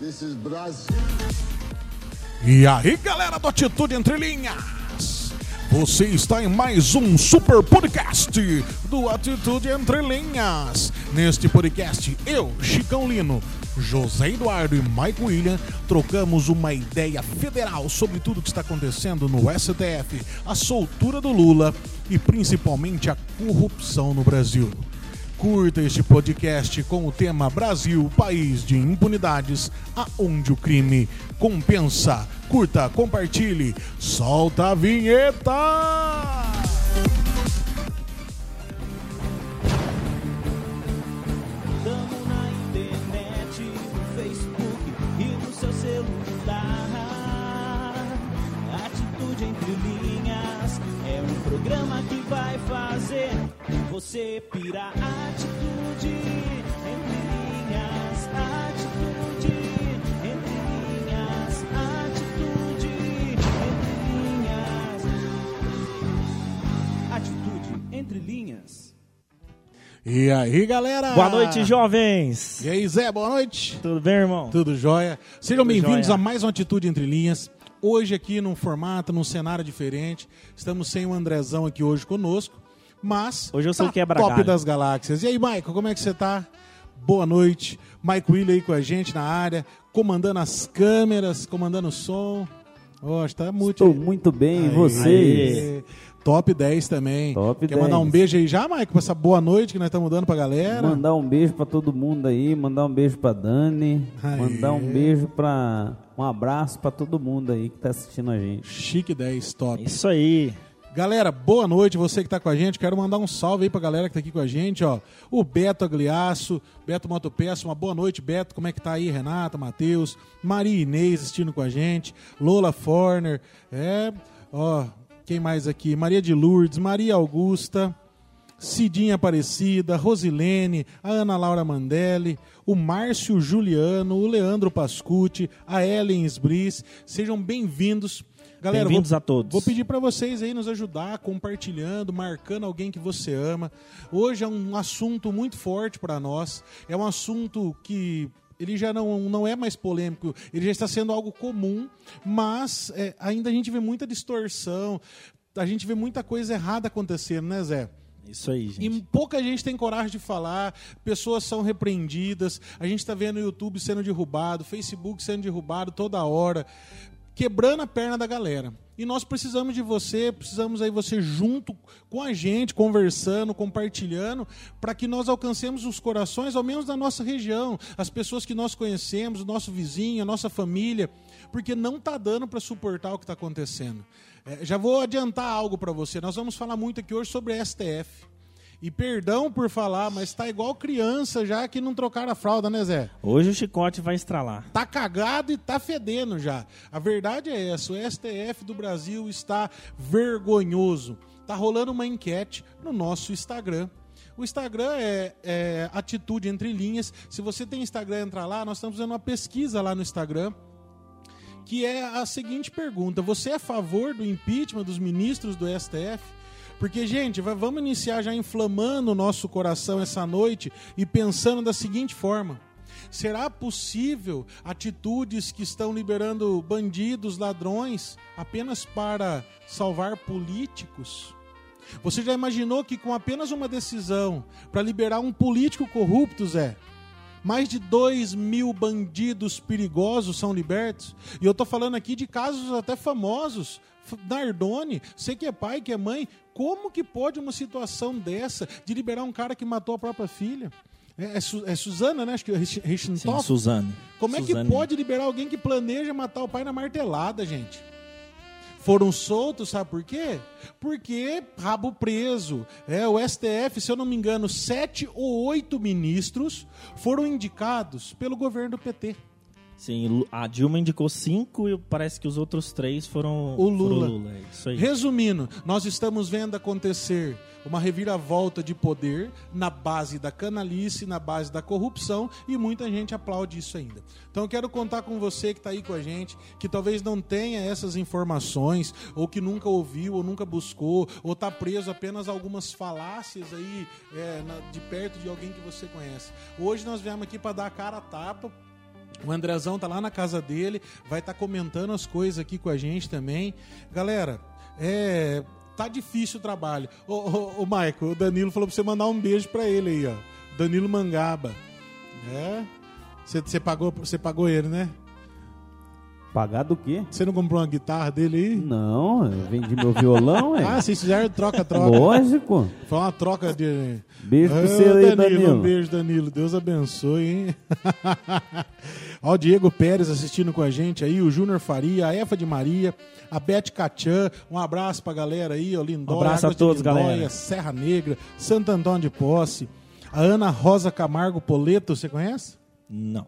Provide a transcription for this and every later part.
This is Brazil. E aí, galera do Atitude Entre Linhas! Você está em mais um super podcast do Atitude Entre Linhas. Neste podcast, eu, Chicão Lino, José Eduardo e Mike William trocamos uma ideia federal sobre tudo que está acontecendo no STF, a soltura do Lula e principalmente a corrupção no Brasil. Curta este podcast com o tema Brasil, país de impunidades, aonde o crime compensa. Curta, compartilhe, solta a vinheta! Você pirar. Atitude entre linhas, atitude entre linhas, atitude entre linhas. Atitude entre linhas. E aí, galera? Boa noite, jovens! E aí, Zé, boa noite. Tudo bem, irmão? Tudo jóia? Sejam bem-vindos a mais uma Atitude Entre Linhas. Hoje aqui num formato, num cenário diferente. Estamos sem o Andrezão aqui hoje conosco, mas Hoje eu sou tá o quebra top das galáxias. E aí, Maicon, como é que você tá? Boa noite. Mike William aí com a gente na área, comandando as câmeras, comandando o som. Ó, está muito... Estou muito bem, e Aê. vocês? Top 10 também. Top Quer mandar 10. um beijo aí já, Mike, pra essa boa noite que nós estamos dando pra galera? Mandar um beijo pra todo mundo aí, mandar um beijo pra Dani, Aê. mandar um beijo pra. Um abraço pra todo mundo aí que tá assistindo a gente. Chique 10, top. Isso aí. Galera, boa noite, você que tá com a gente. Quero mandar um salve aí pra galera que tá aqui com a gente, ó. O Beto Agliaço, Beto Motopeça, uma boa noite, Beto. Como é que tá aí, Renata, Matheus, Maria Inês assistindo com a gente, Lola Forner, é, ó, quem mais aqui? Maria de Lourdes, Maria Augusta, Cidinha Aparecida, Rosilene, a Ana Laura Mandelli, o Márcio Juliano, o Leandro Pascucci, a Ellen Sbris. Sejam bem-vindos. Galera, vou- Bem-vindos a todos. Vou pedir para vocês aí nos ajudar, compartilhando, marcando alguém que você ama. Hoje é um assunto muito forte para nós. É um assunto que ele já não, não é mais polêmico, ele já está sendo algo comum, mas é, ainda a gente vê muita distorção, a gente vê muita coisa errada acontecendo, né, Zé? Isso aí, gente. E pouca gente tem coragem de falar, pessoas são repreendidas, a gente está vendo o YouTube sendo derrubado, Facebook sendo derrubado toda hora, quebrando a perna da galera. E nós precisamos de você, precisamos aí você junto com a gente, conversando, compartilhando, para que nós alcancemos os corações, ao menos da nossa região, as pessoas que nós conhecemos, o nosso vizinho, a nossa família, porque não está dando para suportar o que está acontecendo. É, já vou adiantar algo para você. Nós vamos falar muito aqui hoje sobre STF. E perdão por falar, mas tá igual criança já que não trocaram a fralda, né, Zé? Hoje o chicote vai estralar. Tá cagado e tá fedendo já. A verdade é essa, o STF do Brasil está vergonhoso. Tá rolando uma enquete no nosso Instagram. O Instagram é, é Atitude Entre Linhas. Se você tem Instagram, entra lá. Nós estamos fazendo uma pesquisa lá no Instagram que é a seguinte pergunta: Você é a favor do impeachment dos ministros do STF? Porque, gente, vamos iniciar já inflamando o nosso coração essa noite e pensando da seguinte forma: será possível atitudes que estão liberando bandidos, ladrões, apenas para salvar políticos? Você já imaginou que com apenas uma decisão para liberar um político corrupto, Zé, mais de 2 mil bandidos perigosos são libertos. E eu tô falando aqui de casos até famosos. Nardoni, você que é pai, que é mãe, como que pode uma situação dessa de liberar um cara que matou a própria filha? É, é Su- é Suzana, né? Acho que é Richentoff. Suzane. Como é que pode liberar alguém que planeja matar o pai na martelada, gente? Foram soltos, sabe por quê? Porque rabo preso. É, o STF, se eu não me engano, sete ou oito ministros foram indicados pelo governo do PT. Sim, a Dilma indicou cinco e parece que os outros três foram O Lula. foram Lula. É isso aí. Resumindo, nós estamos vendo acontecer uma reviravolta de poder na base da canalice, na base da corrupção e muita gente aplaude isso ainda. Então eu quero contar com você que está aí com a gente, que talvez não tenha essas informações, ou que nunca ouviu, ou nunca buscou, ou está preso apenas a algumas falácias aí é, na- de perto de alguém que você conhece. Hoje nós viemos aqui para dar a cara a tapa O Andrezão tá lá na casa dele, vai estar comentando as coisas aqui com a gente também. Galera, é. Tá difícil o trabalho. Ô, ô, Maico, o Danilo falou pra você mandar um beijo pra ele aí, ó. Danilo Mangaba. É. Você- pagou, pagou ele, né? Pagar do quê? Você não comprou uma guitarra dele aí? Não, eu vendi meu violão, Ah, é. vocês fizeram troca-troca. Lógico. Foi uma troca de. Beijo pra Ô, você aí, Um Danilo. beijo, Danilo. Deus abençoe, hein? Ó, o Diego Pérez assistindo com a gente aí, o Júnior Faria, a Efa de Maria, a Beth Cachan. Um abraço pra galera aí, ó, Lindóia, Um abraço a Águas todos, Lindóia, galera. Serra Negra, Santo Antônio de Posse. A Ana Rosa Camargo Poleto, você conhece? Não.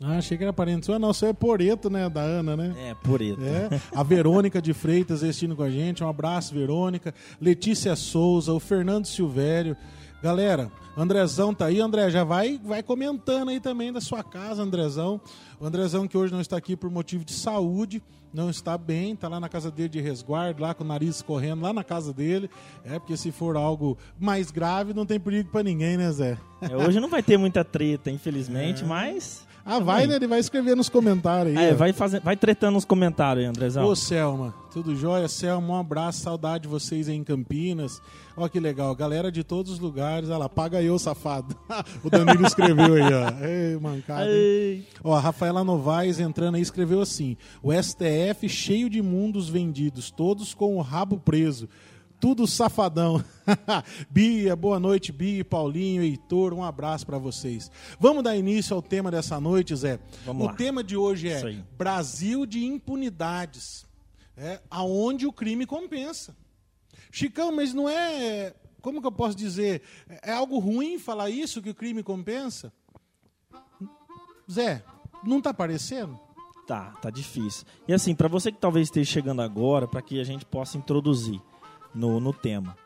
Ah, achei que era parente sua. Não, você é Poreto, né? Da Ana, né? É, pureta. É, a Verônica de Freitas assistindo com a gente. Um abraço, Verônica. Letícia Souza, o Fernando Silvério. Galera, Andrezão tá aí. André, já vai, vai comentando aí também da sua casa, Andrezão. O Andrezão que hoje não está aqui por motivo de saúde, não está bem, tá lá na casa dele de resguardo, lá com o nariz correndo, lá na casa dele. É, porque se for algo mais grave, não tem perigo pra ninguém, né, Zé? É, hoje não vai ter muita treta, infelizmente, mas. Ah, vai, né? Ele vai escrever nos comentários aí. É, ó. vai, fazer, vai tretando nos comentários aí, Andrezão. Ô, Selma, tudo jóia? Selma, um abraço, saudade de vocês aí em Campinas. Ó, que legal, galera de todos os lugares. Olha lá, paga eu, safado. o Danilo escreveu aí, ó. Ei, mancada. Ei. Ó, a Rafaela Novaes entrando aí escreveu assim: o STF cheio de mundos vendidos, todos com o rabo preso. Tudo safadão. Bia, boa noite, Bia, Paulinho, Heitor, um abraço pra vocês. Vamos dar início ao tema dessa noite, Zé. Vamos o lá. tema de hoje é. Brasil de impunidades. É, aonde o crime compensa. Chicão, mas não é. Como que eu posso dizer? É algo ruim falar isso, que o crime compensa? Zé, não tá parecendo? Tá, tá difícil. E assim, pra você que talvez esteja chegando agora, pra que a gente possa introduzir no, no tema.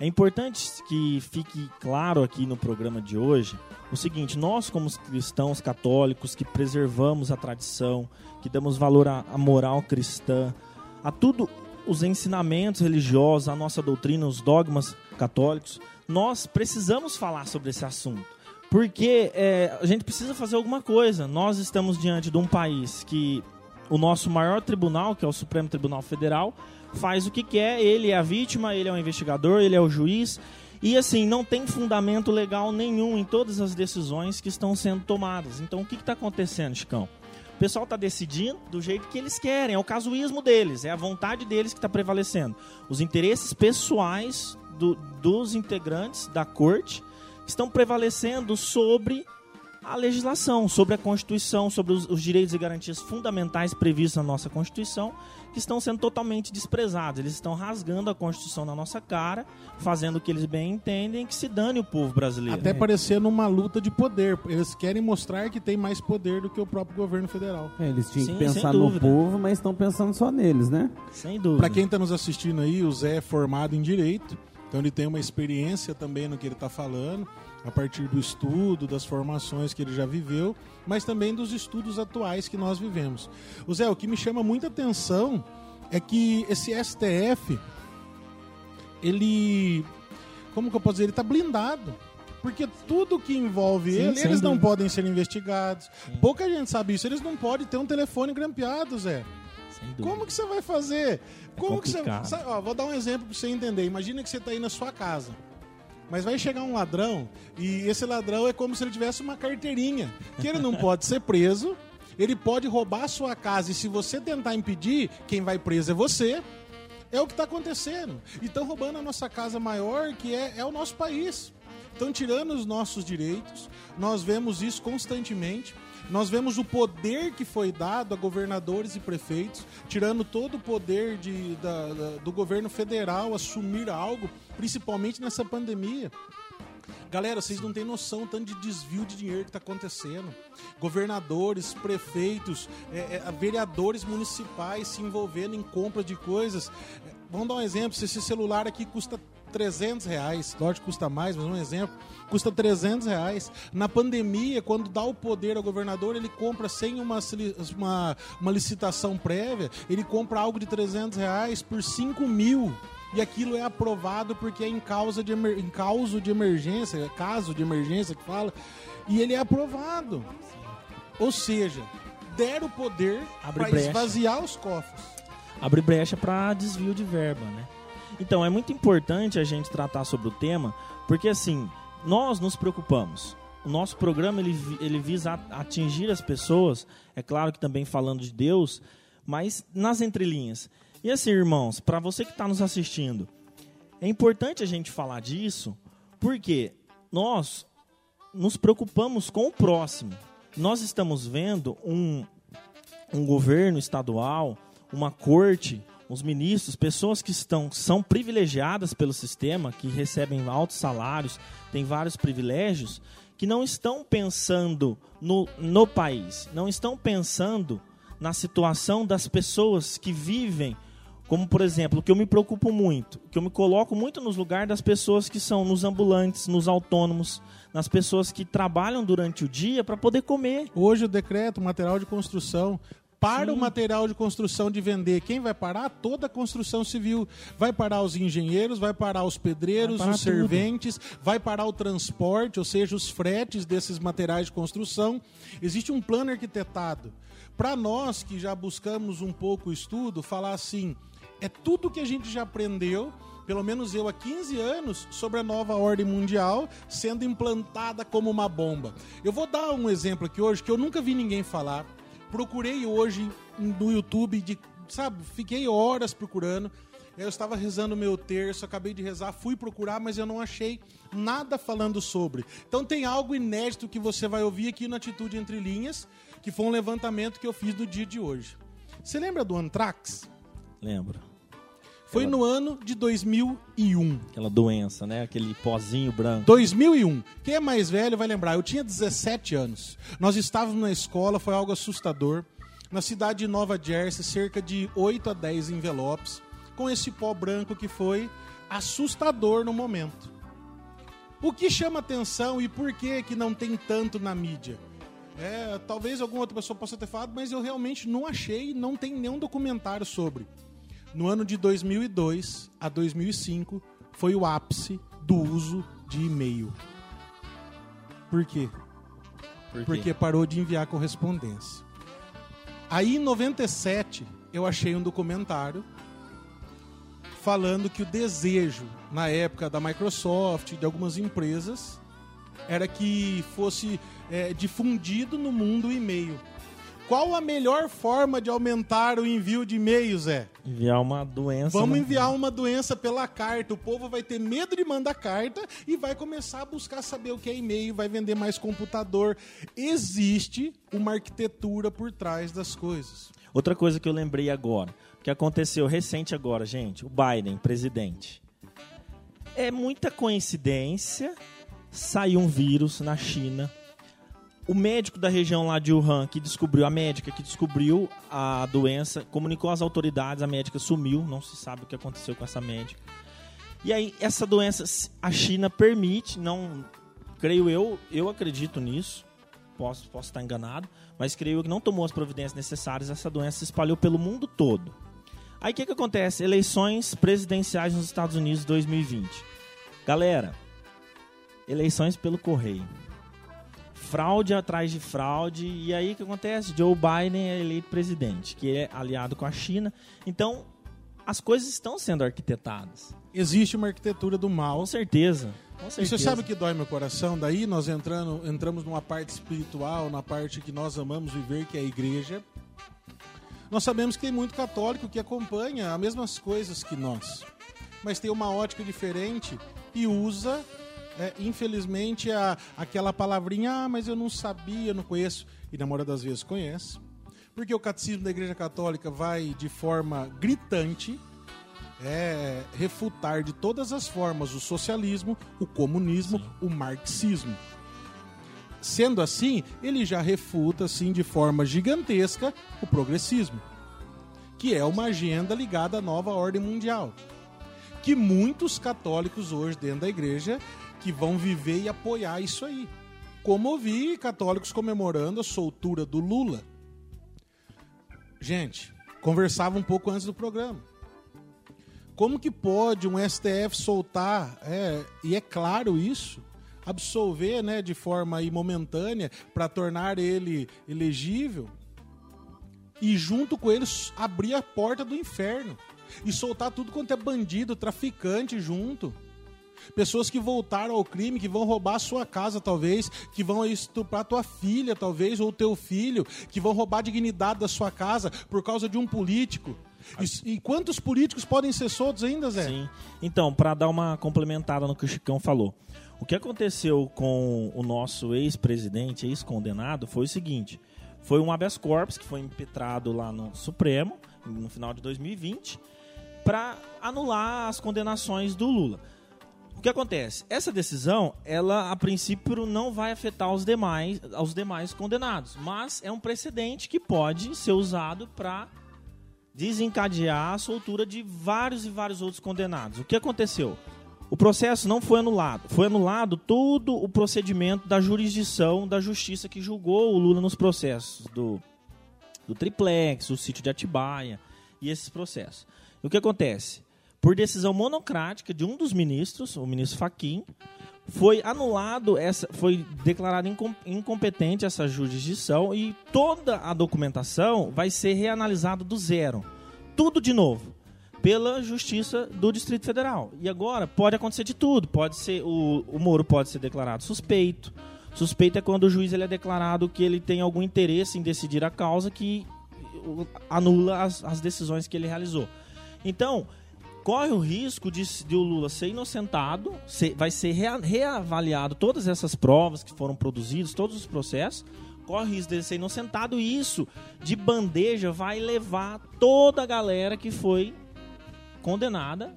É importante que fique claro aqui no programa de hoje o seguinte: nós, como cristãos católicos que preservamos a tradição, que damos valor à, à moral cristã, a tudo os ensinamentos religiosos, a nossa doutrina, os dogmas católicos, nós precisamos falar sobre esse assunto. Porque é, a gente precisa fazer alguma coisa. Nós estamos diante de um país que o nosso maior tribunal, que é o Supremo Tribunal Federal, faz o que quer. Ele é a vítima, ele é o investigador, ele é o juiz. E assim, não tem fundamento legal nenhum em todas as decisões que estão sendo tomadas. Então, o que está acontecendo, Chicão? O pessoal está decidindo do jeito que eles querem, é o casuísmo deles, é a vontade deles que está prevalecendo. Os interesses pessoais do- dos integrantes da corte estão prevalecendo sobre a legislação, sobre a Constituição, sobre os, os direitos e garantias fundamentais previstos na nossa Constituição, que estão sendo totalmente desprezados. Eles estão rasgando a Constituição na nossa cara, fazendo o que eles bem entendem, que se dane o povo brasileiro. Até parecendo uma luta de poder. Eles querem mostrar que tem mais poder do que o próprio governo federal. É, eles tinham Sim, que pensar no povo, mas estão pensando só neles, né? Sem dúvida. Para quem está nos assistindo aí, o Zé é formado em Direito, então ele tem uma experiência também no que ele está falando, a partir do estudo, das formações que ele já viveu, mas também dos estudos atuais que nós vivemos. O Zé, o que me chama muita atenção é que esse STF, ele, como que eu posso dizer, ele está blindado. Porque tudo que envolve Sim, ele, eles não dúvida. podem ser investigados. Pouca gente sabe isso. Eles não podem ter um telefone grampeado, Zé. Como que você vai fazer? Como que você. complicado. ó, vou dar um exemplo pra você entender. Imagina que você tá aí na sua casa. Mas vai chegar um ladrão e esse ladrão é como se ele tivesse uma carteirinha. Que ele não pode ser preso, ele pode roubar a sua casa e se você tentar impedir, quem vai preso é você. É o que está acontecendo. E estão roubando a nossa casa maior, que é, é o nosso país. Estão tirando os nossos direitos. Nós vemos isso constantemente. Nós vemos o poder que foi dado a governadores e prefeitos, tirando todo o poder de, da- da- do governo federal assumir algo, principalmente nessa pandemia. Galera, vocês não têm noção tanto de desvio de dinheiro que está acontecendo. Governadores, prefeitos, é, é, vereadores municipais se envolvendo em compra de coisas. É, vamos dar um exemplo: se esse celular aqui custa 300 reais, lógico custa mais, mas um exemplo, custa 300 reais. Na pandemia, quando dá o poder ao governador, ele compra sem uma, uma, uma licitação prévia, ele compra algo de 300 reais por 5 mil. E aquilo é aprovado porque é em causa de, em causa de emergência, caso de emergência que fala, e ele é aprovado. Ou seja, der o poder para esvaziar os cofres. abre brecha para desvio de verba, né? Então é muito importante a gente tratar sobre o tema, porque assim nós nos preocupamos. O nosso programa ele, ele visa atingir as pessoas, é claro que também falando de Deus, mas nas entrelinhas. E assim, irmãos, para você que está nos assistindo, é importante a gente falar disso, porque nós nos preocupamos com o próximo. Nós estamos vendo um, um governo estadual, uma corte, os ministros, pessoas que estão são privilegiadas pelo sistema, que recebem altos salários, têm vários privilégios, que não estão pensando no, no país, não estão pensando na situação das pessoas que vivem, como por exemplo, o que eu me preocupo muito, que eu me coloco muito nos lugares das pessoas que são nos ambulantes, nos autônomos, nas pessoas que trabalham durante o dia para poder comer. Hoje o decreto, material de construção, para Sim. o material de construção de vender, quem vai parar? Toda a construção civil. Vai parar os engenheiros, vai parar os pedreiros, parar os tudo. serventes, vai parar o transporte, ou seja, os fretes desses materiais de construção. Existe um plano arquitetado. Para nós que já buscamos um pouco o estudo, falar assim, é tudo que a gente já aprendeu pelo menos eu há 15 anos, sobre a nova ordem mundial sendo implantada como uma bomba. Eu vou dar um exemplo aqui hoje que eu nunca vi ninguém falar. Procurei hoje no YouTube, de, sabe, fiquei horas procurando. Eu estava rezando meu terço, acabei de rezar, fui procurar, mas eu não achei nada falando sobre. Então tem algo inédito que você vai ouvir aqui no Atitude Entre Linhas, que foi um levantamento que eu fiz no dia de hoje. Você lembra do Anthrax? Lembra? Foi no ano de 2001. Aquela doença, né? Aquele pozinho branco. 2001. Quem é mais velho vai lembrar. Eu tinha 17 anos. Nós estávamos na escola, foi algo assustador. Na cidade de Nova Jersey, cerca de 8 a 10 envelopes, com esse pó branco que foi assustador no momento. O que chama atenção e por que que não tem tanto na mídia? É, talvez alguma outra pessoa possa ter falado, mas eu realmente não achei, não tem nenhum documentário sobre. No ano de 2002 a 2005 foi o ápice do uso de e-mail. Por quê? Por quê? Porque parou de enviar correspondência. Aí em 97 eu achei um documentário falando que o desejo na época da Microsoft, de algumas empresas, era que fosse é, difundido no mundo o e-mail. Qual a melhor forma de aumentar o envio de e-mails, é? Enviar uma doença. Vamos né? enviar uma doença pela carta. O povo vai ter medo de mandar carta e vai começar a buscar saber o que é e-mail, vai vender mais computador. Existe uma arquitetura por trás das coisas. Outra coisa que eu lembrei agora, que aconteceu recente agora, gente, o Biden, presidente. É muita coincidência, saiu um vírus na China. O médico da região lá de Wuhan, que descobriu, a médica que descobriu a doença, comunicou às autoridades, a médica sumiu, não se sabe o que aconteceu com essa médica. E aí, essa doença, a China permite, não, creio eu, eu acredito nisso, posso, posso estar enganado, mas creio eu que não tomou as providências necessárias, essa doença se espalhou pelo mundo todo. Aí o que, que acontece? Eleições presidenciais nos Estados Unidos 2020. Galera, eleições pelo correio. Fraude atrás de fraude. E aí o que acontece? Joe Biden é eleito presidente, que é aliado com a China. Então, as coisas estão sendo arquitetadas. Existe uma arquitetura do mal. Com certeza. Com E certeza. você sabe o que dói meu coração? Daí nós entrando, entramos numa parte espiritual, na parte que nós amamos viver, que é a igreja. Nós sabemos que tem muito católico que acompanha as mesmas coisas que nós, mas tem uma ótica diferente e usa, é, infelizmente, a, aquela palavrinha, ah, mas eu não sabia, eu não conheço, e na maioria das vezes conhece, porque o catecismo da igreja católica vai de forma gritante é refutar de todas as formas o socialismo, o comunismo, o marxismo. Sendo assim, ele já refuta assim de forma gigantesca o progressismo, que é uma agenda ligada à nova ordem mundial, que muitos católicos hoje dentro da igreja que vão viver e apoiar isso aí. Como ouvi católicos comemorando a soltura do Lula. Gente, conversava um pouco antes do programa. Como que pode um STF soltar, é, e é claro isso, absolver, né, de forma aí momentânea para tornar ele elegível e junto com eles abrir a porta do inferno e soltar tudo quanto é bandido, traficante junto. Pessoas que voltaram ao crime, que vão roubar a sua casa, talvez, que vão estuprar tua filha, talvez, ou teu filho, que vão roubar a dignidade da sua casa por causa de um político. E, e quantos políticos podem ser soltos ainda, Zé? Sim. Então, para dar uma complementada no que o Chicão falou. O que aconteceu com o nosso ex-presidente, ex-condenado, foi o seguinte: foi um habeas corpus que foi impetrado lá no Supremo, no final de 2020, para anular as condenações do Lula. O que acontece? Essa decisão, ela a princípio não vai afetar os demais, os demais condenados, mas é um precedente que pode ser usado para desencadear a soltura de vários e vários outros condenados. O que aconteceu? O processo não foi anulado. Foi anulado todo o procedimento da jurisdição da justiça que julgou o Lula nos processos do, do triplex, o sítio de Atibaia e esses processos. E o que acontece? Por decisão monocrática de um dos ministros, o ministro Faquim, foi anulado essa, foi declarada incom, incompetente essa jurisdição e toda a documentação vai ser reanalisada do zero, tudo de novo pela Justiça do Distrito Federal. E agora pode acontecer de tudo. Pode ser o, o Moro pode ser declarado suspeito. Suspeito é quando o juiz ele é declarado que ele tem algum interesse em decidir a causa que anula as, as decisões que ele realizou. Então, corre o risco de, de o Lula ser inocentado, ser, vai ser rea, reavaliado todas essas provas que foram produzidas, todos os processos, corre o risco de ser inocentado e isso, de bandeja, vai levar toda a galera que foi condenada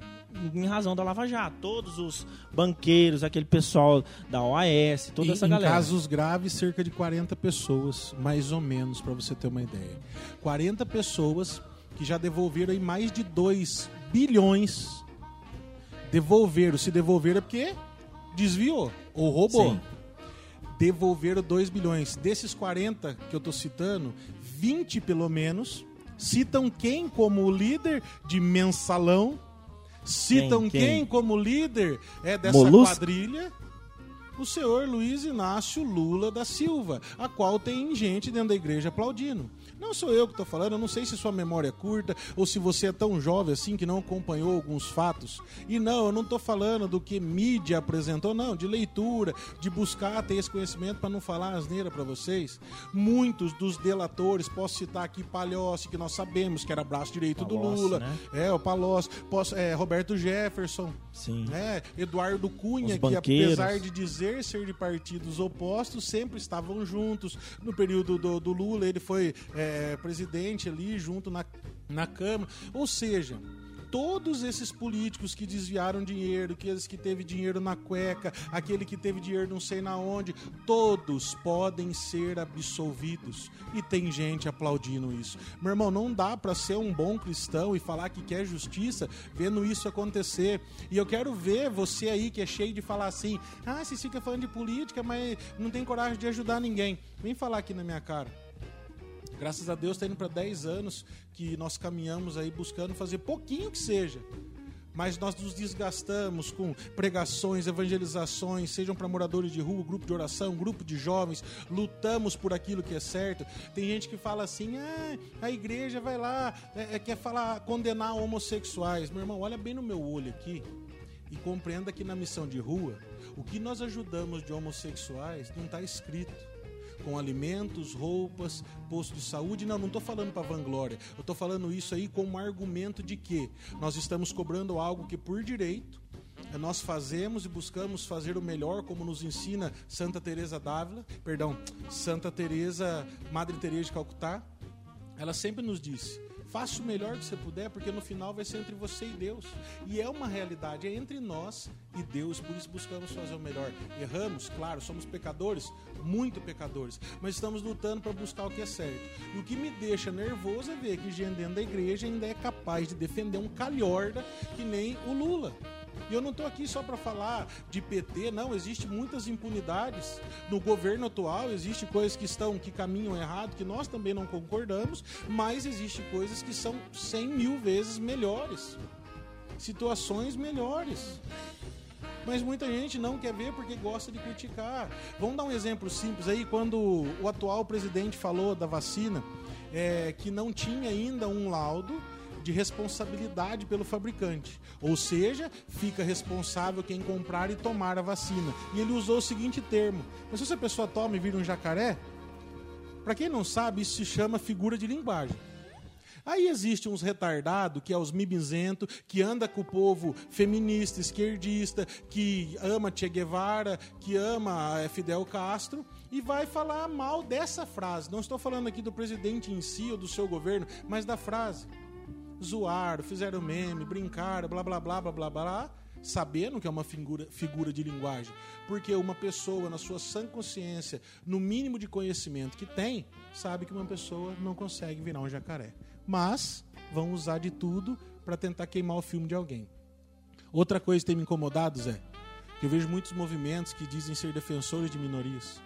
em razão da Lava Jato. Todos os banqueiros, aquele pessoal da OAS, toda em, essa em galera. casos graves, cerca de 40 pessoas, mais ou menos, para você ter uma ideia. 40 pessoas que já devolveram aí mais de 2 bilhões. Devolveram. Se devolveram é porque desviou ou roubou. Sim. Devolveram 2 bilhões. Desses 40 que eu tô citando, 20 pelo menos citam quem como líder de mensalão? Citam Quem? quem, Quem? como líder é dessa quadrilha? O senhor Luiz Inácio Lula da Silva, a qual tem gente dentro da igreja aplaudindo. Não sou eu que estou falando, eu não sei se sua memória é curta ou se você é tão jovem assim que não acompanhou alguns fatos. E não, eu não estou falando do que mídia apresentou, não, de leitura, de buscar ter esse conhecimento para não falar asneira para vocês. Muitos dos delatores, posso citar aqui Palhoce, que nós sabemos que era braço direito do Palocci, Lula, né? é, o Palocci, posso, é, Roberto Jefferson, Sim. né? Eduardo Cunha, que apesar de dizer ser de partidos opostos, sempre estavam juntos. No período do, do Lula, ele foi é, presidente ali, junto na, na Câmara. Ou seja, todos esses políticos que desviaram dinheiro, aqueles que teve dinheiro na cueca, aquele que teve dinheiro não sei na onde, todos podem ser absolvidos. E tem gente aplaudindo isso. Meu irmão, não dá pra ser um bom cristão e falar que quer justiça vendo isso acontecer. E eu quero ver você aí que é cheio de falar assim: "Ah, você fica falando de política, mas não tem coragem de ajudar ninguém". Vem falar aqui na minha cara. Graças a Deus, está indo para 10 anos que nós caminhamos aí buscando fazer pouquinho que seja. Mas nós nos desgastamos com pregações, evangelizações, sejam para moradores de rua, grupo de oração, grupo de jovens, lutamos por aquilo que é certo. Tem gente que fala assim: ah, a igreja vai lá, é, é, quer falar, condenar homossexuais. Meu irmão, olha bem no meu olho aqui e compreenda que na missão de rua, o que nós ajudamos de homossexuais não está escrito com alimentos, roupas, posto de saúde. Não, não estou falando para vanglória. Eu estou falando isso aí como argumento de que nós estamos cobrando algo que por direito nós fazemos e buscamos fazer o melhor, como nos ensina Santa Teresa d'Ávila, perdão, Santa Teresa, Madre Teresa de Calcutá. Ela sempre nos disse: faça o melhor que você puder, porque no final vai ser entre você e Deus. E é uma realidade, é entre nós e Deus, por isso buscamos fazer o melhor. Erramos, claro, somos pecadores, muito pecadores, mas estamos lutando para buscar o que é certo. E o que me deixa nervoso é ver que gente dentro da igreja ainda é capaz de defender um calhorda que nem o Lula. E eu não estou aqui só para falar de PT, não. Existe muitas impunidades no governo atual. Existem coisas que estão que caminham errado, que nós também não concordamos, mas existem coisas que são 100 mil vezes melhores, situações melhores. Mas muita gente não quer ver porque gosta de criticar. Vamos dar um exemplo simples aí, quando o atual presidente falou da vacina, é, que não tinha ainda um laudo de responsabilidade pelo fabricante. Ou seja, fica responsável quem comprar e tomar a vacina. E ele usou o seguinte termo: mas se essa pessoa toma e vira um jacaré, para quem não sabe, isso se chama figura de linguagem. Aí existe uns retardados, que é os mimizento, que anda com o povo feminista, esquerdista, que ama Che Guevara, que ama eh, Fidel Castro, e vai falar mal dessa frase. Não estou falando aqui do presidente em si ou do seu governo, mas da frase. Zoaram, fizeram meme, brincaram, blá blá blá blá blá blá, sabendo que é uma figura, figura de linguagem. Porque uma pessoa, na sua sã consciência, no mínimo de conhecimento que tem, sabe que uma pessoa não consegue virar um jacaré. Mas vão usar de tudo para tentar queimar o filme de alguém. Outra coisa que tem me incomodado, Zé, que eu vejo muitos movimentos que dizem ser defensores de minorias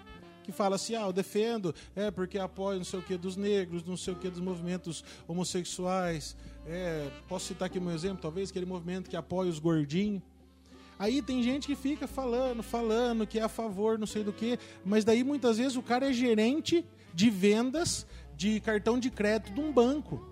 que fala assim, ah, eu defendo, é porque apoio não sei o que dos negros, não sei o que dos movimentos homossexuais. É, posso citar aqui um exemplo, talvez, aquele movimento que apoia os gordinhos. Aí tem gente que fica falando, falando que é a favor, não sei do que, mas daí muitas vezes o cara é gerente de vendas de cartão de crédito de um banco.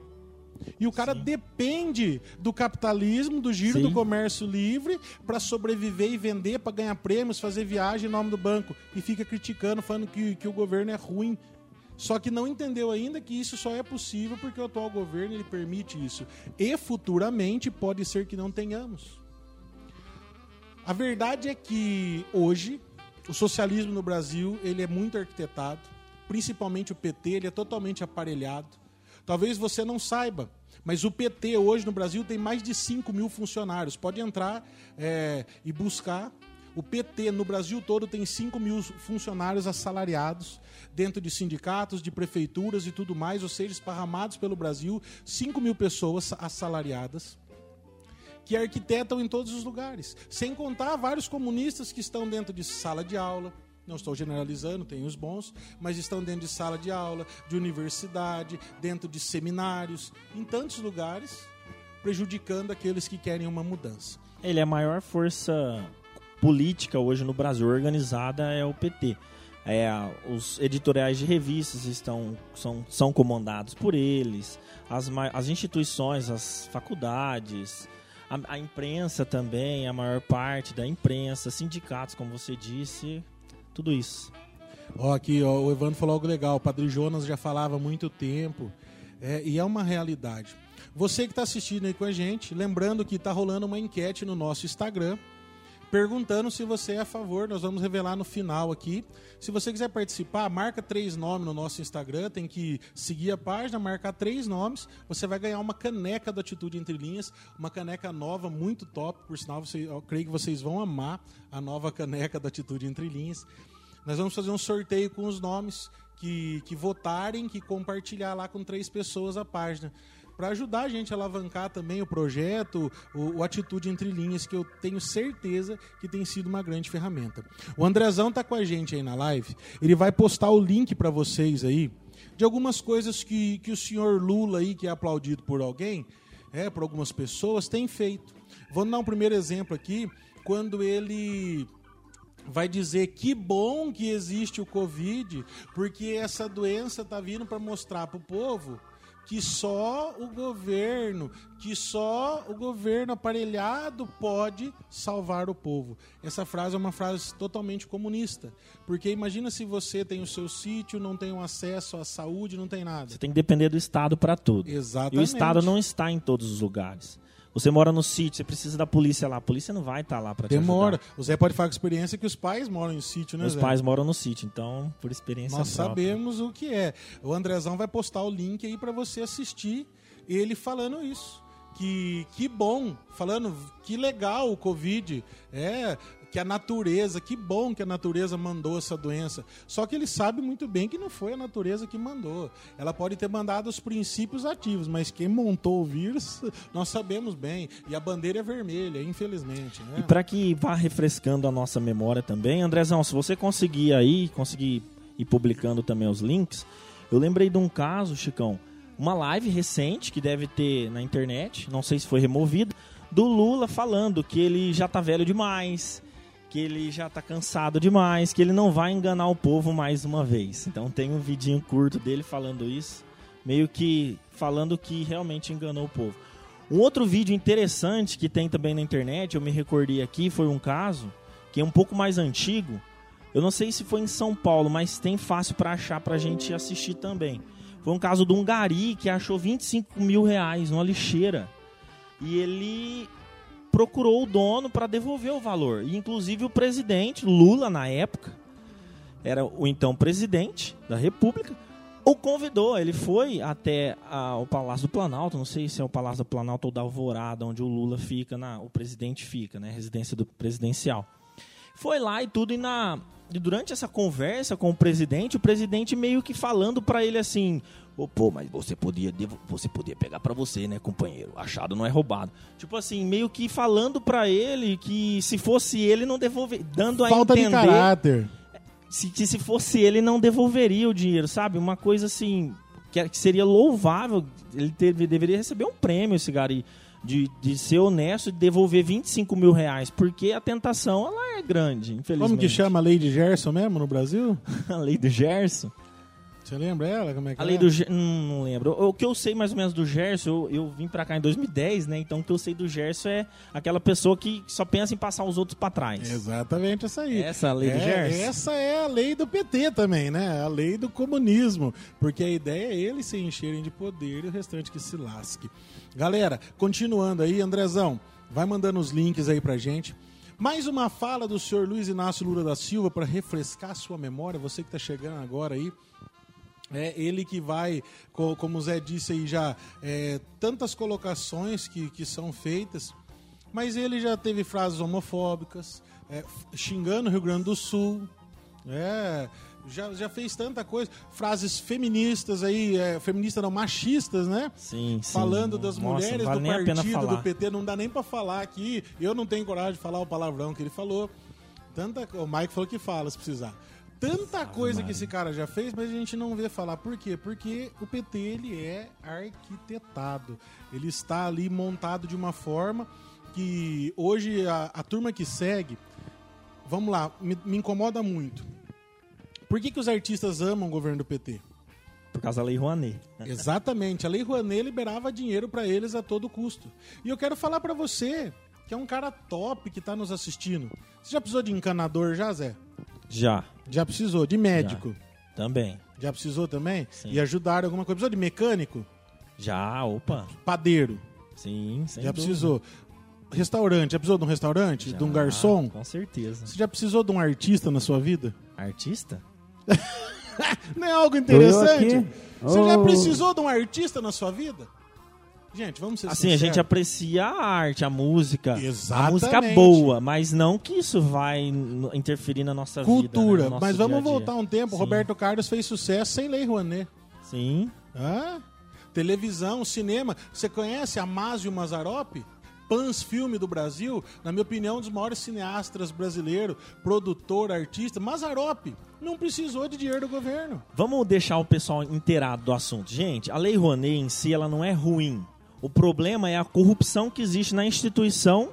E o cara Sim. depende do capitalismo, do giro Sim. do comércio livre para sobreviver e vender, para ganhar prêmios, fazer viagem em nome do banco. E fica criticando, falando que, que o governo é ruim. Só que não entendeu ainda que isso só é possível porque o atual governo ele permite isso. E futuramente pode ser que não tenhamos. A verdade é que hoje o socialismo no Brasil ele é muito arquitetado, principalmente o PT, ele é totalmente aparelhado. Talvez você não saiba, mas o PT hoje no Brasil tem mais de 5 mil funcionários. Pode entrar é, e buscar. O PT no Brasil todo tem 5 mil funcionários assalariados dentro de sindicatos, de prefeituras e tudo mais, ou seja, esparramados pelo Brasil, 5 mil pessoas assalariadas que arquitetam em todos os lugares. Sem contar vários comunistas que estão dentro de sala de aula. Não estou generalizando, tem os bons, mas estão dentro de sala de aula, de universidade, dentro de seminários, em tantos lugares, prejudicando aqueles que querem uma mudança. Ele é a maior força política hoje no Brasil organizada é o PT. É, os editoriais de revistas estão são, são comandados por eles, as, as instituições, as faculdades, a, a imprensa também, a maior parte da imprensa, sindicatos, como você disse, tudo isso. Ó, aqui, ó, o Evandro falou algo legal. O Padre Jonas já falava há muito tempo. É, e é uma realidade. Você que está assistindo aí com a gente, lembrando que está rolando uma enquete no nosso Instagram, perguntando se você é a favor. Nós vamos revelar no final aqui. Se você quiser participar, marca três nomes no nosso Instagram. Tem que seguir a página, marcar três nomes. Você vai ganhar uma caneca do Atitude Entre Linhas, uma caneca nova, muito top. Por sinal, você, eu creio que vocês vão amar a nova caneca da Atitude Entre Linhas. Nós vamos fazer um sorteio com os nomes que, que votarem, que compartilhar lá com três pessoas a página. Para ajudar a gente a alavancar também o projeto, o, o Atitude Entre Linhas, que eu tenho certeza que tem sido uma grande ferramenta. O Andrezão tá com a gente aí na live. Ele vai postar o link para vocês aí de algumas coisas que, que o senhor Lula aí, que é aplaudido por alguém, é, por algumas pessoas, tem feito. Vamos dar um primeiro exemplo aqui, quando ele vai dizer que bom que existe o Covid, porque essa doença está vindo para mostrar para o povo que só o governo, que só o governo aparelhado pode salvar o povo. Essa frase é uma frase totalmente comunista, porque imagina se você tem o seu sítio, não tem um acesso à saúde, não tem nada. Você tem que depender do Estado para tudo. Exatamente. E o Estado não está em todos os lugares. Você mora no sítio, você precisa da polícia lá. A polícia não vai estar lá para te Demora. ajudar. O Zé pode falar com experiência que os pais moram em sítio, né, Meus Zé? pais moram no sítio, então, por experiência Nós própria. sabemos o que é. O Andrezão vai postar o link aí para você assistir ele falando isso. Que, que bom, falando que legal o Covid, é que a natureza, que bom que a natureza mandou essa doença. Só que ele sabe muito bem que não foi a natureza que mandou. Ela pode ter mandado os princípios ativos, mas quem montou o vírus, nós sabemos bem. E a bandeira é vermelha, infelizmente. Né? E para que vá refrescando a nossa memória também, Andrezão, se você conseguir aí, conseguir ir publicando também os links, eu lembrei de um caso, Chicão, uma live recente que deve ter na internet, não sei se foi removido, do Lula falando que ele já tá velho demais, que ele já tá cansado demais, que ele não vai enganar o povo mais uma vez. Então tem um vidinho curto dele falando isso, meio que falando que realmente enganou o povo. Um outro vídeo interessante que tem também na internet, eu me recordei aqui, foi um caso que é um pouco mais antigo. Eu não sei se foi em São Paulo, mas tem fácil para achar pra gente assistir também. Foi um caso de um gari que achou 25 mil reais numa lixeira. E ele procurou o dono para devolver o valor. E inclusive o presidente, Lula na época, era o então presidente da República, o convidou. Ele foi até a, o Palácio do Planalto, não sei se é o Palácio do Planalto ou da Alvorada, onde o Lula fica, na, o presidente fica, né, residência do presidencial. Foi lá e tudo, e, na, e durante essa conversa com o presidente, o presidente meio que falando para ele assim: Ô, pô, mas você podia, você podia pegar pra você, né, companheiro? Achado não é roubado. Tipo assim, meio que falando pra ele que se fosse ele não devolver, dando a Falta de entender caráter. se, que se fosse ele não devolveria o dinheiro, sabe? Uma coisa assim que, que seria louvável. Ele deveria receber um prêmio, esse gari, de, de ser honesto e devolver 25 mil reais, porque a tentação ela é grande, infelizmente. Como que chama a lei de Gerson mesmo no Brasil? a lei do Gerson? Você lembra ela? Como é que A lei é? do Ger- hum, não lembro. O que eu sei mais ou menos do Gerson, eu, eu vim pra cá em 2010, né? Então o que eu sei do Gerson é aquela pessoa que só pensa em passar os outros pra trás. Exatamente essa aí. Essa é a lei do É, Gerson? Essa é a lei do PT também, né? A lei do comunismo. Porque a ideia é eles se encherem de poder e o restante que se lasque. Galera, continuando aí, Andrezão, vai mandando os links aí pra gente. Mais uma fala do senhor Luiz Inácio Lula da Silva para refrescar sua memória, você que tá chegando agora aí. É ele que vai, co- como o Zé disse aí já, é, tantas colocações que, que são feitas, mas ele já teve frases homofóbicas, é, xingando o Rio Grande do Sul, é, já, já fez tanta coisa, frases feministas aí, é, feministas não, machistas, né? Sim, sim. Falando das Nossa, mulheres vale do partido do. PT, não dá nem pra falar aqui. Eu não tenho coragem de falar o palavrão que ele falou. Tanta, o Mike falou que fala se precisar. Tanta coisa que esse cara já fez, mas a gente não vê falar. Por quê? Porque o PT ele é arquitetado. Ele está ali montado de uma forma que hoje a, a turma que segue, vamos lá, me, me incomoda muito. Por que, que os artistas amam o governo do PT? Por causa da lei Rouanet. Exatamente. A Lei Rouanet liberava dinheiro para eles a todo custo. E eu quero falar para você, que é um cara top que tá nos assistindo. Você já precisou de encanador já, Zé? Já, Já precisou. De médico? também. Já, precisou também? Sim. E ajudaram alguma coisa? Precisou de mecânico? Já, opa. Padeiro? Sim, sem já dúvida. precisou. Restaurante? Já precisou de um restaurante? Já, De um garçom? Com certeza. Você já precisou de um artista na sua vida? Artista? Não é algo interessante? Você já Oh. precisou de um artista na sua vida? Gente, vamos ser Assim, a gente sinceros. aprecia a arte, a música. Exatamente. A música boa, mas não que isso vai interferir na nossa Cultura. vida. né, no Mas vamos dia dia. voltar um tempo. Sim. Roberto Carlos fez sucesso sem Lei Rouanet. Sim. Hã? Televisão, cinema. Você conhece Amásio Mazarop? Pans Filme do Brasil, na minha opinião, um dos maiores cineastas brasileiros, produtor, artista. Mazarop não precisou de dinheiro do governo. Vamos deixar o pessoal inteirado do assunto. Gente, a Lei Rouanet em si, ela não é ruim. O problema é a corrupção que existe na instituição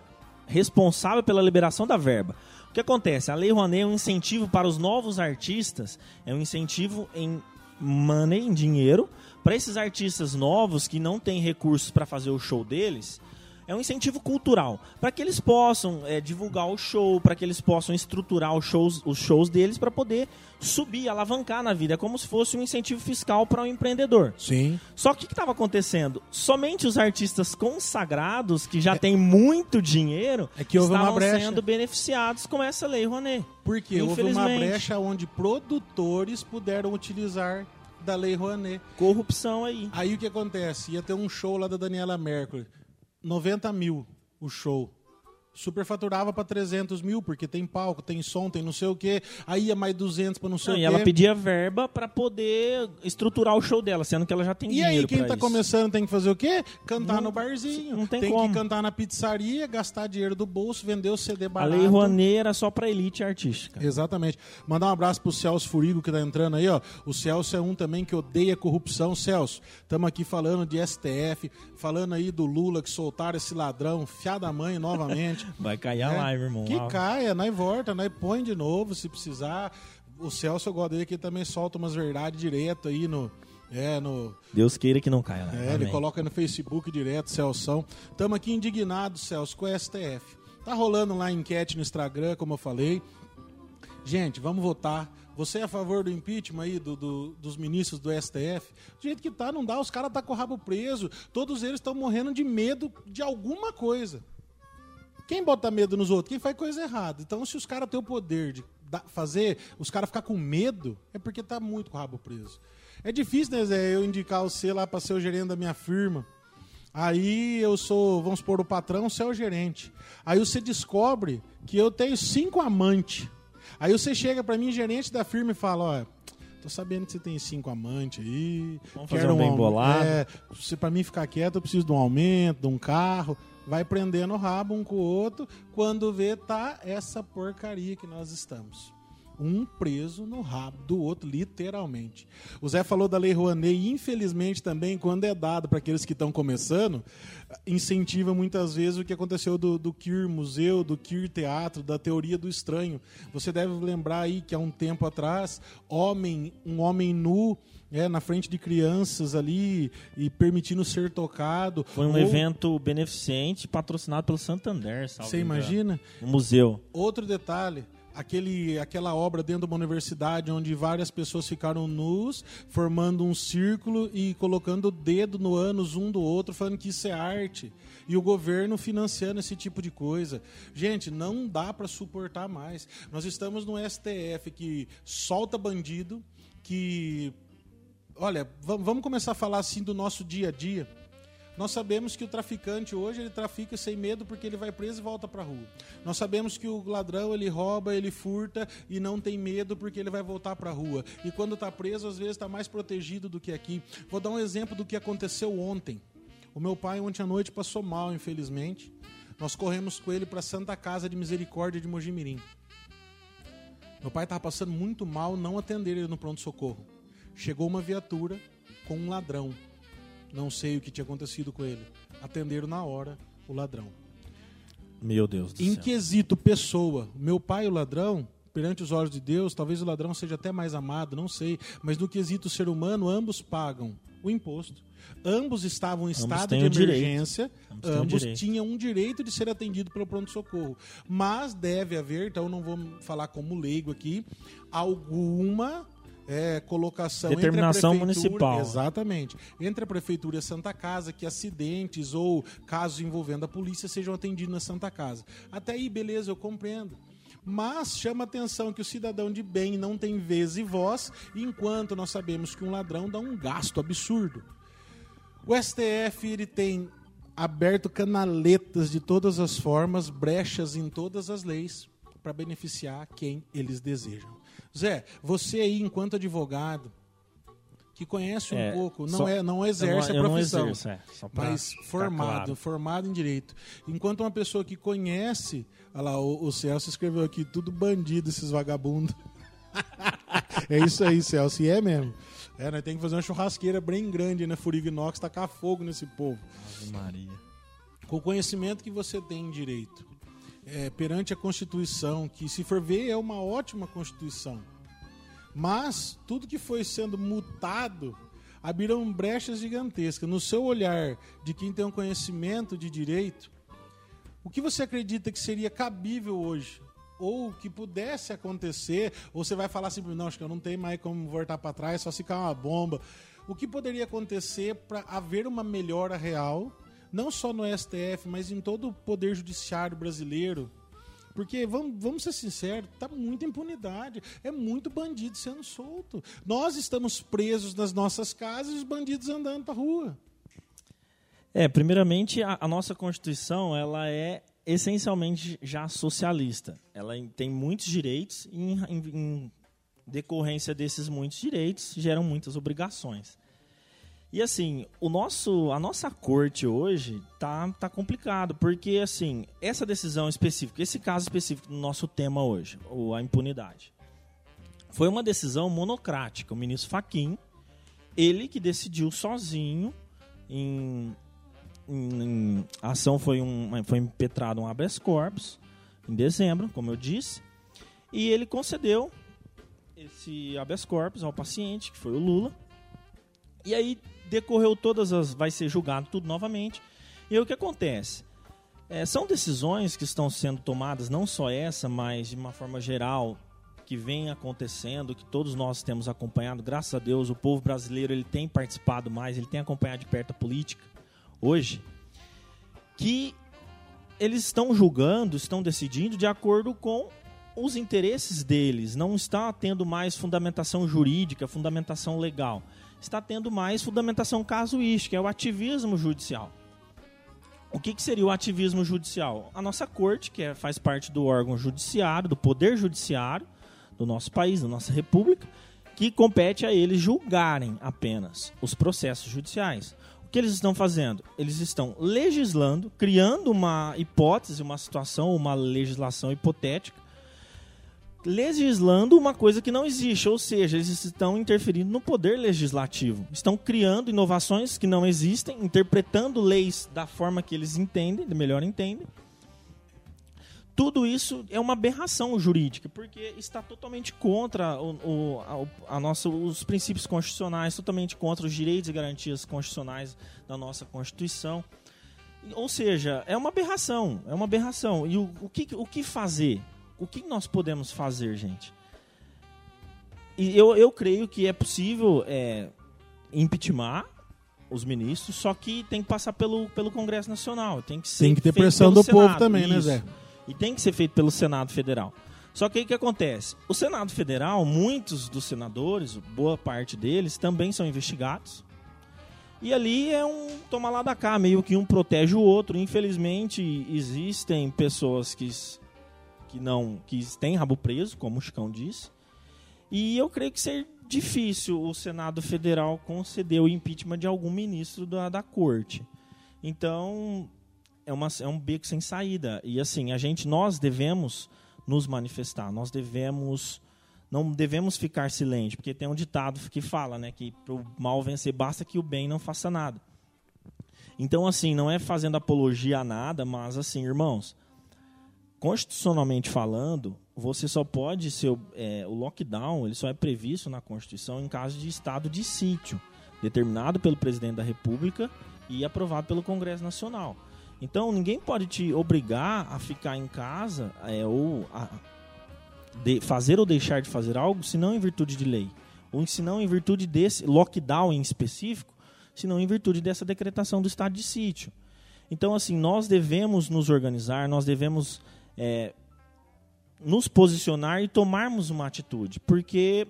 responsável pela liberação da verba. O que acontece? A Lei Rouanet é um incentivo para os novos artistas, é um incentivo em money, em dinheiro, para esses artistas novos que não têm recursos para fazer o show deles. É um incentivo cultural para que eles possam é, divulgar o show, para que eles possam estruturar os shows, os shows deles para poder subir, alavancar na vida. É como se fosse um incentivo fiscal para o empreendedor. Sim. Só que o que estava acontecendo? Somente os artistas consagrados, que já têm muito dinheiro, É que houve estavam sendo beneficiados com essa lei, Rouanet. Porque houve uma brecha onde produtores puderam utilizar da Lei Rouanet. Corrupção aí. Aí o que acontece? Ia ter um show lá da Daniela Mercury. 90 mil o show. Superfaturava para 300 mil, porque tem palco, tem som, tem não sei o quê. Aí ia mais 200 para não sei Não, o e quê. ela pedia verba para poder estruturar o show dela, sendo que ela já tem E dinheiro aí, quem tá isso. começando tem que fazer o quê? Cantar Não- no barzinho. não tem que como. cantar na pizzaria, gastar dinheiro do bolso, vender o CD A barato. lei Rouanet era só para elite artística. Exatamente. Mandar um abraço pro Celso Furigo que tá entrando aí, ó. O Celso é um também que odeia corrupção. Celso, estamos aqui falando de STF, falando aí do Lula que soltaram esse ladrão, fiada mãe novamente. Vai cair a É, live, irmão. Que caia, nós volta, nós põe de novo se precisar. O Celso, eu gosto dele que ele também solta umas verdades direto aí no. É, no. Deus queira que não caia a live. É, ele Amém. coloca no Facebook direto, Celso. Estamos aqui indignados, Celso, com o STF. Tá rolando lá enquete no Instagram, como eu falei. Gente, vamos votar. Você é a favor do impeachment aí do, do- dos ministros do STF? Do jeito que tá, não dá. Os caras tá com o rabo preso. Todos eles estão morrendo de medo de alguma coisa. Quem bota medo nos outros? Quem faz coisa errada. Então, se os caras têm o poder de fazer os caras ficar com medo, é porque tá muito com o rabo preso. É difícil, né, Zé, eu indicar você lá para ser o gerente da minha firma. Aí eu sou, vamos supor, o patrão, você é o gerente. Aí você descobre que eu tenho cinco amantes. Aí você chega para mim, gerente da firma, e fala, ó, tô sabendo que você tem cinco amantes aí. Vamos quero fazer um bem aum- bolado. É, se para mim ficar quieto, eu preciso de um aumento, de um carro. Vai prendendo o rabo um com o outro. Quando vê, tá essa porcaria que nós estamos. Um preso no rabo do outro, literalmente. O Zé falou da Lei Rouanet, e infelizmente também, quando é dado para aqueles que estão começando, incentiva muitas vezes o que aconteceu do, do Queer Museu, do Queer Teatro, da teoria do estranho. Você deve lembrar aí que há um tempo atrás, homem, um homem nu é, na frente de crianças ali e permitindo ser tocado. Foi um Ou- evento beneficente patrocinado pelo Santander, Você imagina? Um museu. Outro detalhe, aquele, aquela obra dentro de uma universidade onde várias pessoas ficaram nus, formando um círculo e colocando o dedo no ânus um do outro, falando que isso é arte. E o governo financiando esse tipo de coisa. Gente, não dá para suportar mais. Nós estamos no STF que solta bandido, que. Olha, va- vamos começar a falar assim do nosso dia a dia. Nós sabemos que o traficante hoje ele trafica sem medo porque ele vai preso e volta para rua. Nós sabemos que o ladrão ele rouba, ele furta e não tem medo porque ele vai voltar para rua. E quando está preso, às vezes está mais protegido do que aqui. Vou dar um exemplo do que aconteceu ontem. O meu pai ontem à noite passou mal, infelizmente. Nós corremos com ele para Santa Casa de Misericórdia de Mojimirim. Meu pai estava passando muito mal, não atenderam ele no pronto-socorro. Chegou uma viatura com um ladrão. Não sei o que tinha acontecido com ele. Atenderam na hora o ladrão. Meu Deus do Em céu. quesito pessoa, meu pai e o ladrão, perante os olhos de Deus, talvez o ladrão seja até mais amado, não sei. Mas no quesito ser humano, ambos pagam o imposto. Ambos estavam em estado têm de emergência. Ambos Ambos tinham um direito de ser atendido pelo pronto-socorro. Mas deve haver, então não vou falar como leigo aqui, alguma é, colocação Determinação entre a prefeitura, municipal. Exatamente. Entre a prefeitura e a Santa Casa, que acidentes ou casos envolvendo a polícia sejam atendidos na Santa Casa. Até aí, beleza, eu compreendo. Mas chama atenção que o cidadão de bem não tem vez e voz, enquanto nós sabemos que um ladrão dá um gasto absurdo. O STF ele tem aberto canaletas de todas as formas, brechas em todas as leis para beneficiar quem eles desejam. Zé, você aí enquanto advogado que conhece um É, pouco, não só- é, não exerce eu não, a profissão, Eu não exerço, é, só pra mas ficar formado, claro. formado em direito. Enquanto uma pessoa que conhece, olha lá, o, o Celso escreveu aqui, tudo bandido esses vagabundos. é isso aí, Celso, e é mesmo. É, nós temos que fazer uma churrasqueira bem grande na Furiga Inox, tacar fogo nesse povo. Ave Maria. Com o conhecimento que você tem em direito, é, perante a Constituição, que se for ver é uma ótima Constituição, mas tudo que foi sendo mutado abriram brechas gigantescas. No seu olhar de quem tem um conhecimento de direito, o que você acredita que seria cabível hoje? Ou que pudesse acontecer, ou você vai falar assim, não, acho que eu não tenho mais como voltar para trás, só se cair uma bomba. O que poderia acontecer para haver uma melhora real, não só no STF, mas em todo o poder judiciário brasileiro? Porque, vamos, vamos ser sinceros, tá muita impunidade. É muito bandido sendo solto. Nós estamos presos nas nossas casas e os bandidos andando pra rua. É, primeiramente, a, a nossa Constituição ela é essencialmente já socialista. Ela em- tem muitos direitos e, em- em decorrência desses muitos direitos, geram muitas obrigações. E assim, o nosso, a nossa corte hoje tá, tá complicado, porque assim, essa decisão específica, esse caso específico do nosso tema hoje, o, a impunidade, foi uma decisão monocrática. O ministro Faquim, ele que decidiu sozinho em em- em- a ação foi, um, foi impetrado um habeas corpus em dezembro, como eu disse, e ele concedeu esse habeas corpus ao paciente, que foi o Lula. E aí decorreu todas as. vai ser julgado tudo novamente. E aí o que acontece? É, são decisões que estão sendo tomadas, não só essa, mas de uma forma geral, que vem acontecendo, que todos nós temos acompanhado. Graças a Deus, o povo brasileiro ele tem participado mais, ele tem acompanhado de perto a política hoje, que eles estão julgando, estão decidindo de acordo com os interesses deles. Não está tendo mais fundamentação jurídica, fundamentação legal. Está tendo mais fundamentação casuística, é o ativismo judicial. O que, que seria o ativismo judicial? A nossa corte, que é- faz parte do órgão judiciário, do poder judiciário do nosso país, da nossa república, que compete a eles julgarem apenas os processos judiciais. O que eles estão fazendo? Eles estão legislando, criando uma hipótese, uma situação, uma legislação hipotética, legislando uma coisa que não existe, ou seja, eles estão interferindo no poder legislativo, estão criando inovações que não existem, interpretando leis da forma que eles entendem, melhor entendem. Tudo isso é uma aberração jurídica, porque está totalmente contra o, o- a, a nossa, os princípios constitucionais, totalmente contra os direitos e garantias constitucionais da nossa Constituição. Ou seja, é uma aberração, é uma aberração. E o, o que, o que fazer? O que nós podemos fazer, gente? E eu, eu creio que é possível é, impeachment os ministros, só que tem que passar pelo, pelo Congresso Nacional. Tem que, ser Tem que ter pressão do povo Senado, também, né, isso. Zé? E tem que ser feito pelo Senado Federal. Só que aí o que acontece? O Senado Federal, muitos dos senadores, boa parte deles, também são investigados. E ali é um toma lá da cá, meio que um protege o outro. Infelizmente, existem pessoas que, que não que têm rabo preso, como o Chicão disse. E eu creio que ser difícil o Senado Federal conceder o impeachment de algum ministro da, da corte. Então, é, uma, é um beco sem saída. E assim, a gente, nós devemos nos manifestar, nós devemos. Não devemos ficar silente, porque tem um ditado que fala, né, que pro mal vencer basta que o bem não faça nada. Então, assim, não é fazendo apologia a nada, mas assim, irmãos, constitucionalmente falando, você só pode ser é, o lockdown, ele só é previsto na Constituição em caso de estado de sítio, determinado pelo presidente da República e aprovado pelo Congresso Nacional. Então, ninguém pode te obrigar a ficar em casa é, ou a fazer ou deixar de fazer algo, senão em virtude de lei, ou se não em virtude desse lockdown em específico, senão em virtude dessa decretação do estado de sítio. Então, assim, nós devemos nos organizar, nós devemos é, nos posicionar e tomarmos uma atitude, porque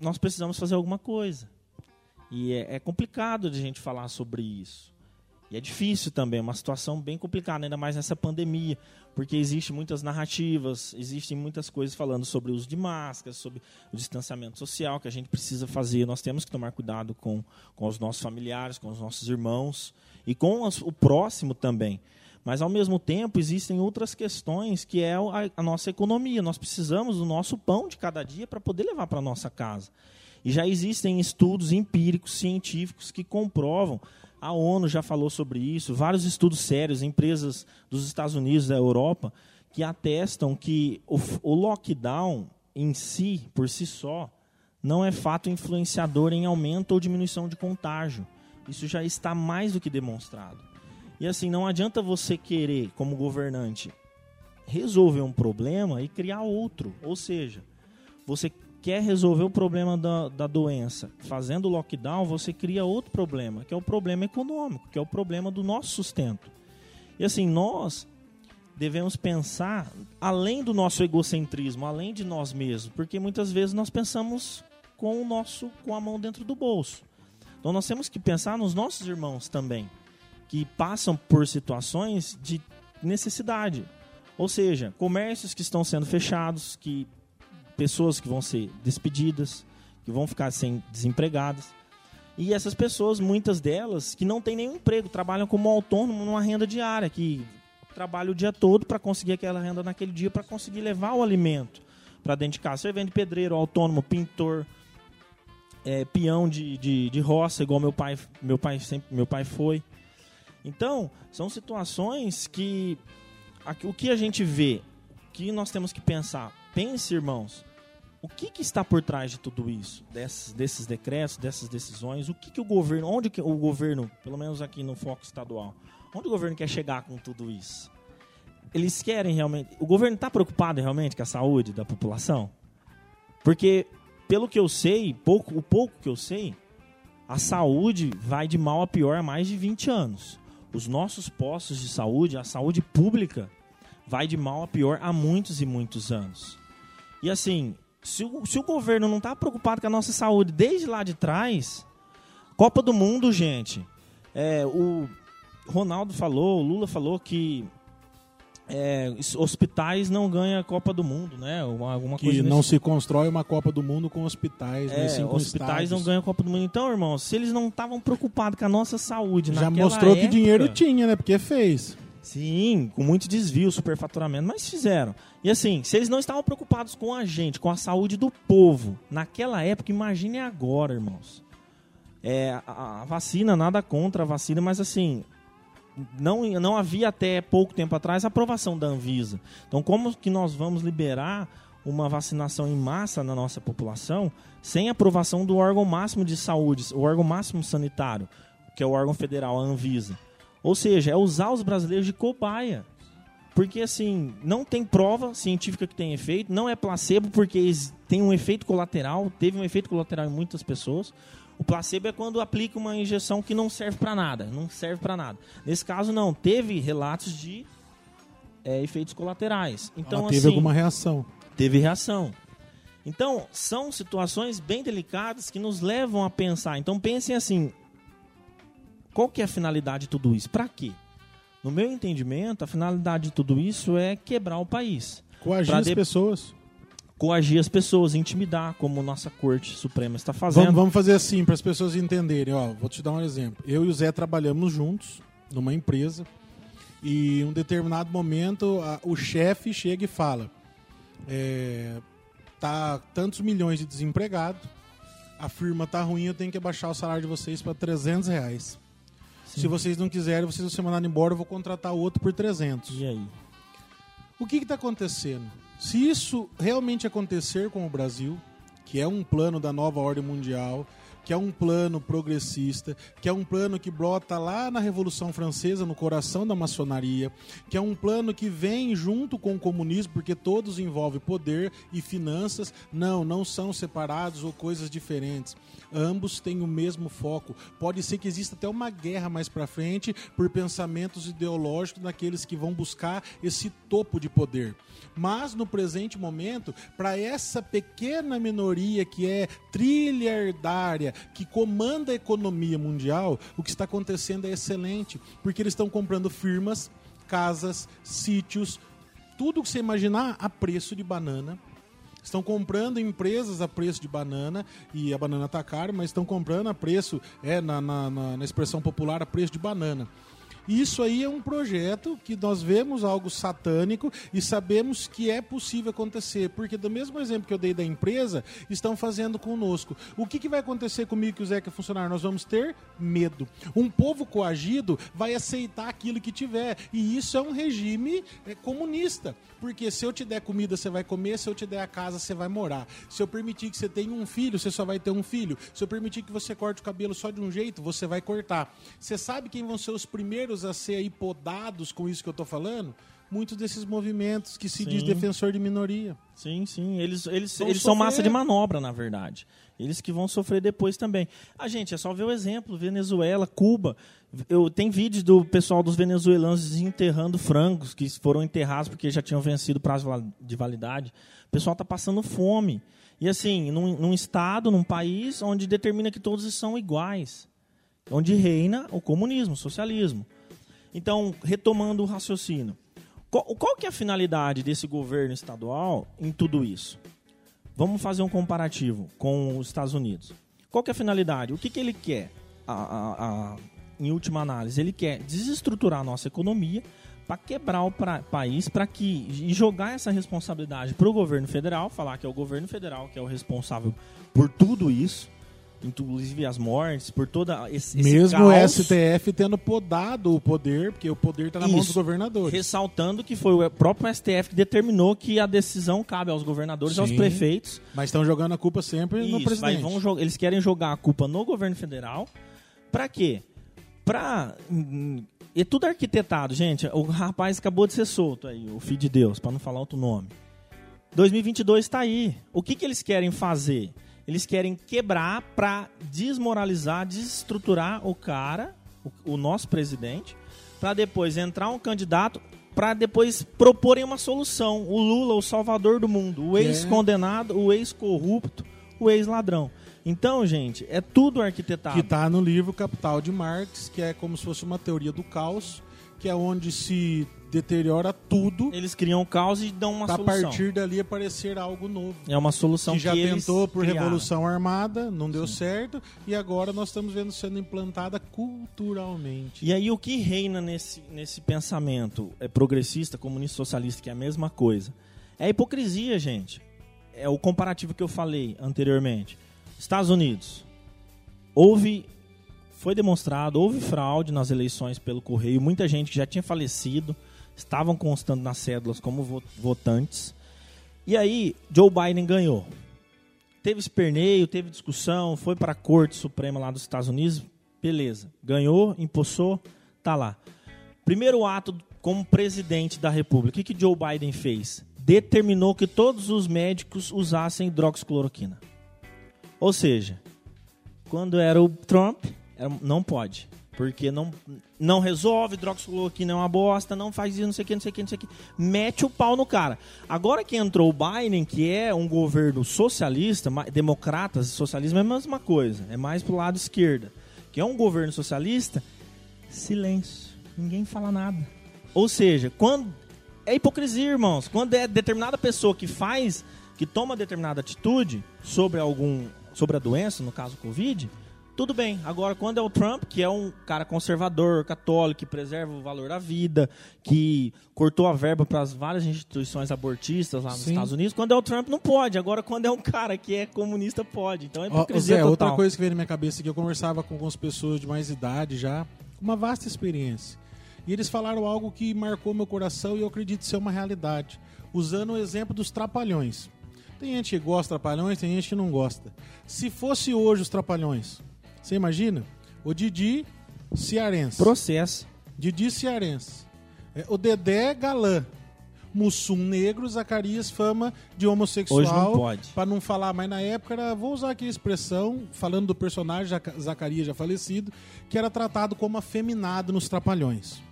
nós precisamos fazer alguma coisa. E é, é complicado de a gente falar sobre isso. E é difícil também, é uma situação bem complicada, ainda mais nessa pandemia, porque existem muitas narrativas, existem muitas coisas falando sobre o uso de máscaras, sobre o distanciamento social que a gente precisa fazer. Nós temos que tomar cuidado com, com os nossos familiares, com os nossos irmãos e com as- o próximo também. Mas, ao mesmo tempo, existem outras questões que é a, a nossa economia. Nós precisamos do nosso pão de cada dia para poder levar para nossa casa. E já existem estudos empíricos, científicos, que comprovam. A ONU já falou sobre isso, vários estudos sérios, empresas dos Estados Unidos, da Europa, que atestam que o, o lockdown em si, por si só, não é fato influenciador em aumento ou diminuição de contágio. Isso já está mais do que demonstrado. E assim, não adianta você querer, como governante, resolver um problema e criar outro. Ou seja, você quer resolver o problema da, da doença fazendo lockdown, você cria outro problema, que é o problema econômico, que é o problema do nosso sustento. E assim, nós devemos pensar além do nosso egocentrismo, além de nós mesmos, porque muitas vezes nós pensamos com o nosso com a mão dentro do bolso. Então nós temos que pensar nos nossos irmãos também, que passam por situações de necessidade. Ou seja, comércios que estão sendo fechados, que pessoas que vão ser despedidas, que vão ficar sem desempregadas. E essas pessoas, muitas delas, que não têm nenhum emprego, trabalham como autônomo numa renda diária, que trabalham o dia todo para conseguir aquela renda naquele dia, para conseguir levar o alimento para dentro de casa. Servente de pedreiro, autônomo, pintor, é, peão de, de, de roça, igual meu pai, meu pai sempre meu pai foi. Então, são situações que o que a gente vê, que nós temos que pensar. Pense, irmãos, o que, que está por trás de tudo isso? Desses, desses decretos, dessas decisões, o que, que o governo, onde que o governo, pelo menos aqui no foco estadual, onde o governo quer chegar com tudo isso? Eles querem realmente. O governo está preocupado realmente com a saúde da população? Porque, pelo que eu sei, pouco, o pouco que eu sei, a saúde vai de mal a pior há mais de 20 anos. Os nossos postos de saúde, a saúde pública, vai de mal a pior há muitos e muitos anos. E assim, se o, se o governo não está preocupado com a nossa saúde desde lá de trás, Copa do Mundo, gente, é, o Ronaldo falou, o Lula falou que é, os hospitais não ganham a Copa do Mundo, né? Uma, alguma Que coisa não nesse se constrói uma Copa do Mundo com hospitais, né? é, cinco hospitais não ganham a Copa do Mundo. Então, irmão, se eles não estavam preocupados com a nossa saúde Já mostrou que época- dinheiro tinha, né? Porque fez. Sim, com muito desvio, superfaturamento, mas fizeram. E assim, se eles não estavam preocupados com a gente, com a saúde do povo, naquela época, imagine agora, irmãos. É, a, a vacina, nada contra a vacina, mas assim, não, não havia até pouco tempo atrás aprovação da Anvisa. Então, como que nós vamos liberar uma vacinação em massa na nossa população sem aprovação do órgão máximo de saúde, o órgão máximo sanitário, que é o órgão federal, a Anvisa? Ou seja, é usar os brasileiros de cobaia. Porque, assim, não tem prova científica que tem efeito, não é placebo porque tem um efeito colateral, teve um efeito colateral em muitas pessoas. O placebo é quando aplica uma injeção que não serve para nada, não serve para nada. Nesse caso, não, teve relatos de é, efeitos colaterais. Então, Ela teve assim, alguma reação. teve reação. Então, são situações bem delicadas que nos levam a pensar. Então, pensem assim: qual que é a finalidade de tudo isso? Para quê? No meu entendimento, a finalidade de tudo isso é quebrar o país, Coagir Pra as de- pessoas. Coagir as pessoas, intimidar, como nossa Corte Suprema está fazendo. Vamos, vamos fazer assim para as pessoas entenderem. Ó, vou te dar um exemplo. Eu e o Zé trabalhamos juntos numa empresa e em um determinado momento a- o chefe chega e fala: é, tá tantos milhões de desempregado, a firma tá ruim, eu tenho que baixar o salário de vocês para 300 reais. Se vocês não quiserem, vocês vão ser mandados embora, eu vou contratar outro por 300. E aí? O que está acontecendo? Se isso realmente acontecer com o Brasil, que é um plano da nova ordem mundial, que é um plano progressista, que é um plano que brota lá na Revolução Francesa, no coração da maçonaria, que é um plano que vem junto com o comunismo, porque todos envolvem poder e finanças. Não, não são separados ou coisas diferentes. Ambos têm o mesmo foco. Pode ser que exista até uma guerra mais para frente por pensamentos ideológicos daqueles que vão buscar esse topo de poder. Mas no presente momento, para essa pequena minoria que é trilhardária, que comanda a economia mundial, o que está acontecendo é excelente, porque eles estão comprando firmas, casas, sítios, tudo que você imaginar a preço de banana. Estão comprando empresas a preço de banana, e a banana está cara, mas estão comprando a preço, é, na, na, na- na expressão popular, a preço de banana. Isso aí é um projeto que nós vemos algo satânico e sabemos que é possível acontecer, porque do mesmo exemplo que eu dei da empresa, estão fazendo conosco. O que, que vai acontecer comigo que o Zé quer funcionar? Nós vamos ter medo. Um povo coagido vai aceitar aquilo que tiver, e isso é um regime é, comunista, porque se eu te der comida, você vai comer, se eu te der a casa, você vai morar. Se eu permitir que você tenha um filho, você só vai ter um filho. Se eu permitir que você corte o cabelo só de um jeito, você vai cortar. Você sabe quem vão ser os primeiros a ser aí podados com isso que eu tô falando? Muitos desses movimentos que se diz Sim. defensor de minoria. Sim, sim. Eles, eles, Vão eles são massa de manobra, na verdade. Eles que vão sofrer depois também. A gente, é só ver o exemplo: Venezuela, Cuba. Eu, tem vídeos do pessoal dos venezuelanos desenterrando frangos que foram enterrados porque já tinham vencido o prazo de validade. O pessoal está passando fome. E assim, num, num estado, num país onde determina que todos são iguais. Onde reina o comunismo, o socialismo. Então, retomando o raciocínio. Qual, qual que é a finalidade desse governo estadual em tudo isso? Vamos fazer um comparativo com os Estados Unidos. Qual que é a finalidade? O que, que ele quer? A- a- a- em última análise, ele quer desestruturar a nossa economia para quebrar o pra- país, para que e jogar essa responsabilidade para o governo federal, falar que é o governo federal que é o responsável por tudo isso. Inclusive as mortes, por toda esse, esse Mesmo o caos, STF tendo podado o poder, porque o poder está na mão dos Isso. governadores. ressaltando que foi o próprio STF que determinou que a decisão cabe aos governadores, aos Sim. prefeitos. Mas estão jogando a culpa sempre no Isso, mas presidente. vão eles querem jogar a culpa no governo federal. Pra quê? Pra. hum, É tudo arquitetado, gente. O rapaz acabou de ser solto aí, o filho de Deus, pra não falar outro nome. 2022 tá aí. O que, que eles querem fazer? Eles querem quebrar pra desmoralizar, desestruturar o cara, o, o nosso presidente, pra depois entrar um candidato, pra depois proporem uma solução. O Lula, o salvador do mundo, o é- ex-condenado, o ex-corrupto, o ex-ladrão. Então, gente, é tudo arquitetado. Que está no livro Capital de Marx, que é como se fosse uma teoria do caos, que é onde se deteriora tudo Eles criam o caos e dão uma para a solução. partir dali aparecer algo novo. É uma solução que que, já tentou por criaram. Revolução Armada, não deu certo, e agora nós estamos vendo sendo implantada culturalmente. E aí o que reina nesse, nesse pensamento é progressista, comunista, socialista, que é a mesma coisa? É a hipocrisia, gente. É o comparativo que eu falei anteriormente. Estados Unidos. Houve foi demonstrado, houve fraude nas eleições pelo correio, muita gente que já tinha falecido, estavam constando nas cédulas como vo- votantes. E aí, Joe Biden ganhou. Teve esperneio, teve discussão, foi para a Corte Suprema lá dos Estados Unidos, beleza. Ganhou, empossou, tá lá. Primeiro ato como presidente da República, o que, que Joe Biden fez? Determinou que todos os médicos usassem hidroxicloroquina. Ou seja, quando era o Trump, não pode. Porque não, não resolve, hidroxicloroquina é uma bosta, não faz isso, não sei o que, não sei o que, não sei o que. Mete o pau no cara. Agora que entrou o Biden, que é um governo socialista, democratas socialismo é a mesma coisa, é mais pro lado esquerda. Que é um governo socialista, silêncio. Ninguém fala nada. Ou seja, quando. É hipocrisia, irmãos. Quando é determinada pessoa que faz, que toma determinada atitude sobre algum. sobre a doença, no caso Covid, tudo bem. Agora, quando é o Trump, que é um cara conservador, católico, que preserva o valor da vida, que cortou a verba para as várias instituições abortistas lá nos Sim. Estados Unidos, quando é o Trump, não pode. Agora, quando é um cara que é comunista, pode. Então é hipocrisia Zé, total. outra coisa que veio na minha cabeça que eu conversava com algumas pessoas de mais idade já, uma vasta experiência. E eles falaram algo que marcou meu coração e eu acredito ser uma realidade. Usando o exemplo dos trapalhões. Tem gente que gosta de trapalhões, tem gente que não gosta. Se fosse hoje os trapalhões, você imagina? O Didi cearense. Processo. Didi cearense. É, o Dedé galã. Mussum negro, Zacarias fama de homossexual. Hoje não pode. Pra não falar, mas na época era, vou usar aqui a expressão, falando do personagem Zaca- Zacarias já falecido, que era tratado como afeminado nos trapalhões.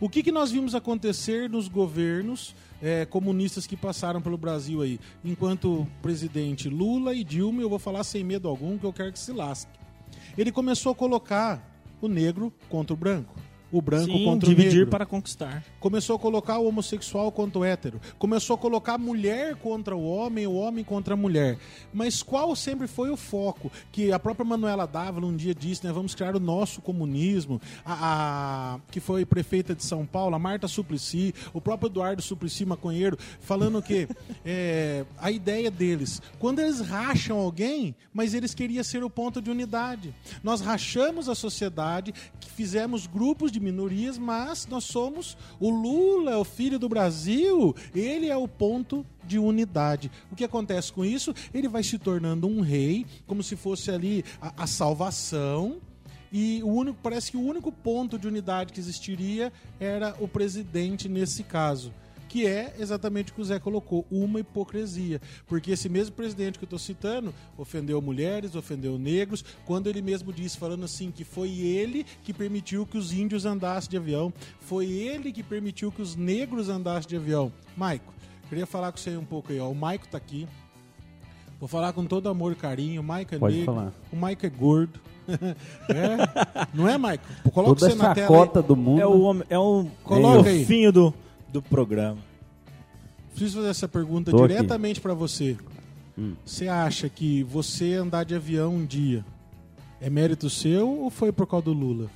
O que, que nós vimos acontecer nos governos eh, comunistas que passaram pelo Brasil aí? Enquanto presidente Lula e Dilma, eu vou falar sem medo algum, que eu quero que se lasque. Ele começou a colocar o negro contra o branco. O branco Sim, contra dividir o negro. para conquistar. Começou a colocar o homossexual contra o hétero. Começou a colocar a mulher contra o homem, o homem contra a mulher. Mas qual sempre foi o foco? Que a própria Manuela Dávila um dia disse, né? Vamos criar o nosso comunismo. A, a- que foi prefeita de São Paulo, a Marta Suplicy, o próprio Eduardo Suplicy, maconheiro, falando que é, a ideia deles, quando eles racham alguém, mas eles queriam ser o ponto de unidade. Nós rachamos a sociedade, fizemos grupos de minorias, mas nós somos o Lula, o filho do Brasil, ele é o ponto de unidade. O que acontece com isso? Ele vai se tornando um rei, como se fosse ali a, a salvação. E o único, parece que o único ponto de unidade que existiria era o presidente nesse caso. Que é exatamente o que o Zé colocou, uma hipocrisia. Porque esse mesmo presidente que eu estou citando ofendeu mulheres, ofendeu negros, quando ele mesmo disse, falando assim, que foi ele que permitiu que os índios andassem de avião, foi ele que permitiu que os negros andassem de avião. Maico, queria falar com você um pouco aí, ó. O Maico tá aqui. Vou falar com todo amor e carinho. O Maico é Pode negro, falar. o Maico é gordo. é? Não é, Maico? Coloca Toda você na tela. aí. do mundo. É o, homem- é o Coloca aí. fofinho do, do programa. Preciso fazer essa pergunta Tô diretamente pra você. Hum. Você acha que você andar de avião um dia é mérito seu ou foi por causa do Lula?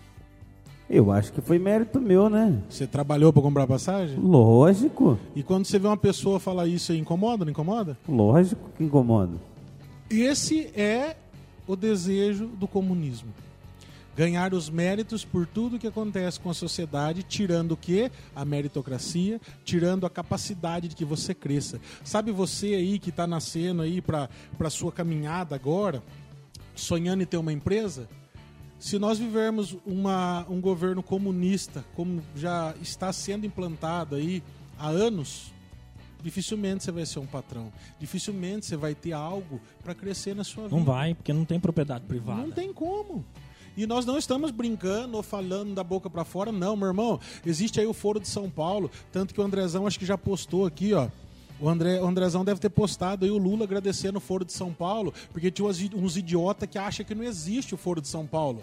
Eu acho que foi mérito meu, né? Você trabalhou pra comprar passagem? Lógico, E quando você vê uma pessoa falar isso, aí, incomoda, não incomoda? lógico que incomoda. Esse é o desejo do comunismo. Ganhar os méritos por tudo que acontece com a sociedade, tirando o quê? A meritocracia, tirando a capacidade de que você cresça. Sabe você aí que está nascendo aí para a sua caminhada agora, sonhando em ter uma empresa? Se nós vivermos uma, um governo comunista, como já está sendo implantado aí há anos, dificilmente você vai ser um patrão. Dificilmente você vai ter algo para crescer na sua vida. Não vai, porque não tem propriedade privada. Não tem como. E nós não estamos brincando ou falando da boca para fora, não, meu irmão. Existe aí o Foro de São Paulo, tanto que o Andrezão acho que já postou aqui, ó. O, André, o Andrezão deve ter postado aí o Lula agradecendo o Foro de São Paulo, porque tinha uns, idiotas que acham que não existe o Foro de São Paulo.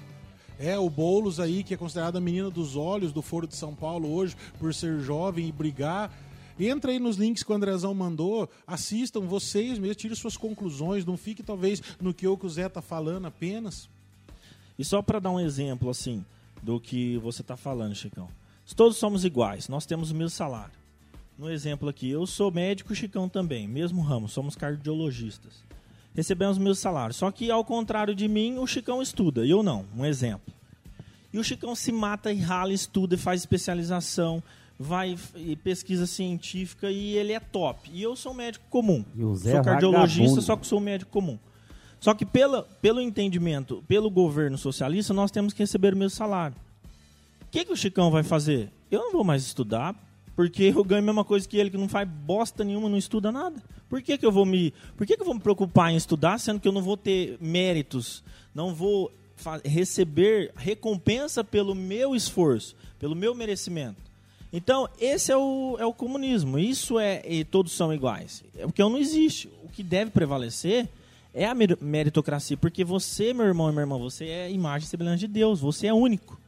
É, o Boulos aí, que é considerado a menina dos olhos do Foro de São Paulo hoje, por ser jovem e brigar. Entra aí nos links que o Andrezão mandou, assistam vocês mesmo, tirem suas conclusões, não fique talvez no que o que o Zé tá falando apenas. E só para dar um exemplo assim do que você está falando, Chicão. Todos somos iguais, nós temos o mesmo salário. No exemplo aqui, eu sou médico, o Chicão também, mesmo ramo, somos cardiologistas. Recebemos o mesmo salário. Só que ao contrário de mim, o Chicão estuda, e eu não. Um exemplo. E o Chicão se mata e rala, estuda e faz especialização, vai e pesquisa científica e ele é top. E eu sou médico comum. E sou é cardiologista, vagabundo. só que sou médico comum. Só que pela, pelo entendimento, pelo governo socialista, nós temos que receber o mesmo salário. O que, que o Chicão vai fazer? Eu não vou mais estudar, porque eu ganho a mesma coisa que ele, que não faz bosta nenhuma, não estuda nada. Por que, que eu vou me. Por que, que eu vou me preocupar em estudar, sendo que eu não vou ter méritos, não vou receber recompensa pelo meu esforço, pelo meu merecimento? Então, esse é o, é o comunismo. Isso é. E todos são iguais. É porque não existe. O que deve prevalecer é a mer- meritocracia. Porque você, meu irmão e minha irmã, você é imagem e semelhança de Deus. Você é único.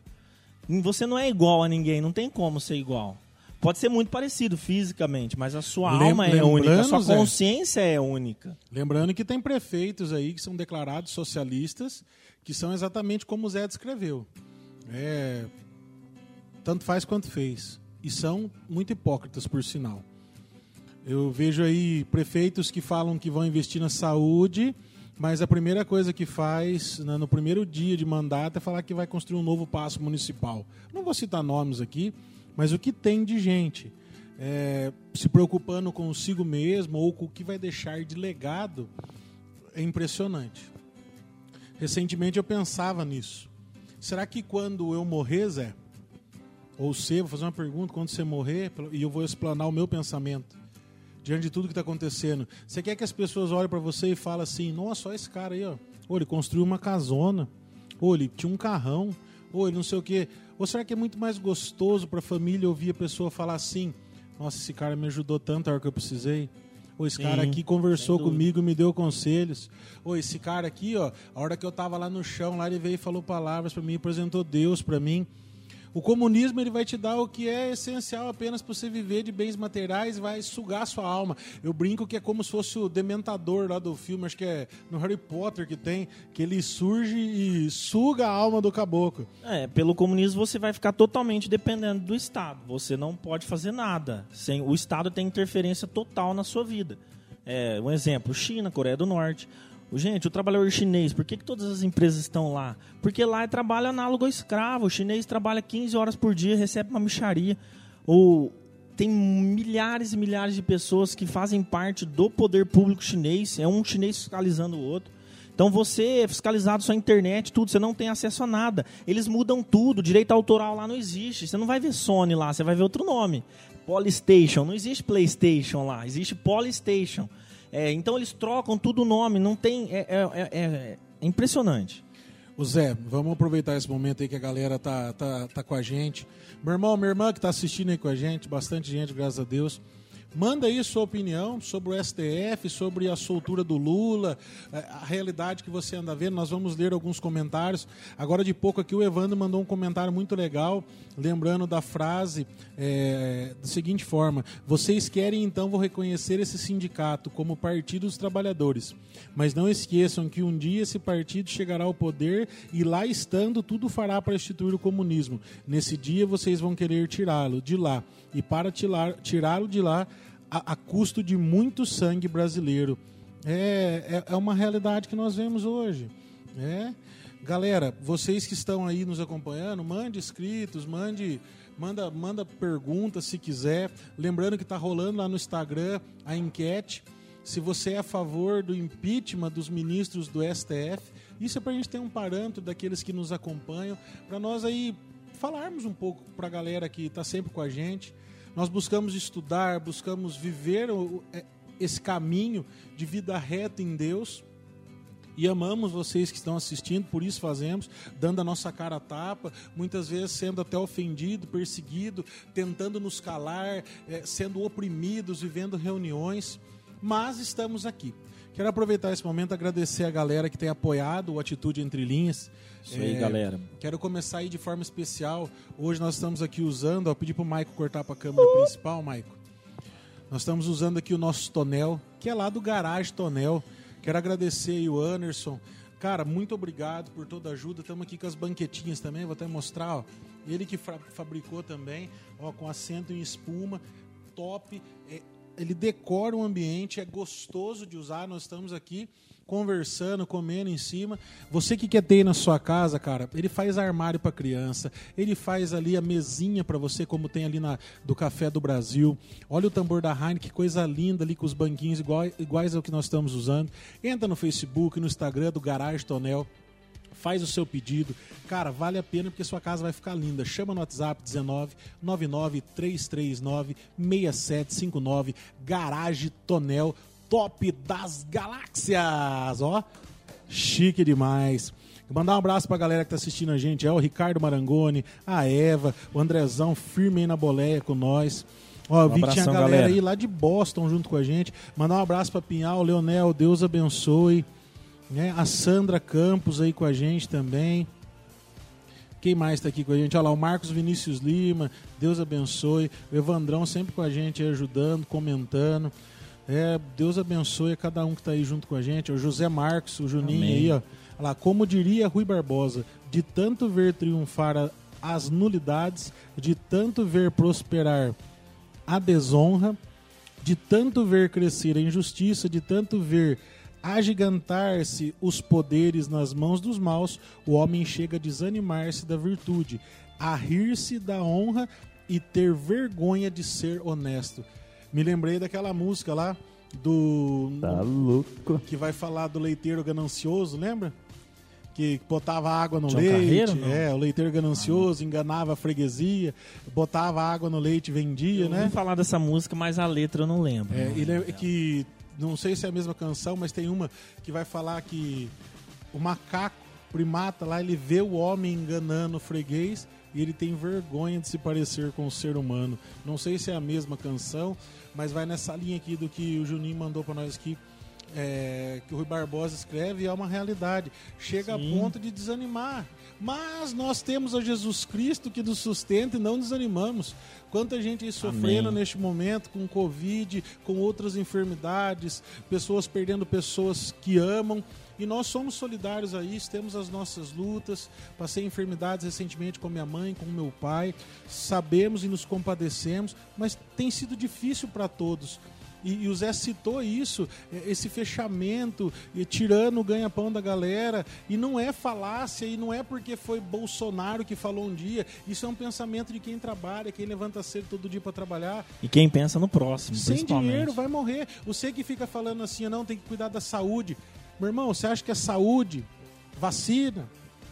Você não é igual a ninguém. Não tem como ser igual. Pode ser muito parecido fisicamente, mas a sua Lem- alma é única. A sua consciência é única. Lembrando que tem prefeitos aí que são declarados socialistas, que são exatamente como o Zé descreveu. É, tanto faz quanto fez. E são muito hipócritas, por sinal. Eu vejo aí prefeitos que falam que vão investir na saúde, mas a primeira coisa que faz né, no primeiro dia de mandato é falar que vai construir um novo passo municipal. Não vou citar nomes aqui, mas o que tem de gente é, se preocupando consigo mesmo ou com o que vai deixar de legado é impressionante. Recentemente eu pensava nisso. Será que quando eu morrer, Zé, ou você, vou fazer uma pergunta, quando você morrer, e eu vou explanar o meu pensamento, diante de tudo que está acontecendo, você quer que as pessoas olhem para você e falem assim, nossa, olha esse cara aí, ó. Ô, ele construiu uma casona, ou ele tinha um carrão, ou ele não sei o quê. Ou será que é muito mais gostoso para a família ouvir a pessoa falar assim, nossa, esse cara me ajudou tanto a hora que eu precisei. Ou esse Sim, cara aqui conversou comigo e me deu conselhos. Ou esse cara aqui, ó, a hora que eu tava lá no chão, lá ele veio e falou palavras para mim, apresentou Deus para mim. O comunismo ele vai te dar o que é essencial apenas para você viver de bens materiais, vai sugar a sua alma. Eu brinco que é como se fosse o dementador lá do filme, acho que é no Harry Potter que tem, que ele surge e suga a alma do caboclo. É, pelo comunismo você vai ficar totalmente dependendo do Estado. Você não pode fazer nada. Sem, o Estado tem interferência total na sua vida. É, um exemplo, China, Coreia do Norte. Gente, o trabalhador chinês, por que, que todas as empresas estão lá? Porque lá é trabalho análogo ao escravo. O chinês trabalha 15 horas por dia, recebe uma micharia. Ou tem milhares e milhares de pessoas que fazem parte do poder público chinês. É um chinês fiscalizando o outro. Então você é fiscalizado sua internet, tudo, você não tem acesso a nada. Eles mudam tudo, direito autoral lá não existe. Você não vai ver Sony lá, você vai ver outro nome. Polystation, não existe PlayStation lá, existe Polystation. É, então eles trocam tudo o nome, não tem. É, é- é- é- é impressionante. O Zé, vamos aproveitar esse momento aí que a galera tá, tá, tá com a gente. Meu irmão, minha irmã que tá assistindo aí com a gente, bastante gente, graças a Deus. Manda aí sua opinião sobre o STF, sobre a soltura do Lula, eh, a realidade que você anda vendo. Nós vamos ler alguns comentários. Agora de pouco aqui o Evandro mandou um comentário muito legal, lembrando da frase eh, da seguinte forma: Vocês querem então vou reconhecer esse sindicato como partido dos trabalhadores, mas não esqueçam que um dia esse partido chegará ao poder e lá estando tudo fará para instituir o comunismo. Nesse dia vocês vão querer tirá-lo de lá e para tirá-lo de lá a, a custo de muito sangue brasileiro. É, é, é uma realidade que nós vemos hoje. É. Galera, vocês que estão aí nos acompanhando, mande inscritos, mande manda manda perguntas se quiser. Lembrando que está rolando lá no Instagram a enquete se você é a favor do impeachment dos ministros do STF. Isso é para a gente ter um parâmetro daqueles que nos acompanham, para nós aí falarmos um pouco para a galera que está sempre com a gente. Nós buscamos estudar, buscamos viver é, esse caminho de vida reta em Deus. E amamos vocês que estão assistindo, por isso fazemos, dando a nossa cara a tapa, muitas vezes sendo até ofendido, perseguido, tentando nos calar, eh, sendo oprimidos, vivendo reuniões, mas estamos aqui. Quero aproveitar esse momento agradecer a galera que tem apoiado o Atitude Entre Linhas. Isso aí, É, galera. Quero começar aí de forma especial. Hoje nós estamos aqui usando, ó, pedi pro Maico cortar para a câmera principal, Maico. Nós estamos usando aqui o nosso tonel, que é lá do Garage Tonel. Quero agradecer aí o Anderson. Cara, muito obrigado por toda a ajuda. Estamos aqui com as banquetinhas também, vou até mostrar, ó. Ele que fa- fabricou também, ó, com assento em espuma, top. É, ele decora o ambiente, é gostoso de usar. Nós estamos aqui conversando, comendo em cima. Você que quer ter na sua casa, cara, ele faz armário para criança, ele faz ali a mesinha para você, como tem ali na do Café do Brasil. Olha o tambor da Heineken, que coisa linda ali com os banquinhos iguais, iguais ao que nós estamos usando. Entra no Facebook, no Instagram do Garage Tonel faz o seu pedido. Cara, vale a pena porque sua casa vai ficar linda. Chama no WhatsApp 19 99 339 6759 Garage Tonel, top das galáxias, ó. Chique demais. Mandar um abraço pra galera que tá assistindo a gente. É o Ricardo Marangoni, a Eva, o Andrezão firme aí na boleia com nós. Ó, eu vi que tinha a abração, galera, galera. aí lá de Boston junto com a gente. Mandar um abraço pra Pinhal, Leonel, Deus abençoe né? A Sandra Campos aí com a gente também. Quem mais está aqui com a gente? Olha lá, o Marcos Vinícius Lima, Deus abençoe. O Evandrão sempre com a gente, ajudando, comentando. É, Deus abençoe a cada um que está aí junto com a gente. O José Marcos, o Juninho Amém. aí, ó. Lá, como diria Rui Barbosa, de tanto ver triunfar a- as nulidades, de tanto ver prosperar a desonra, de tanto ver crescer a injustiça, de tanto ver agigantar-se os poderes nas mãos dos maus, o homem chega a desanimar-se da virtude, a rir-se da honra e ter vergonha de ser honesto. Me lembrei daquela música lá do Tá louco. que vai falar do leiteiro ganancioso, lembra? Que botava água no leite. Carreiro, é, o leiteiro ganancioso enganava a freguesia, botava água no leite e vendia, Eu né? ouvi falar dessa música, mas a letra eu não lembro. É, Não ele é lembro. que não sei se é a mesma canção, mas tem uma que vai falar que o macaco primata lá ele vê o homem enganando o freguês e ele tem vergonha de se parecer com o ser humano. Não sei se é a mesma canção, mas vai nessa linha aqui do que o Juninho mandou para nós aqui. é, que o Rui Barbosa escreve é uma realidade. Chega Sim. a ponto de desanimar. Mas nós temos a Jesus Cristo que nos sustenta e não desanimamos. Quanta gente aí sofrendo Amém. neste momento com Covid, com outras enfermidades, pessoas perdendo pessoas que amam. E nós somos solidários a isso, temos as nossas lutas. Passei enfermidades recentemente com minha mãe, com meu pai. Sabemos e nos compadecemos, mas tem sido difícil para todos. E, e o Zé citou isso, eh, esse fechamento, e tirando o ganha-pão da galera. E não é falácia, e não é porque foi Bolsonaro que falou um dia. Isso é um pensamento de quem trabalha, quem levanta cedo todo dia para trabalhar. E quem pensa no próximo, Sem dinheiro vai morrer. Você que fica falando assim, não, tem que cuidar da saúde. Meu irmão, você acha que a saúde, vacina,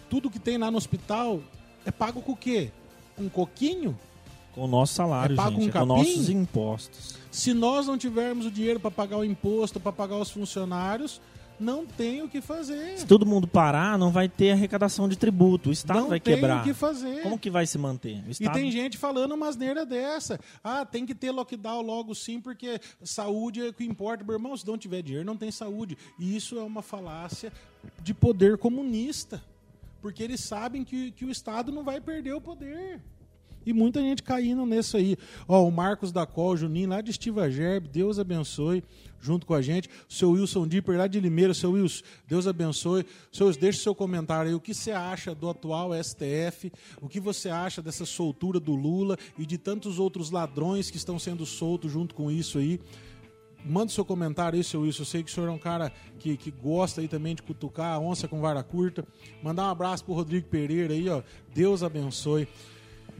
tudo que tem lá no hospital é pago com o quê? Com coquinho? Com o nosso salário, É pago gente. um é com nossos impostos. Se nós não tivermos o dinheiro para pagar o imposto, para pagar os funcionários, não tem o que fazer. Se todo mundo parar, não vai ter arrecadação de tributo. O Estado não vai tem quebrar. o que fazer. Como que vai se manter? O E Estado... tem gente falando umas neiras dessa. Ah, tem que ter lockdown logo sim, porque saúde é o que importa. Meu irmão, se não tiver dinheiro, não tem saúde. E isso é uma falácia de poder comunista. Porque eles sabem que, que o Estado não vai perder o poder. E muita gente caindo nisso aí. Ó, o Marcos da Col, Juninho, lá de Estiva Gerb, Deus abençoe, junto com a gente. O seu Wilson Dipper, lá de Limeira, seu Wilson, Deus abençoe. Seus, deixe seu comentário aí, o que você acha do atual STF, o que você acha dessa soltura do Lula e de tantos outros ladrões que estão sendo soltos junto com isso aí. manda seu comentário aí, seu Wilson. Eu sei que o senhor é um cara que, que gosta aí também de cutucar a onça com vara curta. Mandar um abraço pro Rodrigo Pereira aí, ó. Deus abençoe.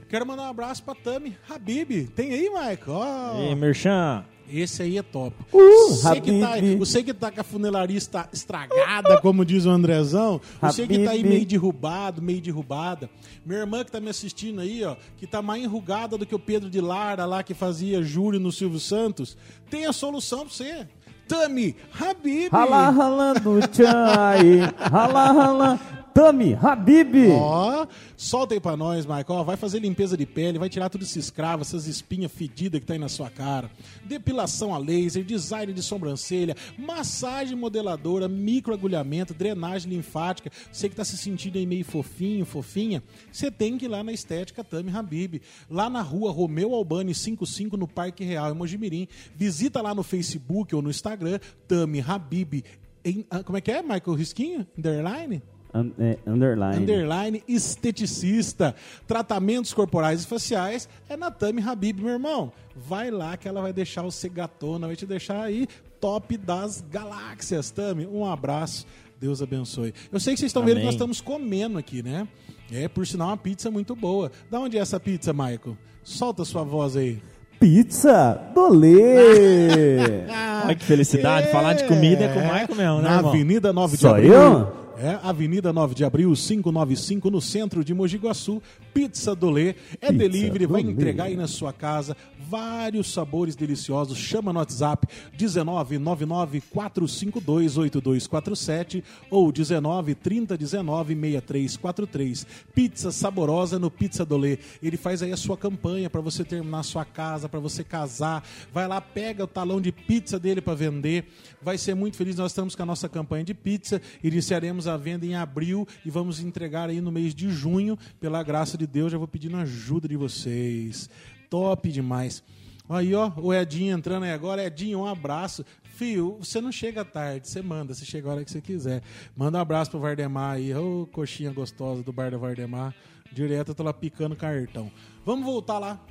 Quero mandar um abraço pra Tami Habib. Tem aí, Michael? Ó, Ei, Merchan. esse aí é top. Uh, você, que tá, Habib. você que tá com a funelaria está estragada, como diz o Andrezão. Você que tá aí Habib. meio derrubado, meio derrubada. Minha irmã que tá me assistindo aí, ó, que tá mais enrugada do que o Pedro de Lara lá que fazia Júlio no Silvio Santos, tem a solução pra você. Tami Habib. Rala, ralando, tchai. Rala, rala. Tami, Habib. Ó, solta aí pra nós, Michael. Vai fazer limpeza de pele, vai tirar tudo esse escravo, essas espinhas fedidas que tá aí na sua cara. Depilação a laser, design de sobrancelha, massagem modeladora, microagulhamento, drenagem linfática. Você que tá se sentindo aí meio fofinho, fofinha, você tem que ir lá na Estética Tami Habib. Lá na rua Romeu Albani 55, no Parque Real, em Mojimirim. Visita lá no Facebook ou no Instagram, Tami Habib. Em- ah, como é que é, Michael Risquinho? Underline? Un- é, underline. Underline esteticista. Tratamentos corporais e faciais é na Tami Habib, meu irmão. Vai lá que ela vai deixar você gatona, vai te deixar aí top das galáxias, Tami. Um abraço. Deus abençoe. Eu sei que vocês estão vendo que nós estamos comendo aqui, né? É, por sinal, uma pizza muito boa. Da onde é essa pizza, Michael? Solta sua voz aí. Pizza Dolê. Olha que felicidade. Falar de comida é com o Michael mesmo, né, Na irmão? Avenida 9 de Só Abril. eu? É, Avenida 9 de Abril, 595, no centro de Mogi Guaçu. Pizza Dolê. É Pizza delivery, vai Dolê. entregar aí na sua casa vários sabores deliciosos. Chama no WhatsApp 19 99 452 8247 ou 19 30 19 6343. Pizza saborosa no Pizza Dolê. Ele faz aí a sua campanha para você terminar a sua casa, para você casar. Vai lá, pega o talão de pizza dele para vender. Vai ser muito feliz. Nós estamos com a nossa campanha de pizza. Iniciaremos a venda em abril e vamos entregar aí no mês de junho. Pela graça de Deus, já vou pedindo ajuda de vocês. Top demais. Aí, ó, o Edinho entrando aí agora. Edinho, um abraço. Fio, você não chega tarde, você manda, você chega a hora que você quiser. Manda um abraço pro Vardemar aí, ô coxinha gostosa do bar do Vardemar. Direto eu tô lá picando cartão. Vamos voltar lá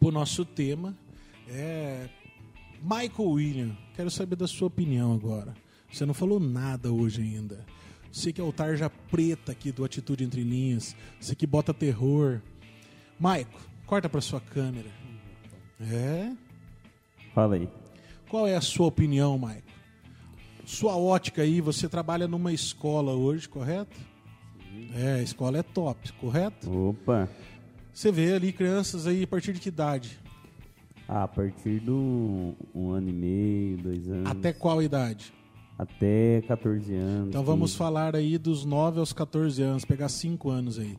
pro nosso tema. É. Michael William, quero saber da sua opinião agora. Você não falou nada hoje ainda. Você que é o tarja preta aqui do Atitude Entre Linhas. Você que bota terror. Maico, corta pra sua câmera. É? Fala aí. Qual é a sua opinião, Maico? Sua ótica aí, você trabalha numa escola hoje, correto? É, a escola é top, correto? Opa. Você vê ali crianças aí a partir de que idade? Ah, a partir do um ano e meio, dois anos. Até qual idade? Até 14 anos. Então vamos 15. falar aí dos 9 aos 14 anos, pegar 5 anos aí.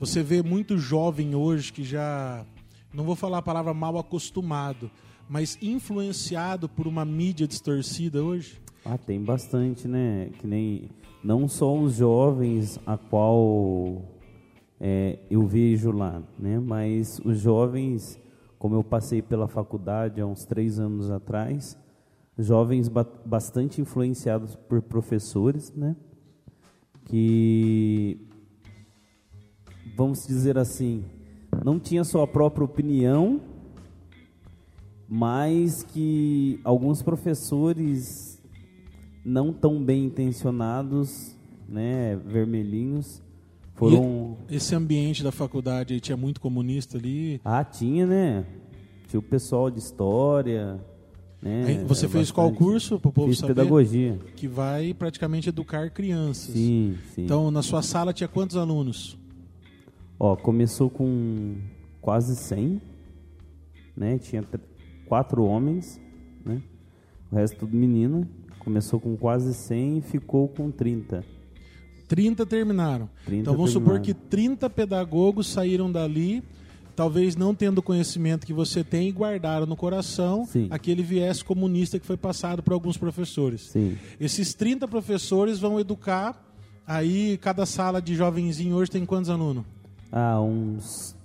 Você vê muito jovem hoje que já, não vou falar a palavra mal acostumado, mas influenciado por uma mídia distorcida hoje? Ah, tem bastante, né? Que nem não só os jovens a qual é, eu vejo lá, né? Mas os jovens, como eu passei pela faculdade há uns três anos atrás, jovens ba- bastante influenciados por professores, né? Que vamos dizer assim, não tinha sua própria opinião, mas que alguns professores não tão bem intencionados, né, vermelhinhos, foram E esse ambiente da faculdade tinha muito comunista ali. ah tinha, né? Tinha o pessoal de história, né? Você é fez qual bastante- curso pro povo Fiz saber? pedagogia. Que vai praticamente educar crianças. Sim, sim. Então, na sua sala tinha quantos alunos? Ó, começou com quase 100, né? Tinha tr- quatro homens, né? O resto tudo menina. Começou com quase 100 e ficou com 30. 30 terminaram. 30 então vamos supor terminaram. que 30 pedagogos saíram dali, talvez não tendo o conhecimento que você tem e guardaram no coração Sim. aquele viés comunista que foi passado por alguns professores. Sim. Esses 30 professores vão educar, aí cada sala de jovenzinho hoje tem quantos alunos? Ah, uns.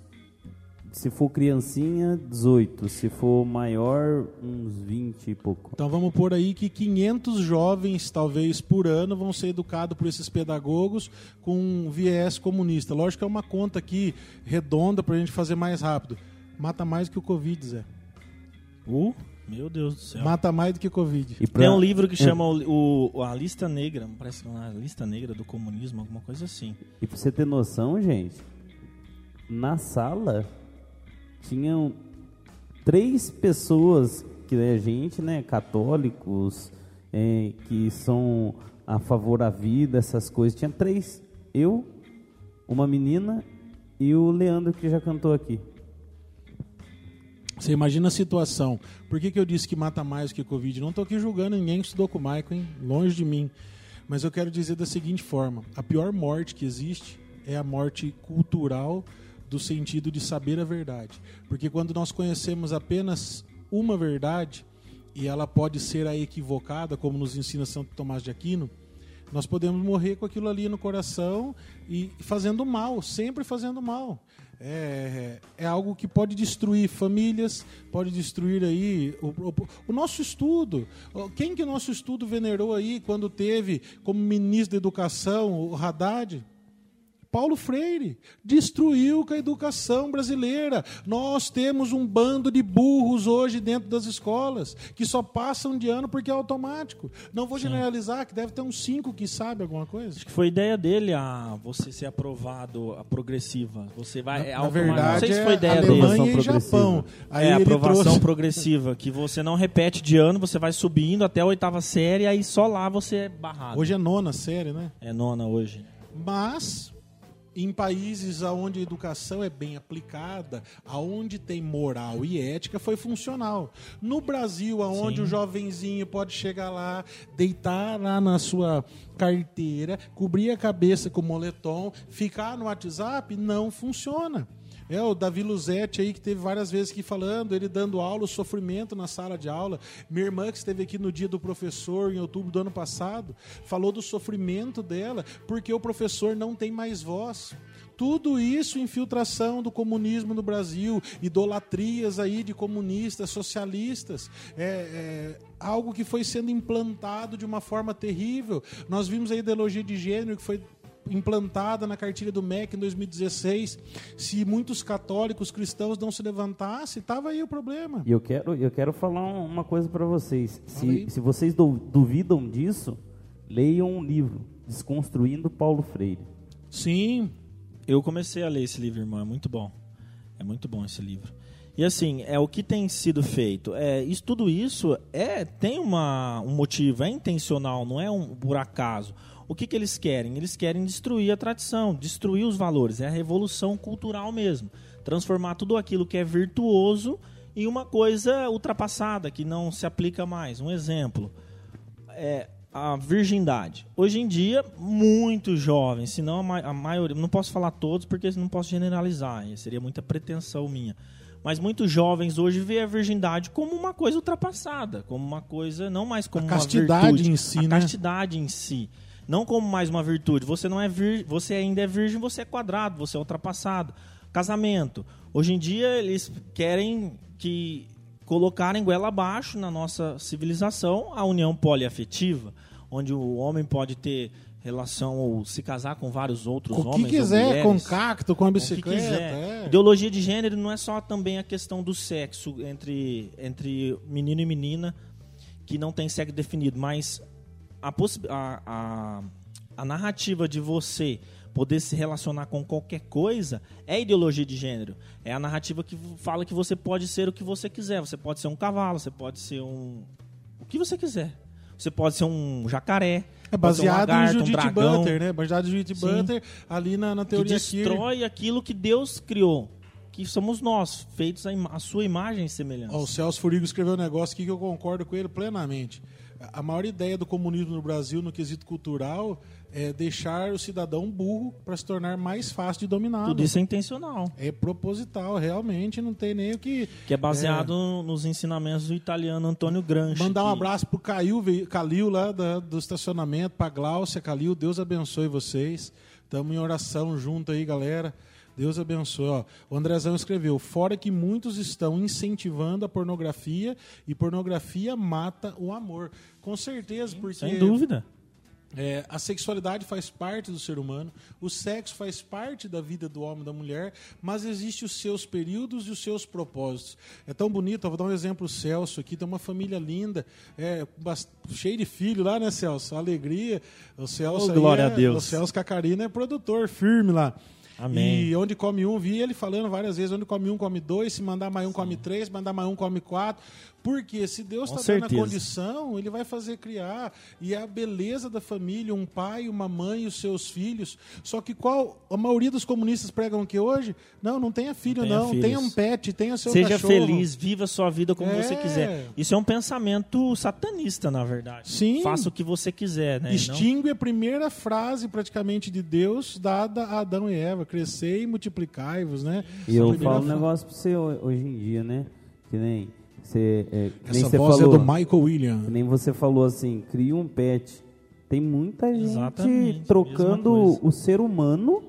Se for criancinha, 18. Se for maior, uns 20 e pouco. Então vamos pôr aí que 500 jovens, talvez por ano, vão ser educados por esses pedagogos com um viés comunista. Lógico que é uma conta aqui redonda para a gente fazer mais rápido. Mata mais que o Covid, Zé. Uh, Meu Deus do céu. Mata mais do que Covid. E pra- Tem um livro que é, chama o, o- A Lista Negra, parece que é uma Lista Negra do Comunismo, alguma coisa assim. E pra você ter noção, gente, na sala tinham três pessoas que é gente, né, católicos, é, que são a favor da vida, essas coisas. Tinha três. Eu, uma menina e o Leandro que já cantou aqui. Você imagina a situação. Por que, que eu disse que mata mais que Covid? Não estou aqui julgando ninguém que estudou com o hein? Longe de mim. Mas eu quero dizer da seguinte forma: a pior morte que existe é a morte cultural do sentido de saber a verdade. Porque quando nós conhecemos apenas uma verdade, e ela pode ser a equivocada, como nos ensina Santo Tomás de Aquino, nós podemos morrer com aquilo ali no coração e fazendo mal, sempre fazendo mal. É, é algo que pode destruir famílias, pode destruir aí o, o- o nosso estudo. Quem que o nosso estudo venerou aí quando teve como ministro da educação o Haddad? Paulo Freire destruiu com a educação brasileira. Nós temos um bando de burros hoje dentro das escolas que só passam de ano porque é automático. Não vou generalizar, que deve ter uns cinco que sabe alguma coisa. Acho que foi ideia dele a você ser aprovado a progressiva. Você vai. é Na verdade, não sei se é foi ideia Alemanha dele. Alemanha e. Japão. Aí é, aprovação trouxe... progressiva, que você não repete de ano, você vai subindo até a oitava série, aí só lá você é barrado. Hoje é nona série, né? é nona hoje. Mas em países onde a educação é bem aplicada, aonde tem moral e ética, foi funcional. No Brasil, aonde Sim. o jovenzinho pode chegar lá, deitar lá na sua carteira, cobrir a cabeça com moletom, ficar no WhatsApp, não funciona. É o Davi Luzetti aí que teve várias vezes aqui falando, ele dando aula, o sofrimento na sala de aula. Minha irmã que esteve aqui no dia do professor em outubro do ano passado, falou do sofrimento dela, porque o professor não tem mais voz. Tudo isso infiltração do comunismo no Brasil, idolatrias aí de comunistas, socialistas, é, é algo que foi sendo implantado de uma forma terrível. Nós vimos a ideologia de gênero que foi implantada na cartilha do MEC em 2016. Se muitos católicos cristãos não se levantassem, estava aí o problema. E eu quero, eu quero falar um- uma coisa para vocês. Se, se vocês du- duvidam disso, leiam um livro, Desconstruindo Paulo Freire. Sim, Eu comecei a ler esse livro, irmão, é muito bom. É muito bom esse livro. E assim, é o que tem sido feito. É, isso, tudo isso é tem uma, um motivo, é intencional, não é um por acaso. O que, que eles querem? Eles querem destruir a tradição, destruir os valores. É a revolução cultural mesmo. Transformar tudo aquilo que é virtuoso em uma coisa ultrapassada, que não se aplica mais. Um exemplo é a virgindade. Hoje em dia, muitos jovens, se não a, ma a maioria, não posso falar todos porque não posso generalizar, seria muita pretensão minha. Mas muitos jovens hoje veem a virgindade como uma coisa ultrapassada, como uma coisa não mais como A uma castidade virtude, em si, a né? castidade em si, não como mais uma virtude. Você não é vir, você ainda é virgem, você é quadrado, você é ultrapassado. Casamento. Hoje em dia eles querem que colocarem goela abaixo na nossa civilização a união poliafetiva, onde o homem pode ter relação ou se casar com vários outros com o homens que ou quiser, com mulheres, cacto, com a com que bicicleta. quiser. é. Ideologia de gênero não é só também a questão do sexo entre, entre menino e menina, que não tem sexo definido, mas a, a, a, a narrativa de você poder se relacionar com qualquer coisa é ideologia de gênero. É a narrativa que fala que você pode ser o que você quiser. Você pode ser um cavalo, você pode ser um. o que você quiser. Você pode ser um jacaré. É ser um baseado lagarto, em um Judith Butler, né? Baseado em Judith Sim. Butler, ali na, na que teoria Kier. destrói aquilo que Deus criou. Que somos nós, feitos à ima- à sua imagem e semelhança. Ó, o Celso Furigo escreveu um negócio aqui que eu concordo com ele plenamente. A maior ideia do comunismo no Brasil, no quesito cultural, é deixar o cidadão burro para se tornar mais fácil de dominá-lo. Tudo isso é intencional. É proposital, realmente não tem nem o que. Que é baseado nos ensinamentos do italiano Antônio Gramsci. Mandar um que- abraço pro Ve- Calil lá da- do estacionamento, pra Gláucia, Calil, Deus abençoe vocês. Estamos em oração junto aí, galera. Deus abençoe. Ó, o Andrezão escreveu: fora que muitos estão incentivando a pornografia e pornografia mata o amor. Com certeza, porque Sem dúvida. É, a sexualidade faz parte do ser humano, o sexo faz parte da vida do homem e da mulher, mas existem os seus períodos e os seus propósitos. É tão bonito, eu vou dar um exemplo, o Celso aqui, tem uma família linda, é, cheio de filho lá, né, Celso? Alegria. O Celso Oh, glória é- a Deus. O Celso Cacarina é produtor firme lá. Amém. E onde come um, vi ele falando várias vezes, onde come um, come dois, se mandar mais um, come três, mandar mais um, come quatro. Porque se Deus está dando a condição, ele vai fazer criar. E a beleza da família, um pai, uma mãe e os seus filhos. Só que qual. A maioria dos comunistas pregam que hoje? Não, não tenha filho, Não tenha não. Tenha um pet, tenha seu Seja cachorro. feliz, viva a sua vida como É. você quiser. Isso é um pensamento satanista, na verdade. Sim. Faça o que você quiser, né? E não- Extingue a primeira frase praticamente de Deus dada a Adão e Eva: crescei e multiplicai-vos, né? E eu falo um negócio pra você ho- hoje em dia, né? Que nem você, é, Essa você voz falou. é do Michael William. Nem você falou assim, cria um pet. Tem muita gente Exatamente, trocando o ser humano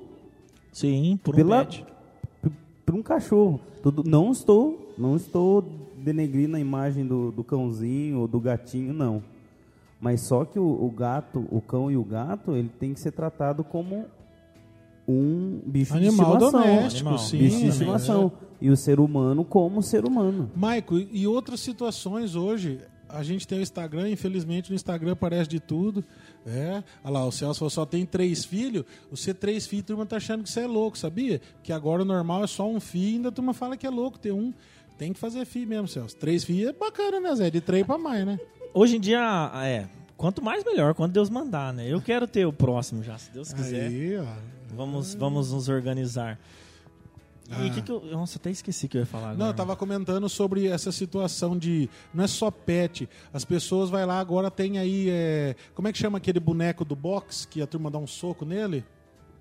Sim, por um pela, pet. por um cachorro. Tudo, não estou, não estou denegrindo a imagem do, do cãozinho ou do gatinho, não. Mas só que o, o gato, o cão e o gato, ele tem que ser tratado como um bicho Animal de estimação. doméstico, sim. bicho de né? estimação. E o ser humano como ser humano. Maico, e outras situações hoje, a gente tem o Instagram, infelizmente no Instagram aparece de tudo. É, olha lá, o Celso falou, só tem três filhos, você três filhos, a turma tá achando que você é louco, sabia? Que agora o normal é só um filho, ainda a turma fala que é louco ter um. Tem que fazer filho mesmo, Celso. Três filhos é bacana, né, Zé? De três pra mais, né? Hoje em dia, é. Quanto mais melhor, quando Deus mandar, né? Eu quero ter o próximo já, se Deus quiser. Aí, ó. Vamos, vamos nos organizar. E o Ah. que, que eu. Nossa, até esqueci que eu ia falar agora. Não, eu tava comentando sobre essa situação de. Não é só pet. As pessoas vai lá, agora tem aí. é, como é que chama aquele boneco do box que a turma dá um soco nele?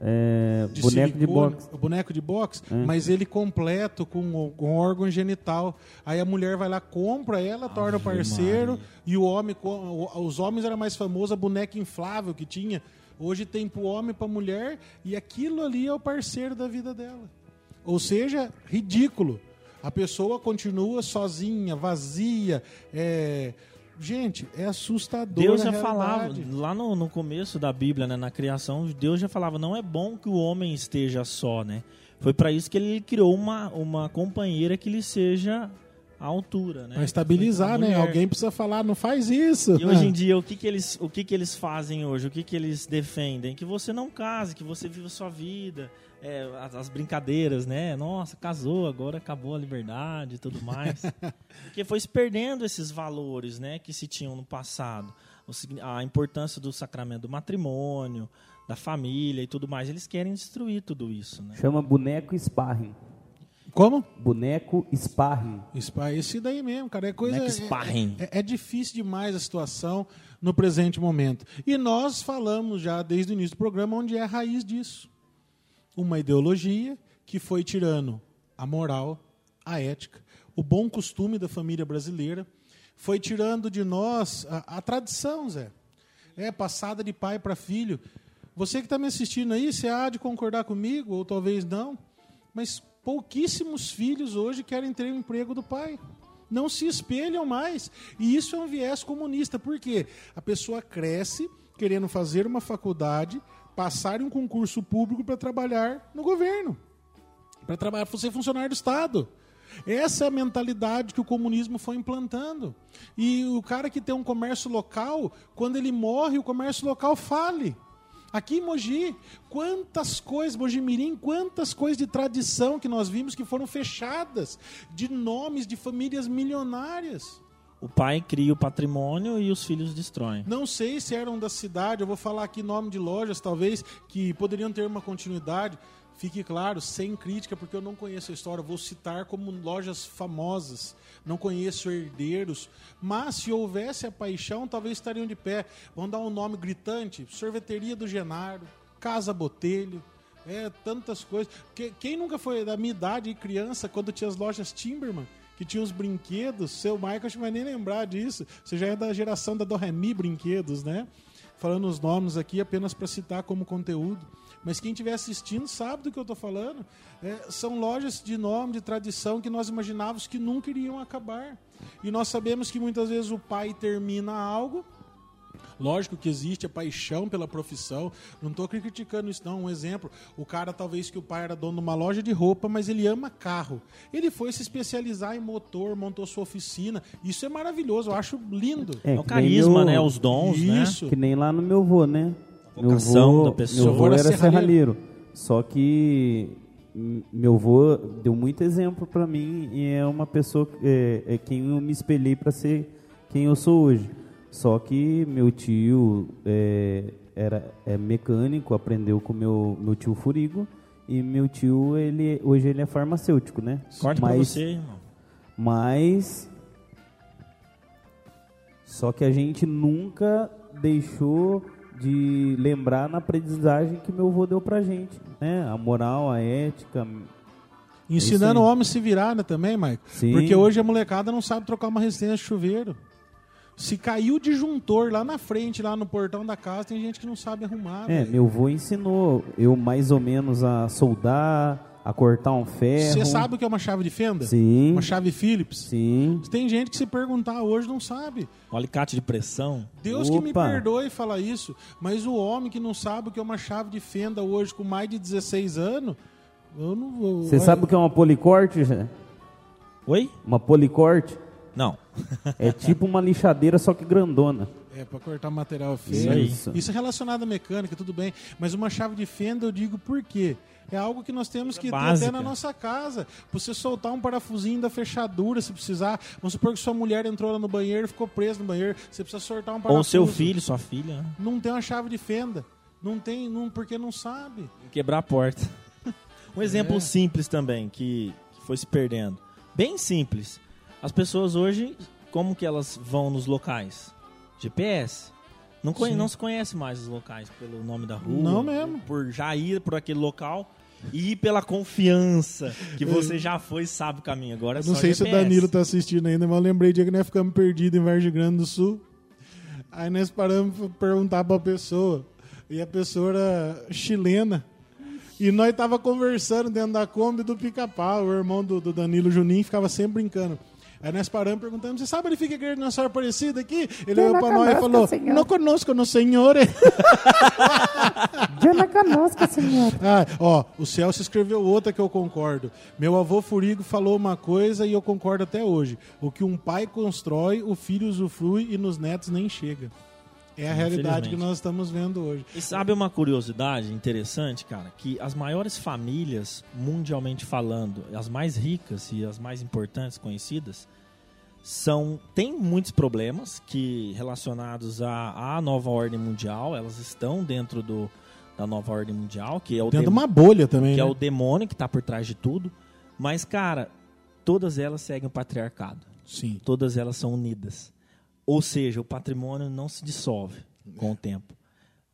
É, de boneco de silicone, boxe. o boneco de boxe, É. mas ele completo com, com órgão genital. Aí a mulher vai lá, compra ela, torna Ave parceiro, Maria. e o homem, os homens era mais famoso a boneca inflável que tinha. Hoje tem pro homem e pra mulher, e aquilo ali é o parceiro da vida dela. Ou seja, ridículo. A pessoa continua sozinha, vazia. É... Gente, é assustador. Deus já falava, lá no, no começo da Bíblia, né, na criação, Deus já falava, não é bom que o homem esteja só, né? Foi para isso que ele criou uma, uma companheira que lhe seja à altura, né? Pra estabilizar, né? Alguém precisa falar, não faz isso. E hoje em dia, o que, que, eles, o que, que eles fazem hoje? O que, que eles defendem? Que você não case, que você viva a sua vida. É, as, as brincadeiras, né? Nossa, casou, agora acabou a liberdade e tudo mais. Porque foi se perdendo esses valores, né? Que se tinham no passado. A importância do sacramento do matrimônio, da família e tudo mais. Eles querem destruir tudo isso, né? Chama boneco sparring. Como? Boneco sparring. Spa- Esse daí mesmo, cara. É coisa. Boneco sparring. É, é- é difícil demais a situação no presente momento. E nós falamos já desde o início do programa onde é a raiz disso. Uma ideologia que foi tirando a moral, a ética, o bom costume da família brasileira, foi tirando de nós a, a tradição, Zé. É passada de pai para filho. Você que está me assistindo aí, você há de concordar comigo, ou talvez não, mas pouquíssimos filhos hoje querem ter o emprego do pai. Não se espelham mais. E isso é um viés comunista. Por quê? A pessoa cresce querendo fazer uma faculdade, passar em um concurso público para trabalhar no governo, para trabalhar, para ser funcionário do Estado. Essa é a mentalidade que o comunismo foi implantando. E o cara que tem um comércio local, quando ele morre, o comércio local fale. Aqui em Mogi, quantas coisas, Mogi Mirim, quantas coisas de tradição que nós vimos que foram fechadas, de nomes de famílias milionárias. O pai cria o patrimônio e os filhos destroem. Não sei se eram da cidade, eu vou falar aqui nome de lojas, talvez, que poderiam ter uma continuidade. Fique claro, sem crítica, porque eu não conheço a história. Vou citar como lojas famosas. Não conheço herdeiros. Mas se houvesse a paixão, talvez estariam de pé. Vamos dar um nome gritante: Sorveteria do Genaro, Casa Botelho. É, tantas coisas. Que- Quem nunca foi da minha idade, criança, quando tinha as lojas Timberman, que tinha os brinquedos? Seu Michael acho que vai nem lembrar disso. Você já é da geração da Doremi Brinquedos, né? Falando os nomes aqui apenas para citar como conteúdo. Mas quem estiver assistindo sabe do que eu estou falando. É, são lojas de nome, de tradição que nós imaginávamos que nunca iriam acabar. E nós sabemos que muitas vezes o pai termina algo, Lógico que existe a paixão pela profissão. Não tô criticando isso, não. Um exemplo, o cara talvez que o pai era dono de uma loja de roupa, mas ele ama carro. Ele foi se especializar em motor, montou sua oficina. Isso é maravilhoso, eu acho lindo. É, É, o carisma, meu- né? Os dons, né? Isso. Que nem lá no meu vô, né? vocação meu vô, da pessoa. Meu vô Era era serralheiro. serralheiro. Só que meu vô deu muito exemplo pra mim e é uma pessoa que- é, é quem eu me espelhei pra ser quem eu sou hoje. Só que meu tio é, era é mecânico, aprendeu com meu meu tio Furigo e meu tio ele hoje ele é farmacêutico, né? Corte pra Mas- você, irmão. mas só que a gente nunca deixou de lembrar na aprendizagem que meu avô deu pra gente, né? A moral, a ética. Ensinando É o homem a se virar, né, também, Mike? Sim. Porque hoje a molecada não sabe trocar uma resistência de chuveiro. Se caiu o disjuntor lá na frente, lá no portão da casa, tem gente que não sabe arrumar. É, velho. meu avô ensinou eu mais ou menos a soldar, a cortar um ferro. Você sabe o que é uma chave de fenda? Sim. Uma chave Phillips? Sim. Tem gente que se perguntar hoje não sabe. Um alicate de pressão. Deus que me Opa. perdoe falar isso, mas o homem que não sabe o que é uma chave de fenda hoje com mais de 16 anos, eu não vou. Você sabe o que é uma policorte? Oi? Uma policorte Não. É tipo uma lixadeira só que grandona. É, pra cortar material feio. Isso. Isso é relacionado à mecânica, tudo bem. Mas uma chave de fenda, eu digo por quê? É algo que nós temos que ter básica. até na nossa casa. Pra você soltar um parafusinho da fechadura, se precisar. Vamos supor que sua mulher entrou lá no banheiro e ficou presa no banheiro. Você precisa soltar um parafuso. Ou seu filho, sua filha. né? Não tem uma chave de fenda. Não tem, não, porque não sabe. Quebrar a porta. Um exemplo É. simples também, que, que foi se perdendo. Bem simples. As pessoas hoje, como que elas vão nos locais? GPS. Não, conhe- não se conhece mais os locais pelo nome da rua. Não mesmo. Por já ir por aquele local e pela confiança que você já foi e sabe o caminho. Agora é Não sei se o GPS. Danilo tá assistindo ainda, mas eu lembrei de que nós ficamos perdidos em Vargem Grande do Sul. Aí nós paramos pra perguntar pra pessoa. E a pessoa era chilena. E nós tava conversando dentro da Kombi do pica-pau. O irmão do, do Danilo Juninho ficava sempre brincando. Aí nós paramos perguntando, você sabe onde fica a igreja de Nossa Senhora Aparecida aqui? Ele olhou pra nós e falou, não conosco, no senhor. Eu não conosco, senhor. Ah, ó, o Celso escreveu outra que eu concordo. Meu avô Furigo falou uma coisa e eu concordo até hoje. O que um pai constrói, o filho usufrui e nos netos nem chega. É a realidade que nós estamos vendo hoje. E sabe uma curiosidade interessante, cara? Que as maiores famílias, mundialmente falando, as mais ricas e as mais importantes conhecidas, são têm muitos problemas que relacionados à, à nova ordem mundial. Elas estão dentro do, da nova ordem mundial, que é o Dentro de uma bolha também, que é né? o demônio que está por trás de tudo. Mas, cara, todas elas seguem o patriarcado. Sim. Todas elas são unidas. Ou seja, o patrimônio não se dissolve com o tempo.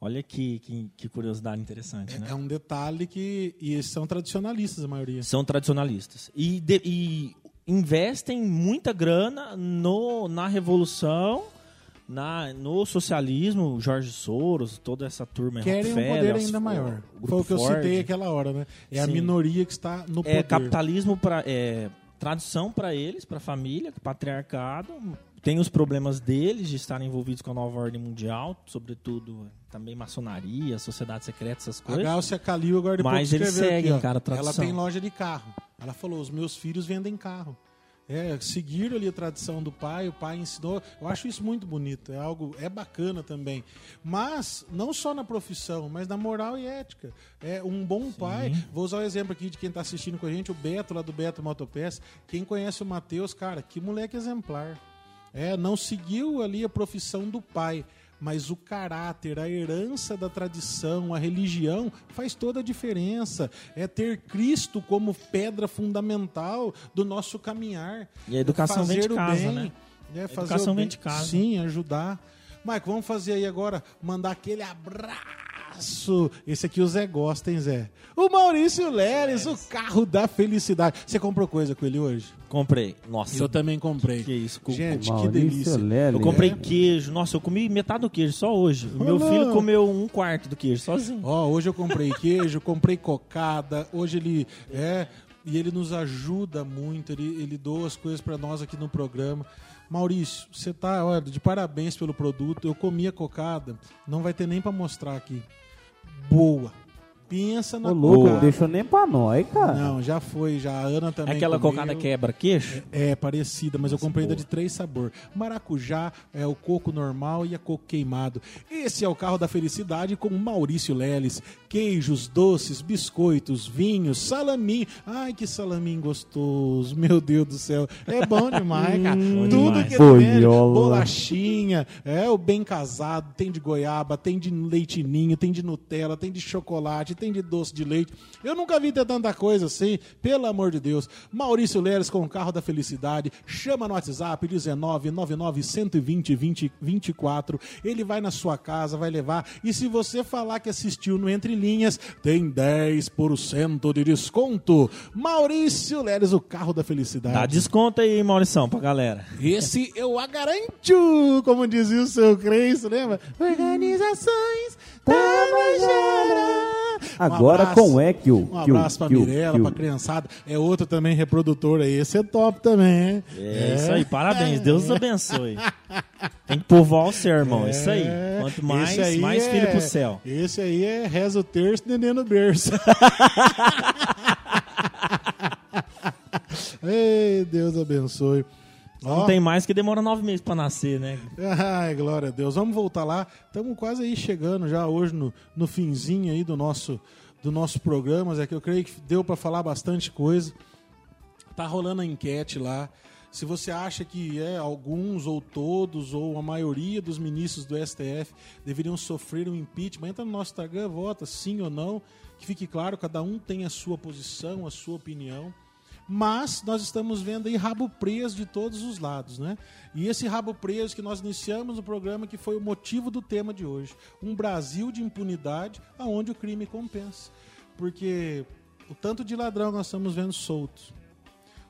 Olha que, que, que curiosidade interessante, né? É um detalhe que... E eles são tradicionalistas, a maioria. São tradicionalistas. E, de- e investem muita grana no, na revolução, na, no socialismo, Jorge Soros, toda essa turma Querem um poder ainda maior. o Foi o que eu Ford. citei aquela hora, né? É a Sim. minoria que está no poder. É capitalismo para é, tradição para eles, para a família, patriarcado. Tem os problemas deles de estarem envolvidos com a nova ordem mundial, sobretudo também maçonaria, sociedade secreta, essas A coisas. Gáucia Calil agora de Mas eles seguem, aqui, cara, a Ela tradição. tem loja de carro. Ela falou, os meus filhos vendem carro. É, seguiram ali a tradição do pai, o pai ensinou. Eu acho isso muito bonito, é algo, é bacana também. Mas, não só na profissão, mas na moral e ética. É um bom pai. Vou usar o exemplo aqui de quem está assistindo com a gente, o Beto, lá do Beto Motopeça. Quem conhece o Matheus, cara, que moleque exemplar. É, não seguiu ali a profissão do pai, mas o caráter, a herança da tradição, a religião faz toda a diferença. É ter Cristo como pedra fundamental do nosso caminhar. E a educação fazer vem de casa, bem, né? É, fazer educação vem de casa. Sim, ajudar. Mike, vamos fazer aí agora, mandar aquele abraço. Esse aqui o Zé gosta, hein, Zé? O Maurício Leles, o carro da felicidade. Você comprou coisa com ele hoje? Comprei. Nossa, Eu também comprei. que isso. com- Gente, que Maurício delícia. Eu comprei É. queijo. Nossa, eu comi metade do queijo só hoje. O meu filho comeu um quarto do queijo sozinho. Ó, hoje eu comprei queijo, comprei cocada. Hoje ele é e ele nos ajuda muito. Ele, ele doa as coisas para nós aqui no programa. Maurício, você tá olha, de parabéns pelo produto. Eu comi a cocada, não vai ter nem pra mostrar aqui. Boa. Pensa na Ô, louco, cocada. deixou nem pra nós, cara. Não, já foi, já a Ana também. Aquela comeu. cocada quebra-queixo? É, parecida, mas eu comprei ainda de três sabores. Maracujá, é o coco normal e a coco queimado. Esse é o carro da felicidade com Maurício Leles. Queijos, doces, biscoitos, vinhos, salaminho. Ai, que salaminho gostoso. Meu Deus do céu. É bom demais, cara. Bom Tudo demais. que ele vende, bolachinha, é o bem casado, tem de goiaba, tem de leitinho, tem de Nutella, tem de chocolate, tem de doce de leite. Eu nunca vi ter tanta coisa assim, pelo amor de Deus. Maurício Leres com o carro da felicidade, chama no WhatsApp 19 99 120 20 24. Ele vai na sua casa, vai levar. E se você falar que assistiu no Entre Linhas, tem 10% de desconto. Maurício Leres, o carro da felicidade. Dá desconto aí, Maurição, pra galera. Esse eu a garanto, como dizia o seu Crenço, lembra? Organizações da Bajara. Agora com o Equio. Um abraço pra Mirella, pra criançada. É outro também reprodutor aí. Esse é top também. hein? É, isso aí, parabéns, Deus os abençoe. Tem que povoar o céu, irmão, isso aí. É, Quanto mais, aí mais é- filho pro céu. Esse aí é reza o terço, neném no berço. Ei, Deus abençoe. Ó, Não tem mais que demora nove meses pra nascer, né? Ai, glória a Deus. Vamos voltar lá. Estamos quase aí chegando já hoje no, no finzinho aí do nosso, do nosso programa. É que eu creio que deu para falar bastante coisa. Tá rolando a enquete lá. Se você acha que é alguns ou todos ou a maioria dos ministros do STF deveriam sofrer um impeachment, entra no nosso Instagram, vota sim ou não. Que fique claro, cada um tem a sua posição, a sua opinião. Mas nós estamos vendo aí rabo preso de todos os lados, né? E esse rabo preso que nós iniciamos no programa, que foi o motivo do tema de hoje. Um Brasil de impunidade aonde o crime compensa. Porque o tanto de ladrão nós estamos vendo soltos,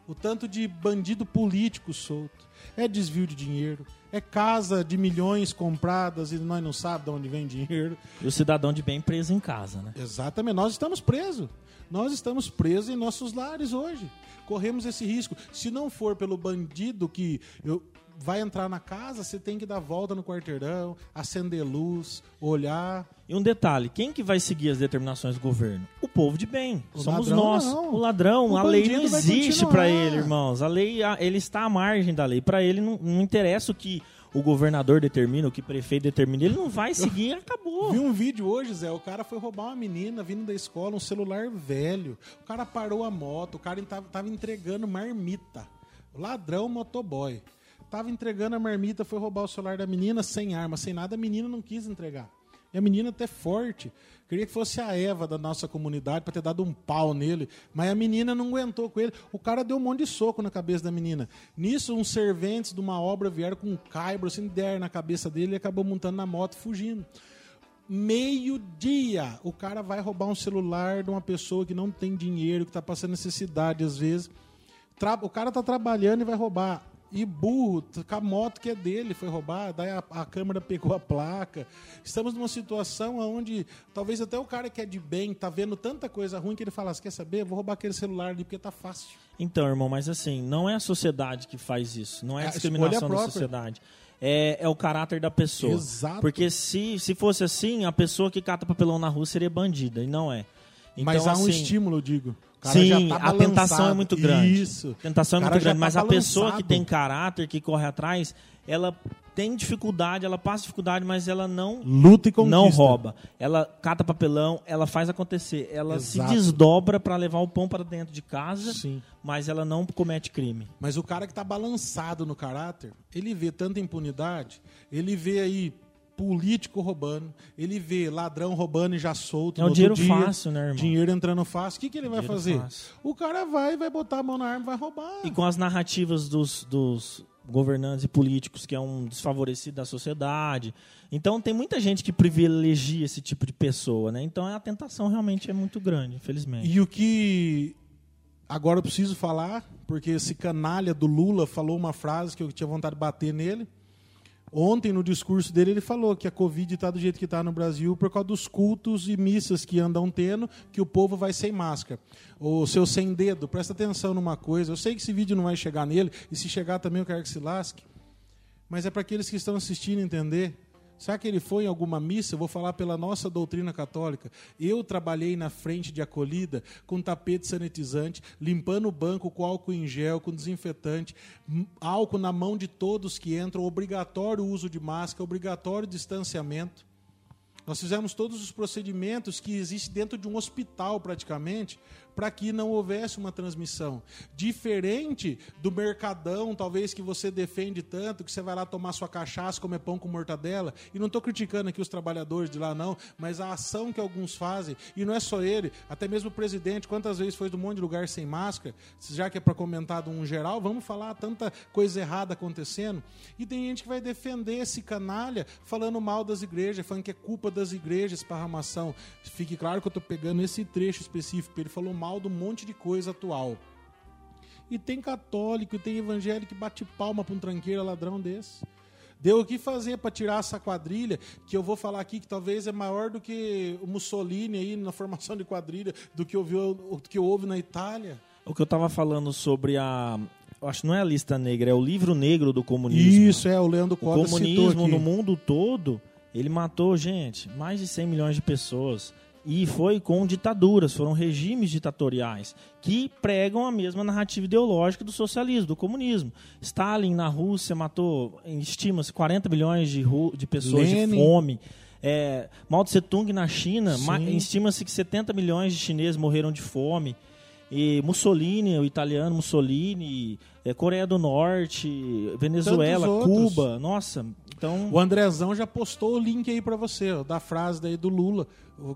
o tanto de bandido político solto, é desvio de dinheiro, é casa de milhões compradas e nós não sabemos de onde vem dinheiro. E o cidadão de bem preso em casa, né? Exatamente, nós estamos presos. Nós estamos presos em nossos lares hoje. Corremos esse risco. Se não for pelo bandido que eu- vai entrar na casa, você tem que dar volta no quarteirão, acender luz, olhar. E um detalhe, quem que vai seguir as determinações do governo? O povo de bem. O Somos ladrão nós. não. O ladrão, O a lei não existe pra ele, irmãos. A lei, ele está à margem da lei. Pra ele não, não interessa o que o governador determina, o que o prefeito determina. Ele não vai seguir e acabou. Vi um vídeo hoje, Zé, o cara foi roubar uma menina vindo da escola, um celular velho. O cara parou a moto, o cara tava, tava entregando marmita. Ladrão motoboy. Tava entregando a marmita, foi roubar o celular da menina sem arma, sem nada, a menina não quis entregar. E a menina até forte. Queria que fosse a Eva da nossa comunidade para ter dado um pau nele, mas a menina não aguentou com ele. O cara deu um monte de soco na cabeça da menina. Nisso, uns serventes de uma obra vieram com um caibro, assim, deram na cabeça dele e acabou montando na moto fugindo meio-dia. O cara vai roubar um celular de uma pessoa que não tem dinheiro, que está passando necessidade às vezes. O cara tá trabalhando e vai roubar. E burro, com a moto que é dele, foi roubar, daí a, a câmera pegou a placa. Estamos numa situação onde talvez até o cara que é de bem tá vendo tanta coisa ruim que ele fala: "Você quer saber? Vou roubar aquele celular ali porque tá fácil. Então, irmão, mas assim, não é a sociedade que faz isso. Não é É a a discriminação escolha da sociedade. É, é o caráter da pessoa. Exato. Porque se, se fosse assim, a pessoa que cata papelão na rua seria bandida, e não é. Então, Mas há um assim, estímulo, eu digo. Sim, tá a tentação balançado. é muito grande. Isso. A tentação é muito grande, tá mas a pessoa que balançado. tem caráter, que corre atrás, ela tem dificuldade, ela passa dificuldade, mas ela não Luta e conquista. não rouba. Ela cata papelão, ela faz acontecer, ela Exato. se desdobra para levar o pão para dentro de casa, Sim. mas ela não comete crime. Mas o cara que tá balançado no caráter, ele vê tanta impunidade, ele vê aí político roubando, ele vê ladrão roubando e já solto. É o dinheiro dia, fácil, né, irmão? Dinheiro entrando fácil. O que, que ele vai Dinheiro fazer? fácil. O cara vai, vai botar a mão na arma e vai roubar. E com as narrativas dos, dos governantes e políticos, que é um desfavorecido da sociedade. Então tem muita gente que privilegia esse tipo de pessoa, né? Então a tentação realmente é muito grande, infelizmente. E o que agora eu preciso falar, porque esse canalha do Lula falou uma frase que eu tinha vontade de bater nele. Ontem, no discurso dele, ele falou que a Covid está do jeito que está no Brasil por causa dos cultos e missas que andam tendo, que o povo vai sem máscara. O seu sem dedo, presta atenção numa coisa. Eu sei que esse vídeo não vai chegar nele, e se chegar também eu quero que se lasque. mas é para aqueles que estão assistindo entender. Será que ele foi em alguma missa? Eu vou falar pela nossa doutrina católica. Eu trabalhei na frente de acolhida com tapete sanitizante, limpando o banco com álcool em gel, com desinfetante, álcool na mão de todos que entram, obrigatório uso de máscara, obrigatório distanciamento. Nós fizemos todos os procedimentos que existem dentro de um hospital, praticamente, para que não houvesse uma transmissão. Diferente do mercadão, talvez, que você defende tanto, que você vai lá tomar sua cachaça, comer pão com mortadela. E não estou criticando aqui os trabalhadores de lá, não, mas a ação que alguns fazem, e não é só ele, até mesmo o presidente, quantas vezes foi de um monte de lugar sem máscara, já que é para comentar de um geral, vamos falar tanta coisa errada acontecendo. E tem gente que vai defender esse canalha falando mal das igrejas, falando que é culpa das igrejas esparramação. Fique claro que eu estou pegando esse trecho específico, ele falou mal de um monte de coisa atual. E tem católico, e tem evangélico que bate palma para um tranqueiro ladrão desse. Deu o que fazer para tirar essa quadrilha, que eu vou falar aqui que talvez é maior do que o Mussolini aí na formação de quadrilha, do que houve, do que houve na Itália. O que eu tava falando sobre a. Acho que não é a lista negra, é o livro negro do comunismo. Isso, é, o Leandro O Cota citou comunismo no mundo todo, ele matou, gente, mais de 100 milhões de pessoas. E foi com ditaduras, foram regimes ditatoriais que pregam a mesma narrativa ideológica do socialismo, do comunismo. Stalin na Rússia matou, estima-se, 40 milhões de, de pessoas Lenin. de fome. É, Mao Tse Tung na China, estima-se que 70 milhões de chineses morreram de fome. E Mussolini, o italiano Mussolini, é, Coreia do Norte, Venezuela. Cuba, nossa. Então, O Andrezão já postou o link aí para você, ó, da frase daí do Lula,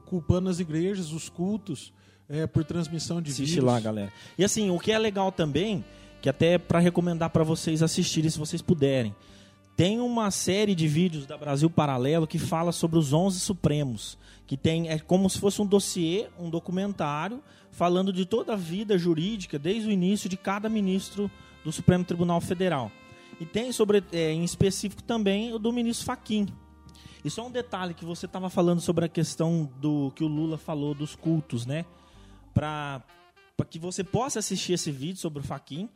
culpando as igrejas, os cultos, é, por transmissão de assiste vírus. lá, galera. E assim, o que é legal também, que até para recomendar para vocês assistirem, se vocês puderem. Tem uma série de vídeos da Brasil Paralelo que fala sobre os 11 Supremos, que tem é como se fosse um dossiê, um documentário falando de toda a vida jurídica desde o início de cada ministro do Supremo Tribunal Federal. E tem sobre é, em específico também o do ministro Faquim. E só um detalhe que você estava falando sobre a questão do que o Lula falou dos cultos, né? Para que você possa assistir esse vídeo sobre o Faquin.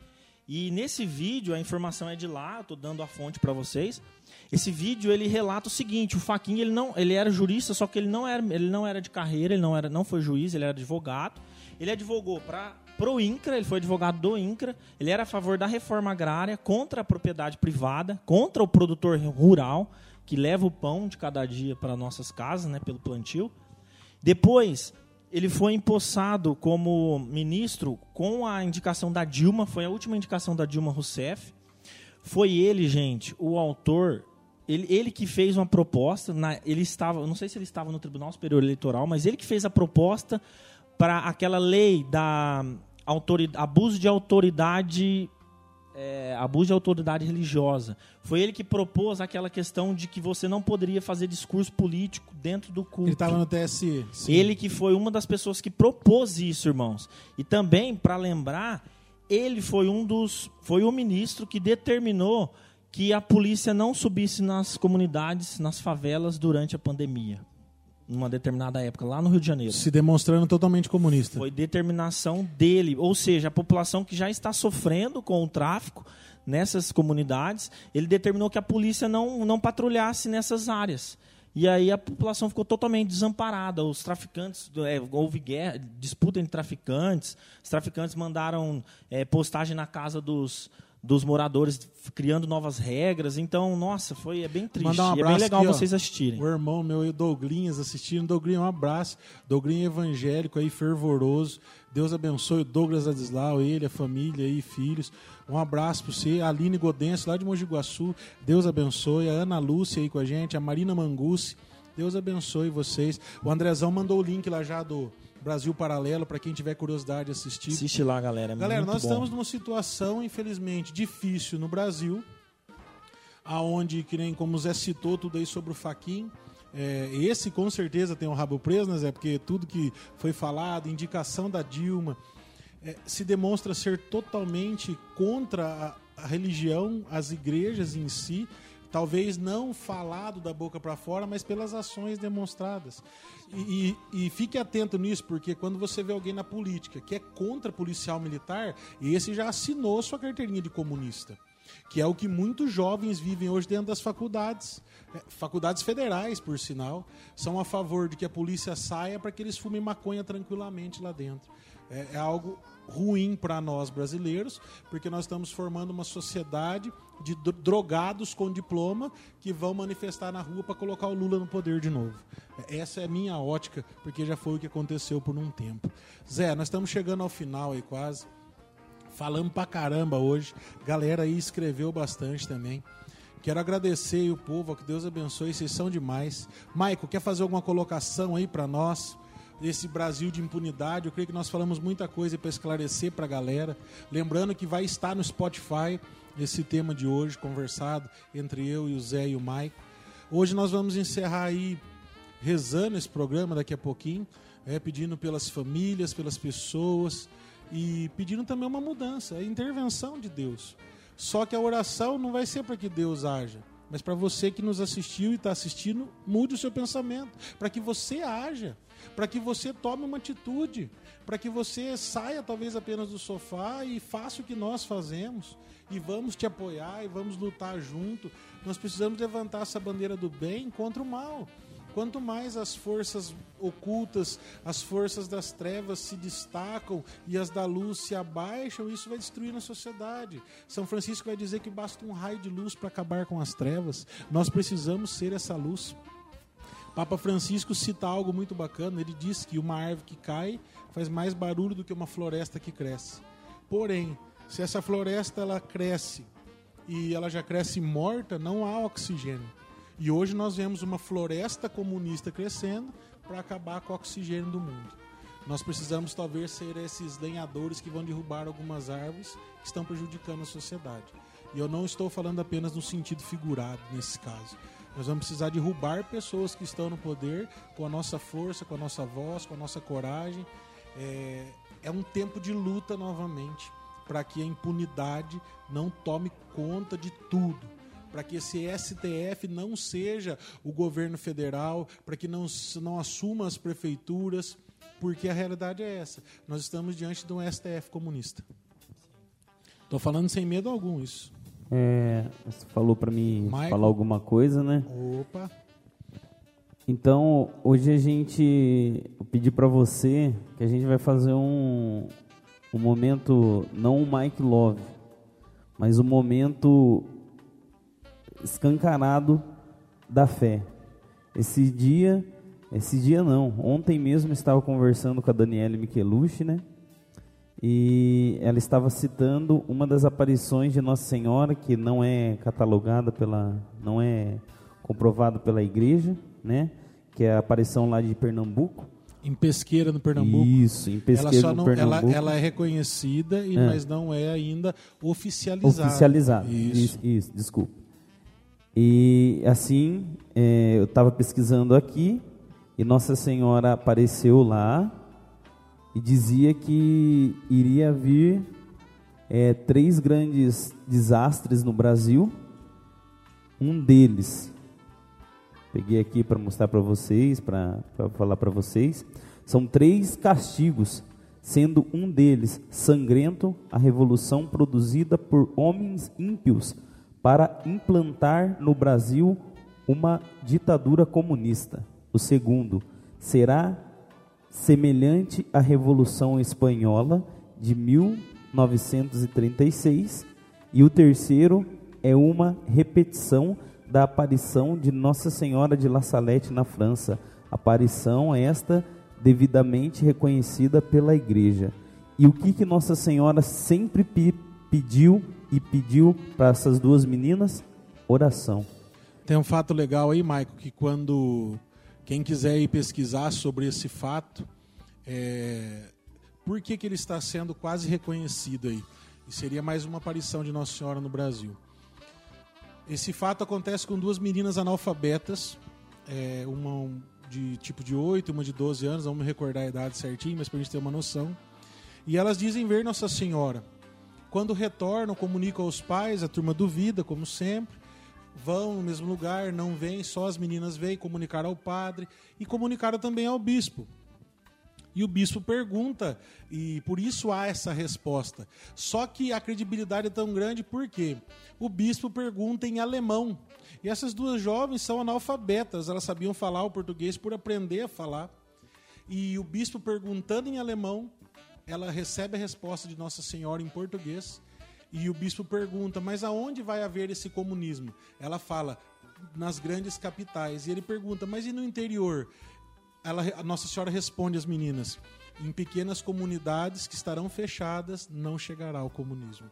E nesse vídeo, a informação é de lá, eu tô dando a fonte para vocês. Esse vídeo ele relata o seguinte: o Faquin ele não, ele era jurista, só que ele não era, ele não era de carreira, ele não era, não foi juiz, ele era advogado. Ele advogou para pro INCRA, ele foi advogado do INCRA. Ele era a favor da reforma agrária, contra a propriedade privada, contra o produtor rural que leva o pão de cada dia para nossas casas, né, pelo plantio. Depois, ele foi empossado como ministro com a indicação da Dilma, foi a última indicação da Dilma Rousseff. Foi ele, gente, o autor, ele, ele que fez uma proposta, na, ele estava, não sei se ele estava no Tribunal Superior Eleitoral, mas ele que fez a proposta para aquela lei da autori- abuso de autoridade é, abuso de autoridade religiosa. Foi ele que propôs aquela questão de que você não poderia fazer discurso político dentro do culto. Ele estava no TSE. sim. Ele que foi uma das pessoas que propôs isso, irmãos. E também, para lembrar, ele foi um dos. Foi o ministro que determinou que a polícia não subisse nas comunidades, nas favelas, durante a pandemia. Numa determinada época, lá no Rio de Janeiro. Se demonstrando totalmente comunista. Foi determinação dele, ou seja, a população que já está sofrendo com o tráfico nessas comunidades, ele determinou que a polícia não, não patrulhasse nessas áreas. E aí a população ficou totalmente desamparada. Os traficantes, é, houve guerra, disputa entre traficantes, os traficantes mandaram é, postagem na casa dos, dos moradores, criando novas regras. Então, nossa, foi é bem triste. Mandar um e é bem legal aqui, vocês assistirem. O irmão meu, o Douglinhas, assistindo. Douglinho, um abraço. Douglinho evangélico aí, fervoroso. Deus abençoe o Douglas Adislau, ele, a família aí, filhos. Um abraço para você. A Aline Godense, lá de Mogi Guaçu. Deus abençoe. A Ana Lúcia aí com a gente. A Marina Mangucci. Deus abençoe vocês. O Andrezão mandou o link lá já do Brasil Paralelo, para quem tiver curiosidade de assistir. Assiste lá, galera. É Galera, nós bom. estamos numa situação, infelizmente, difícil no Brasil, aonde, que nem como o Zé citou tudo aí sobre o Faquin, é, esse com certeza tem um rabo preso, né, Zé? Porque tudo que foi falado, indicação da Dilma, é, se demonstra ser totalmente contra a, a religião, as igrejas em si, talvez não falado da boca para fora, mas pelas ações demonstradas. E, e- e fique atento nisso, porque quando você vê alguém na política que é contra policial militar, esse já assinou sua carteirinha de comunista. que é o que muitos jovens vivem hoje dentro das faculdades. É, faculdades federais, por sinal, são a favor de que a polícia saia para que eles fumem maconha tranquilamente lá dentro. É, é algo ruim para nós brasileiros, porque nós estamos formando uma sociedade de drogados com diploma que vão manifestar na rua para colocar o Lula no poder de novo. Essa é a minha ótica, porque já foi o que aconteceu por um tempo. Zé, nós estamos chegando ao final aí quase. Falamos pra caramba hoje. Galera aí escreveu bastante também. Quero agradecer o povo, que Deus abençoe, vocês são demais. Maico, quer fazer alguma colocação aí para nós? Desse Brasil de impunidade, eu creio que nós falamos muita coisa para esclarecer para a galera. Lembrando que vai estar no Spotify esse tema de hoje, conversado entre eu e o Zé e o Maico. Hoje nós vamos encerrar aí rezando esse programa daqui a pouquinho, é, pedindo pelas famílias, pelas pessoas e pedindo também uma mudança, a intervenção de Deus. Só que a oração não vai ser para que Deus haja, mas para você que nos assistiu e está assistindo, mude o seu pensamento, para que você haja, para que você tome uma atitude, para que você saia talvez apenas do sofá e faça o que nós fazemos e vamos te apoiar e vamos lutar junto. Nós precisamos levantar essa bandeira do bem contra o mal. Quanto mais as forças ocultas, as forças das trevas se destacam e as da luz se abaixam, isso vai destruir a sociedade. São Francisco vai dizer que basta um raio de luz para acabar com as trevas. Nós precisamos ser essa luz. Papa Francisco cita algo muito bacana. Ele diz que uma árvore que cai faz mais barulho do que uma floresta que cresce. Porém, se essa floresta ela cresce e ela já cresce morta, não há oxigênio. E hoje nós vemos uma floresta comunista crescendo para acabar com o oxigênio do mundo. Nós precisamos talvez ser esses lenhadores que vão derrubar algumas árvores que estão prejudicando a sociedade. E eu não estou falando apenas no sentido figurado nesse caso. Nós vamos precisar derrubar pessoas que estão no poder com a nossa força, com a nossa voz, com a nossa coragem. É, é um tempo de luta novamente para que a impunidade não tome conta de tudo para que esse STF não seja o governo federal, para que não, não assuma as prefeituras, porque a realidade é essa. Nós estamos diante de um STF comunista. Estou falando sem medo algum isso. É, você falou para mim Michael. falar alguma coisa, né? Opa. Então, hoje a gente eu pedi para você que a gente vai fazer um um momento não um Mike Love, mas um momento escancarado da fé. Esse dia, esse dia não, ontem mesmo estava conversando com a Daniela Michelucci, né? E ela estava citando uma das aparições de Nossa Senhora que não é catalogada pela, não é comprovada pela igreja, né? Que é a aparição lá de Pernambuco. Em Pesqueira, no Pernambuco. Isso, em Pesqueira, ela no Pernambuco. Ela, ela, é reconhecida, e, é. mas não é ainda oficializada. Oficializada, isso, isso, isso desculpa. E assim, é, eu estava pesquisando aqui e Nossa Senhora apareceu lá e dizia que iria vir é, três grandes desastres no Brasil. Um deles, peguei aqui para mostrar para vocês, para falar para vocês, são três castigos, sendo um deles sangrento, a revolução produzida por homens ímpios para implantar no Brasil uma ditadura comunista. O segundo será semelhante à Revolução Espanhola de 1936 e o terceiro é uma repetição da aparição de Nossa Senhora de La Salette na França. Aparição esta devidamente reconhecida pela Igreja. E o que que Nossa Senhora sempre pediu e pediu para essas duas meninas oração. Tem um fato legal aí, Maico, que quando quem quiser ir pesquisar sobre esse fato, é, por que, que ele está sendo quase reconhecido aí? E seria mais uma aparição de Nossa Senhora no Brasil. Esse fato acontece com duas meninas analfabetas, é, uma de tipo de 8 uma de 12 anos, me recordar a idade certinho, mas para a gente ter uma noção. E elas dizem ver Nossa Senhora. Quando retornam, comunicam aos pais, a turma duvida, como sempre. Vão no mesmo lugar, não vêm, só as meninas vêm, comunicaram ao padre e comunicaram também ao bispo. E o bispo pergunta, e por isso há essa resposta. Só que a credibilidade é tão grande porque o bispo pergunta em alemão. E essas duas jovens são analfabetas, elas sabiam falar o português por aprender a falar. E o bispo perguntando em alemão, ela recebe a resposta de Nossa Senhora em português. E o bispo pergunta: Mas aonde vai haver esse comunismo? Ela fala: Nas grandes capitais. E ele pergunta: Mas e no interior? ela, a Nossa Senhora responde às meninas: em pequenas comunidades que estarão fechadas, não chegará o comunismo.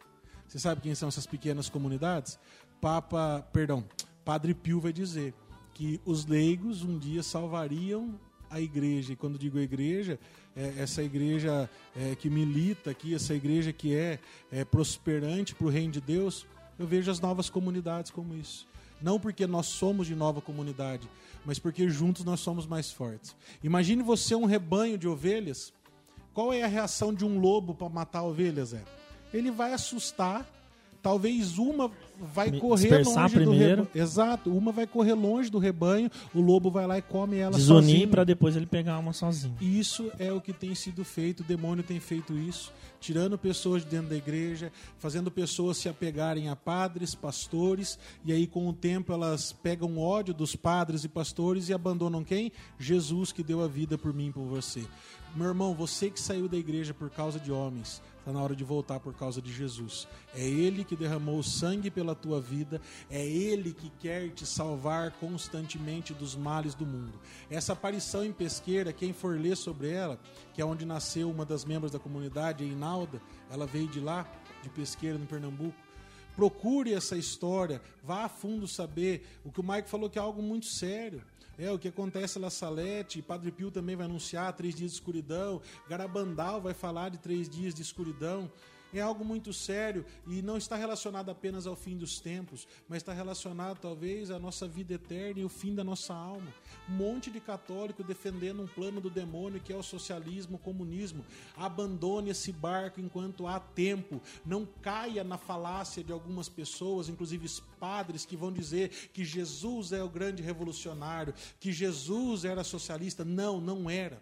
Você sabe quem são essas pequenas comunidades? Papa, perdão, Padre Pio vai dizer que os leigos um dia salvariam a igreja. E quando digo igreja, é essa igreja é, que milita aqui, essa igreja que é, é prosperante para o reino de Deus, eu vejo as novas comunidades como isso. Não porque nós somos de nova comunidade, mas porque juntos nós somos mais fortes. Imagine você um rebanho de ovelhas. Qual é a reação de um lobo para matar ovelhas? Ele vai assustar. Talvez uma vai correr longe primeiro. do rebanho. Exato, uma vai correr longe do rebanho, o lobo vai lá e come ela Desunir sozinho. para depois ele pegar uma sozinho. Isso é o que tem sido feito, o demônio tem feito isso, tirando pessoas de dentro da igreja, fazendo pessoas se apegarem a padres, pastores, e aí com o tempo elas pegam ódio dos padres e pastores e abandonam quem? Jesus que deu a vida por mim e por você. Meu irmão, você que saiu da igreja por causa de homens, Está na hora de voltar por causa de Jesus. É Ele que derramou o sangue pela tua vida. É Ele que quer te salvar constantemente dos males do mundo. Essa aparição em Pesqueira, quem for ler sobre ela, que é onde nasceu uma das membros da comunidade, a Ela veio de lá, de Pesqueira, no Pernambuco. Procure essa história, vá a fundo saber. O que o Mike falou que é algo muito sério. É, o que acontece na Salete, Padre Pio também vai anunciar três dias de escuridão, Garabandal vai falar de três dias de escuridão. É algo muito sério e não está relacionado apenas ao fim dos tempos, mas está relacionado talvez à nossa vida eterna e o fim da nossa alma. Um monte de católico defendendo um plano do demônio que é o socialismo, o comunismo. Abandone esse barco enquanto há tempo. Não caia na falácia de algumas pessoas, inclusive padres, que vão dizer que Jesus é o grande revolucionário, que Jesus era socialista. Não, não era.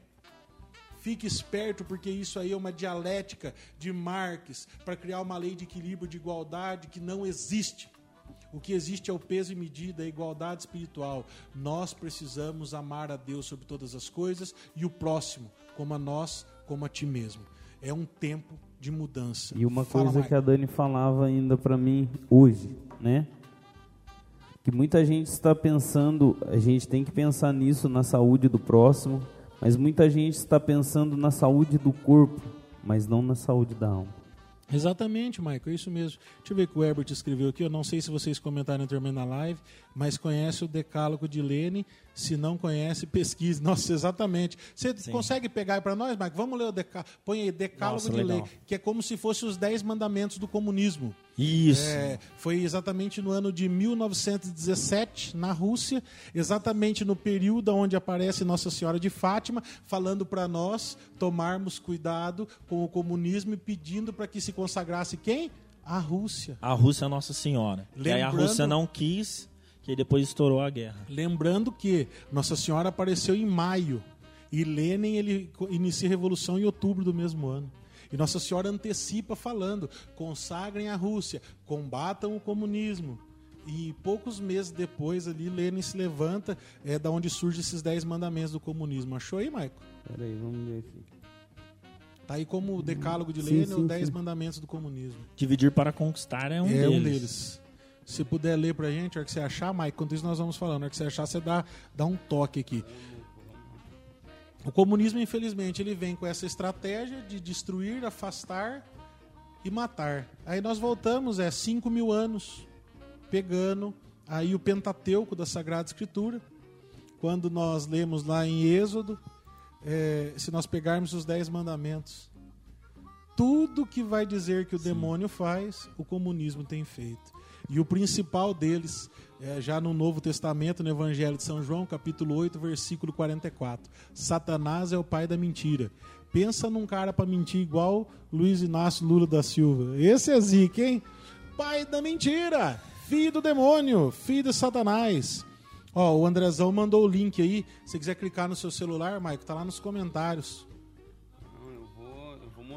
Fique esperto, porque isso aí é uma dialética de Marx para criar uma lei de equilíbrio, de igualdade que não existe. O que existe é o peso e medida, a igualdade espiritual. Nós precisamos amar a Deus sobre todas as coisas e o próximo, como a nós, como a ti mesmo. É um tempo de mudança. E uma Fala, coisa Mike. que a Dani falava ainda para mim hoje, né? Que muita gente está pensando, a gente tem que pensar nisso na saúde do próximo, mas muita gente está pensando na saúde do corpo, mas não na saúde da alma. Exatamente, Michael, é isso mesmo. Deixa eu ver o que o Herbert escreveu aqui. Eu não sei se vocês comentaram também na live, mas conhece o Decálogo de Lene. Se não conhece, pesquise. Nossa, exatamente. Você Sim. consegue pegar para nós, Michael? Vamos ler o Decálogo. Põe aí Decálogo Nossa, de legal. Lene, que é como se fosse os Dez Mandamentos do comunismo. Isso. É, foi exatamente no ano de 1917, na Rússia, exatamente no período onde aparece Nossa Senhora de Fátima, falando para nós tomarmos cuidado com o comunismo e pedindo para que se consagrasse quem? A Rússia. A Rússia é Nossa Senhora. E aí a Lembrando- Rússia não quis, que aí depois estourou a guerra. Lembrando que Nossa Senhora apareceu em maio e Lenin ele inicia a revolução em outubro do mesmo ano. E Nossa Senhora antecipa falando: consagrem a Rússia, combatam o comunismo. E poucos meses depois ali Lenin se levanta, é da onde surgem esses dez mandamentos do comunismo. Achou aí, Maico? Pera aí, vamos ver aqui. Tá aí como o decálogo de Sim, Lenin, sim, os dez sim. mandamentos do comunismo. Dividir para conquistar é um é deles. um deles. Se puder ler pra gente, a hora que você achar, Mike, enquanto isso nós vamos falando, a hora que você achar, você dá, dá um toque aqui. O comunismo, infelizmente, ele vem com essa estratégia de destruir, afastar e matar. Aí nós voltamos, é 5 mil anos, pegando aí o Pentateuco da Sagrada Escritura, quando nós lemos lá em Êxodo, é, se nós pegarmos os Dez Mandamentos, tudo que vai dizer que o demônio faz, o comunismo tem feito. E o principal deles, é, já no Novo Testamento, no Evangelho de São João, capítulo 8, versículo 44. Satanás é o pai da mentira. Pensa num cara para mentir igual Luiz Inácio Lula da Silva. Esse é zica, hein? Pai da mentira! Filho do demônio! Filho de Satanás! Ó, o Andrezão mandou o link aí. Se você quiser clicar no seu celular, Maico, tá lá nos comentários.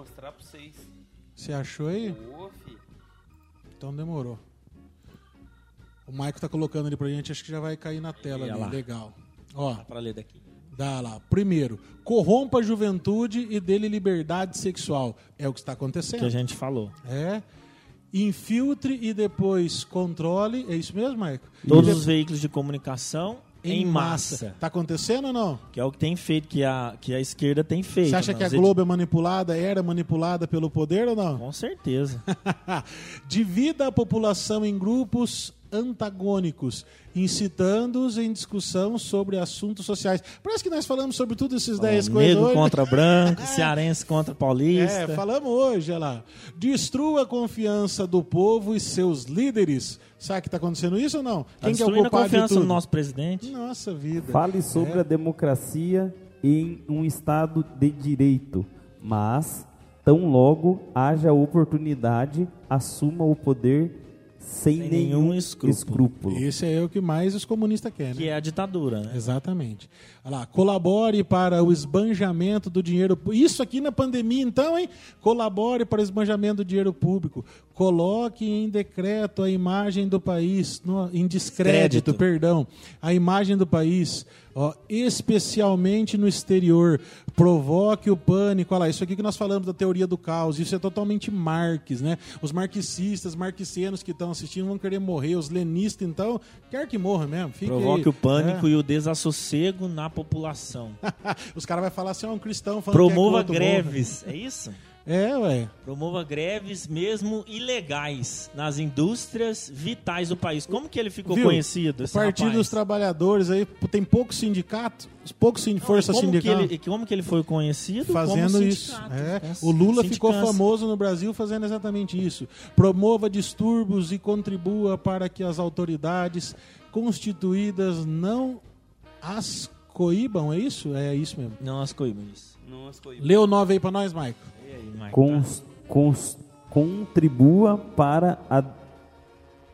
mostrar pra vocês. Você achou aí? Ô, fi. Então demorou. O Maico tá colocando ali pra gente, acho que já vai cair na tela ali. lá. Legal. Ó, Dá pra ler daqui. dá lá. Primeiro, corrompa a juventude e dele liberdade sexual. É o que está Que acontecendo. a gente falou. É. Infiltre e depois controle. É isso mesmo, Maico? Todos de- os veículos de comunicação em, massa. Tá acontecendo ou não? Que é o que tem feito, que a, que a esquerda tem feito. Você acha que a Globo é manipulada, era manipulada pelo poder ou não? Com certeza. Divida a população em grupos antagônicos, incitando-os em discussão sobre assuntos sociais. Parece que nós falamos sobre tudo esses 10 coisas Negro hoje. contra branco, cearense contra paulista. É, falamos hoje, olha lá. Destrua a confiança do povo e seus líderes. Sabe que está acontecendo isso ou não? Tá Quem que é o a confiança no nosso presidente. Nossa vida. Fale sobre É. a democracia em um Estado de direito, mas, tão logo haja oportunidade, assuma o poder sem, Sem nenhum, nenhum escrúpulo. escrúpulo. Esse é o que mais os comunistas querem. Que né? é a ditadura, né? Exatamente. Olha lá, colabore para o esbanjamento do dinheiro Isso aqui na pandemia, então, hein? Colabore para o esbanjamento do dinheiro público. Coloque em decreto a imagem do país, no, em descrédito, Descrédito. perdão, a imagem do país, ó, especialmente no exterior. Provoque o pânico. Olha lá, isso aqui que nós falamos da teoria do caos, isso é totalmente Marx, né? Os marxistas, marxianos que estão assistindo vão querer morrer. Os lenistas, então, quer que morra mesmo. Fique Provoque aí. o pânico É. e o desassossego na população. Os caras vão falar assim, ó, um cristão que Promova é greves. É isso? É, ué. Promova greves mesmo ilegais nas indústrias vitais do país. Como que ele ficou Viu? conhecido? O Partido rapaz? dos Trabalhadores aí tem pouco sindicato, pouco sin força como sindical. Que ele, como que ele foi conhecido? fazendo como isso. É. O Lula ficou famoso no Brasil fazendo exatamente isso. Promova distúrbios e contribua para que as autoridades constituídas não as coíbam, é isso? É isso mesmo. Não as coibas. Lê o 9 aí pra nós, Maico. Aí, Mike? Cons- cons- contribua para a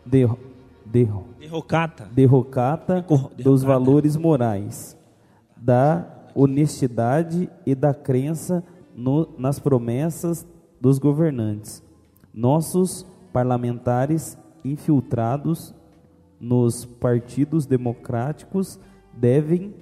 derro- derro- Derrocata. derrocata Derro- dos valores morais, da honestidade e da crença no- nas promessas dos governantes. Nossos parlamentares infiltrados nos partidos democráticos devem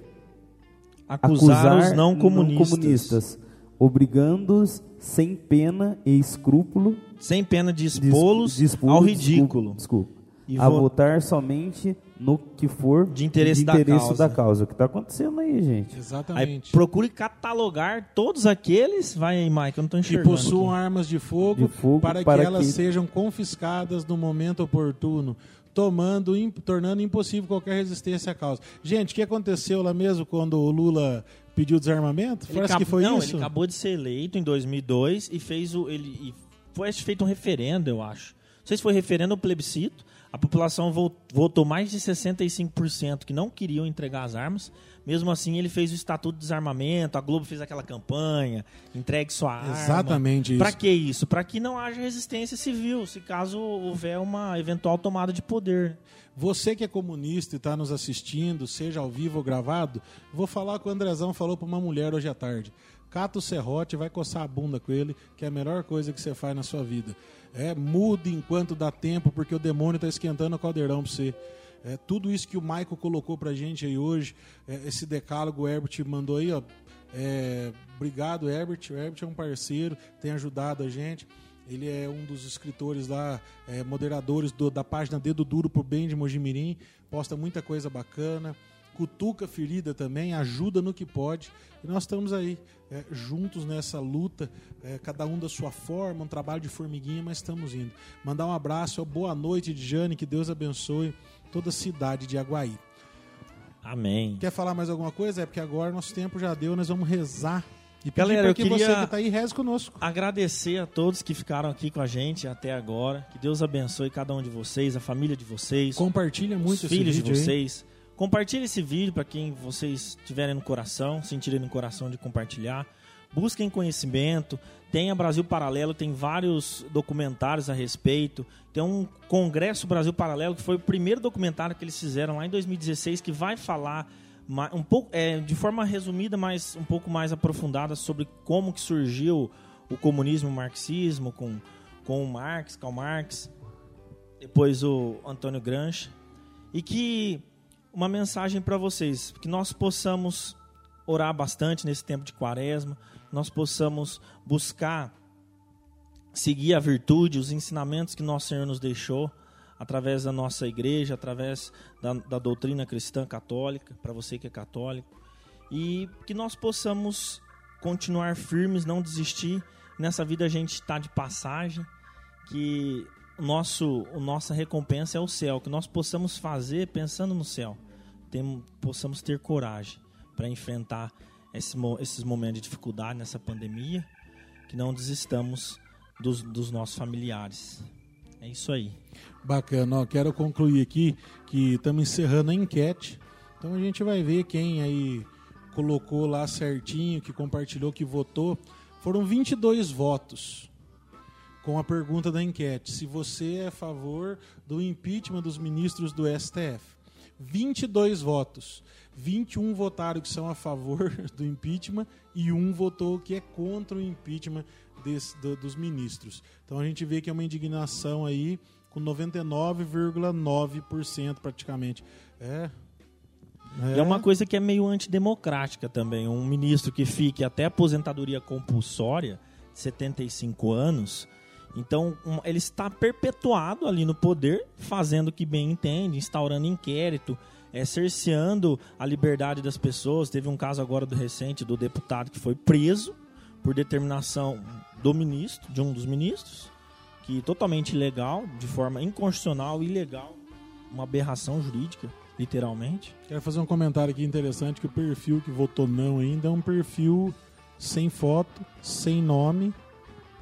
Acusar, acusar os não comunistas. comunistas, obrigando-os sem pena e escrúpulo Sem pena de expô-los ao ridículo. desculpa, E a vo- votar somente no que for De interesse da causa. da causa. O que está acontecendo aí, gente? Aí Exatamente. procure catalogar todos aqueles. Vai aí, Mike, eu não tô que enxergando. possuam aqui. armas de fogo, De fogo para, para que elas que- sejam confiscadas no momento oportuno, tomando, tornando impossível qualquer resistência à causa. Gente, o que aconteceu lá mesmo quando o Lula pediu desarmamento? Ele Parece acabou- que foi não, isso. ele acabou de ser eleito em 2002 e fez o ele e foi feito um referendo, eu acho. Não sei se foi referendo ou plebiscito. A população vo- votou mais de 65% que não queriam entregar as armas. Mesmo assim, ele fez o estatuto de desarmamento. A Globo fez aquela campanha, entregue sua arma. Exatamente isso. Para que isso? Para que não haja resistência civil, se caso houver uma eventual tomada de poder. Você que é comunista e está nos assistindo, seja ao vivo ou gravado, vou falar o que o Andrezão falou para uma mulher hoje à tarde. Cata o serrote, vai coçar a bunda com ele, que é a melhor coisa que você faz na sua vida. É, mude enquanto dá tempo, porque o demônio está esquentando o caldeirão para você. É, tudo isso que o Michael colocou pra gente aí hoje, é, esse decálogo o Herbert mandou aí, ó. É, obrigado, Herbert. O Herbert é um parceiro, tem ajudado a gente. Ele é um dos escritores lá, é, moderadores do- da página Dedo Duro pro Bem de Mojimirim. Posta muita coisa bacana. Cutuca a ferida também, ajuda no que pode. E nós estamos aí, é, juntos nessa luta, é, cada um da sua forma, um trabalho de formiguinha, mas estamos indo. Mandar um abraço, ó, boa noite, Jane, que Deus abençoe toda a cidade de Aguaí. Amém. Quer falar mais alguma coisa? É porque agora nosso tempo já deu, nós vamos rezar. E Galera, eu que queria- você que está aí reze conosco. agradecer a todos que ficaram aqui com a gente até agora. Que Deus abençoe cada um de vocês, a família de vocês, Compartilha muito os filhos de aí. Compartilhe esse vídeo para quem vocês tiverem no coração, sentirem no coração de compartilhar. Busquem conhecimento. Tem a Brasil Paralelo, tem vários documentários a respeito. Tem um Congresso Brasil Paralelo, que foi o primeiro documentário que eles fizeram lá em 2016, que vai falar um pouco, é, de forma resumida, mas um pouco mais aprofundada sobre como que surgiu o comunismo o marxismo, com, com o Marx, Karl Marx, depois o Antônio Gramsci, e que uma mensagem para vocês, que nós possamos orar bastante nesse tempo de quaresma, nós possamos buscar seguir a virtude, os ensinamentos que nosso Senhor nos deixou, através da nossa igreja, através da, da doutrina cristã católica, para você que é católico, e que nós possamos continuar firmes, não desistir. Nessa vida a gente está de passagem, que nosso, a nossa recompensa é o céu, que nós possamos fazer pensando no céu, tem, possamos ter coragem para enfrentar esse, esses momentos de dificuldade nessa pandemia, que não desistamos dos, dos nossos familiares. É isso aí. Bacana, ó, quero concluir aqui que estamos encerrando a enquete. Então a gente vai ver quem aí colocou lá certinho, que compartilhou, que votou. Foram 22 votos com a pergunta da enquete: se você é a favor do impeachment dos ministros do STF. 22 votos. 21 votaram que são a favor do impeachment e um votou que é contra o impeachment desse, do, dos ministros. Então a gente vê que é uma indignação aí com 99,9% praticamente. É. É. é uma coisa que é meio antidemocrática também. Um ministro que fique até aposentadoria compulsória, 75 anos, então um, ele está perpetuado ali no poder, fazendo o que bem entende, instaurando inquérito, é, cerceando a liberdade das pessoas. Teve um caso agora do recente do deputado que foi preso por determinação do ministro, de um dos ministros, que totalmente ilegal, de forma inconstitucional, ilegal, uma aberração jurídica, literalmente. Quero fazer um comentário aqui interessante que o perfil que votou não ainda é um perfil sem foto, sem nome,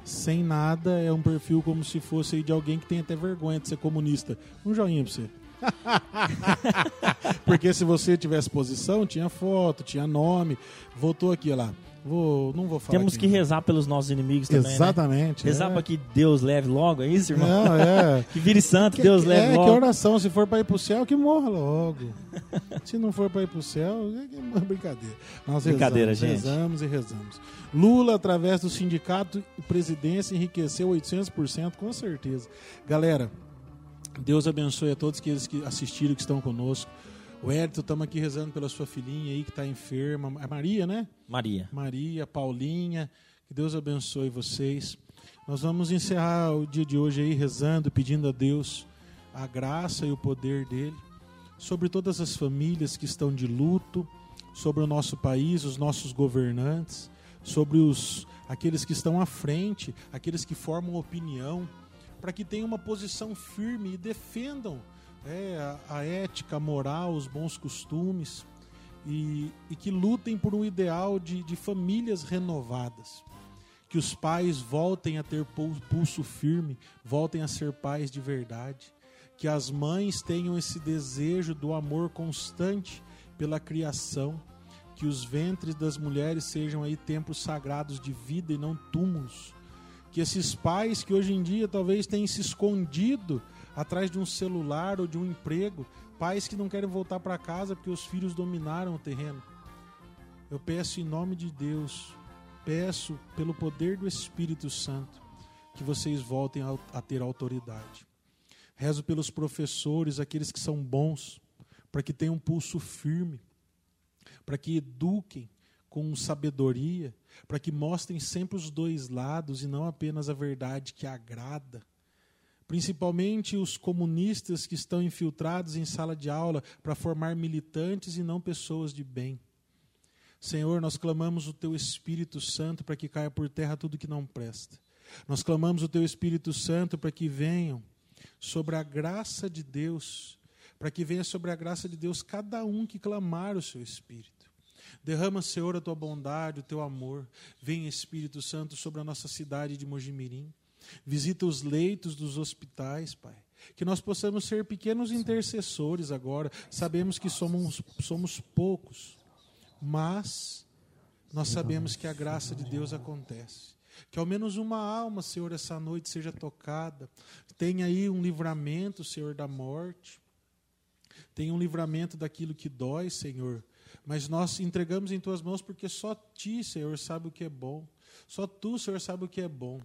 sem nada, é um perfil como se fosse de alguém que tem até vergonha de ser comunista. Um joinha pra você. Porque se você tivesse posição, tinha foto, tinha nome. Votou aqui, olha lá. Vou, não vou falar. Temos aqui, que rezar pelos nossos inimigos também. Né? Exatamente. Né? Rezar é. para que Deus leve logo, é isso, irmão? Não, é. que vire santo, que, Deus leve é, logo. É, que oração. Se for para ir para o céu, que morra logo. Se não for para ir para o céu, é brincadeira. Nós brincadeira, rezamos, gente. rezamos e rezamos. Lula, através do sindicato e presidência, enriqueceu 800%, com certeza. Galera, Deus abençoe a todos aqueles que assistiram, que estão conosco. O Hérito, estamos aqui rezando pela sua filhinha aí que está enferma. É Maria, né? Maria. Maria, Paulinha. Que Deus abençoe vocês. Nós vamos encerrar o dia de hoje aí rezando, pedindo a Deus a graça e o poder dele sobre todas as famílias que estão de luto, sobre o nosso país, os nossos governantes, sobre os aqueles que estão à frente, aqueles que formam opinião, para que tenham uma posição firme e defendam é, a, a, ética, a moral, os bons costumes e, e que lutem por um ideal de, de famílias renovadas. Que os pais voltem a ter pulso firme, voltem a ser pais de verdade. Que as mães tenham esse desejo do amor constante pela criação. Que os ventres das mulheres sejam aí templos sagrados de vida e não túmulos. Que esses pais que hoje em dia talvez tenham se escondido atrás de um celular ou de um emprego, pais que não querem voltar para casa porque os filhos dominaram o terreno. Eu peço em nome de Deus, peço pelo poder do Espírito Santo, que vocês voltem a, ter autoridade. Rezo pelos professores, aqueles que são bons, para que tenham um pulso firme, para que eduquem com sabedoria, para que mostrem sempre os dois lados e não apenas a verdade que agrada principalmente os comunistas que estão infiltrados em sala de aula para formar militantes e não pessoas de bem. Senhor, nós clamamos o Teu Espírito Santo para que caia por terra tudo que não presta. Nós clamamos o Teu Espírito Santo para que venham sobre a graça de Deus, para que venha sobre a graça de Deus cada um que clamar o Seu Espírito. Derrama, Senhor, a Tua bondade, o Teu amor. Venha, Espírito Santo, sobre a nossa cidade de Mojimirim. Visita os leitos dos hospitais, Pai. Que nós possamos ser pequenos intercessores agora. Sabemos que somos, somos poucos, mas nós sabemos que a graça de Deus acontece. Que ao menos uma alma, Senhor, essa noite seja tocada. Tenha aí um livramento, Senhor, da morte. Tenha um livramento daquilo que dói, Senhor. Mas nós entregamos em tuas mãos porque só ti, Senhor, sabe o que é bom. Só tu, Senhor, sabe o que é bom.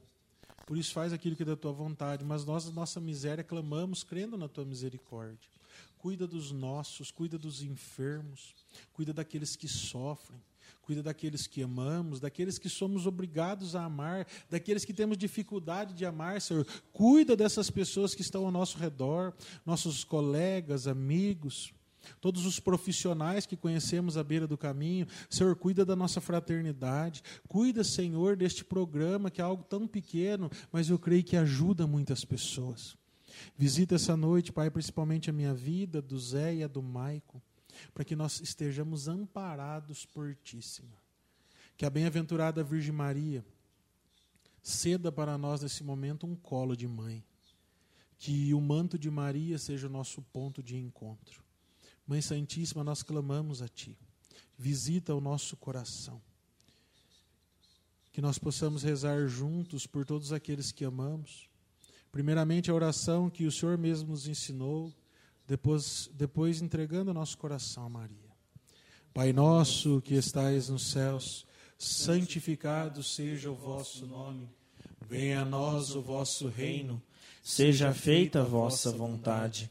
Por isso faz aquilo que é da tua vontade, mas nós, na nossa miséria, clamamos crendo na tua misericórdia. Cuida dos nossos, cuida dos enfermos, cuida daqueles que sofrem, cuida daqueles que amamos, daqueles que somos obrigados a amar, daqueles que temos dificuldade de amar, Senhor. Cuida dessas pessoas que estão ao nosso redor, nossos colegas, amigos, todos os profissionais que conhecemos à beira do caminho. Senhor, cuida da nossa fraternidade. Cuida, Senhor, deste programa que é algo tão pequeno, mas eu creio que ajuda muitas pessoas. Visita essa noite, Pai, principalmente a minha vida, do Zé e a do Maico para que nós estejamos amparados por Ti, Senhor. Que a bem-aventurada Virgem Maria ceda para nós nesse momento um colo de mãe. Que o manto de Maria seja o nosso ponto de encontro. Mãe Santíssima, nós clamamos a Ti. Visita o nosso coração. Que nós possamos rezar juntos por todos aqueles que amamos. Primeiramente, a oração que o Senhor mesmo nos ensinou depois, depois entregando nosso coração a Maria. Pai nosso que estais nos céus, santificado seja o vosso nome. Venha a nós o vosso reino. Seja feita a vossa vontade,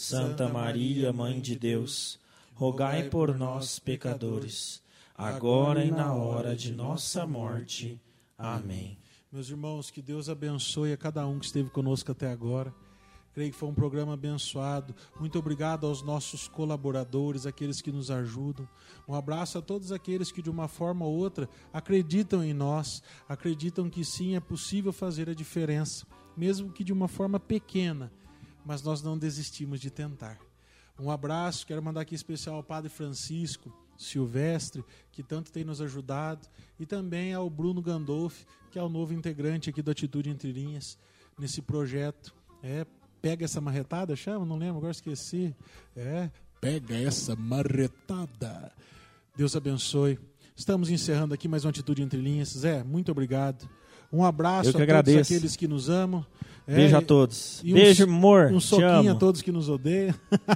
Santa Maria, Mãe de Deus, rogai por nós, pecadores, agora e na hora de nossa morte. Amém. Meus irmãos, que Deus abençoe a cada um que esteve conosco até agora. Creio que foi um programa abençoado. Muito obrigado aos nossos colaboradores, aqueles que nos ajudam. Um abraço a todos aqueles que, de uma forma ou outra, acreditam em nós, acreditam que sim, é possível fazer a diferença, mesmo que de uma forma pequena, mas nós não desistimos de tentar. Um abraço, quero mandar aqui especial ao Padre Francisco Silvestre, que tanto tem nos ajudado, e também ao Bruno Gandolfi, que é o novo integrante aqui do Atitude Entre Linhas, nesse projeto. É, Pega essa marretada, chama? Não lembro, agora esqueci. É, pega essa marretada. Deus abençoe. Estamos encerrando aqui mais uma Atitude Entre Linhas. Zé, muito obrigado. Um abraço a agradeço. todos aqueles que nos amam. É, Beijo a todos. um Beijo, amor. Um soquinho a todos que nos odeiam.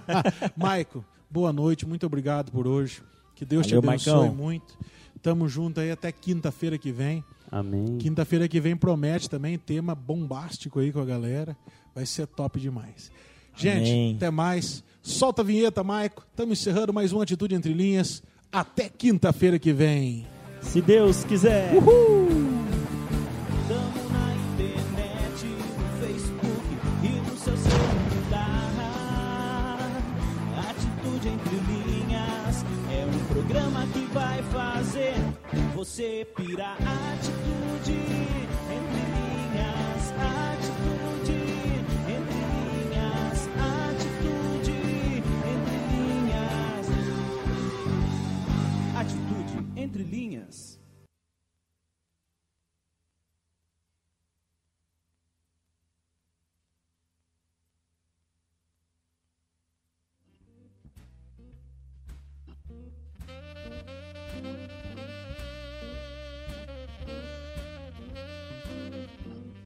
Maico, boa noite, muito obrigado por hoje. Que Deus Valeu, te abençoe Maicão. muito. Tamo junto aí até quinta-feira que vem. Amém. Quinta-feira que vem promete também tema bombástico aí com a galera. Vai ser top demais. Gente, Amém. até mais. Solta a vinheta, Maico. Estamos encerrando mais uma Atitude Entre Linhas. Até quinta-feira que vem. Se Deus quiser. Tamo vai fazer você pirar atitude entre linhas, atitude entre linhas, atitude entre linhas, atitude entre linhas.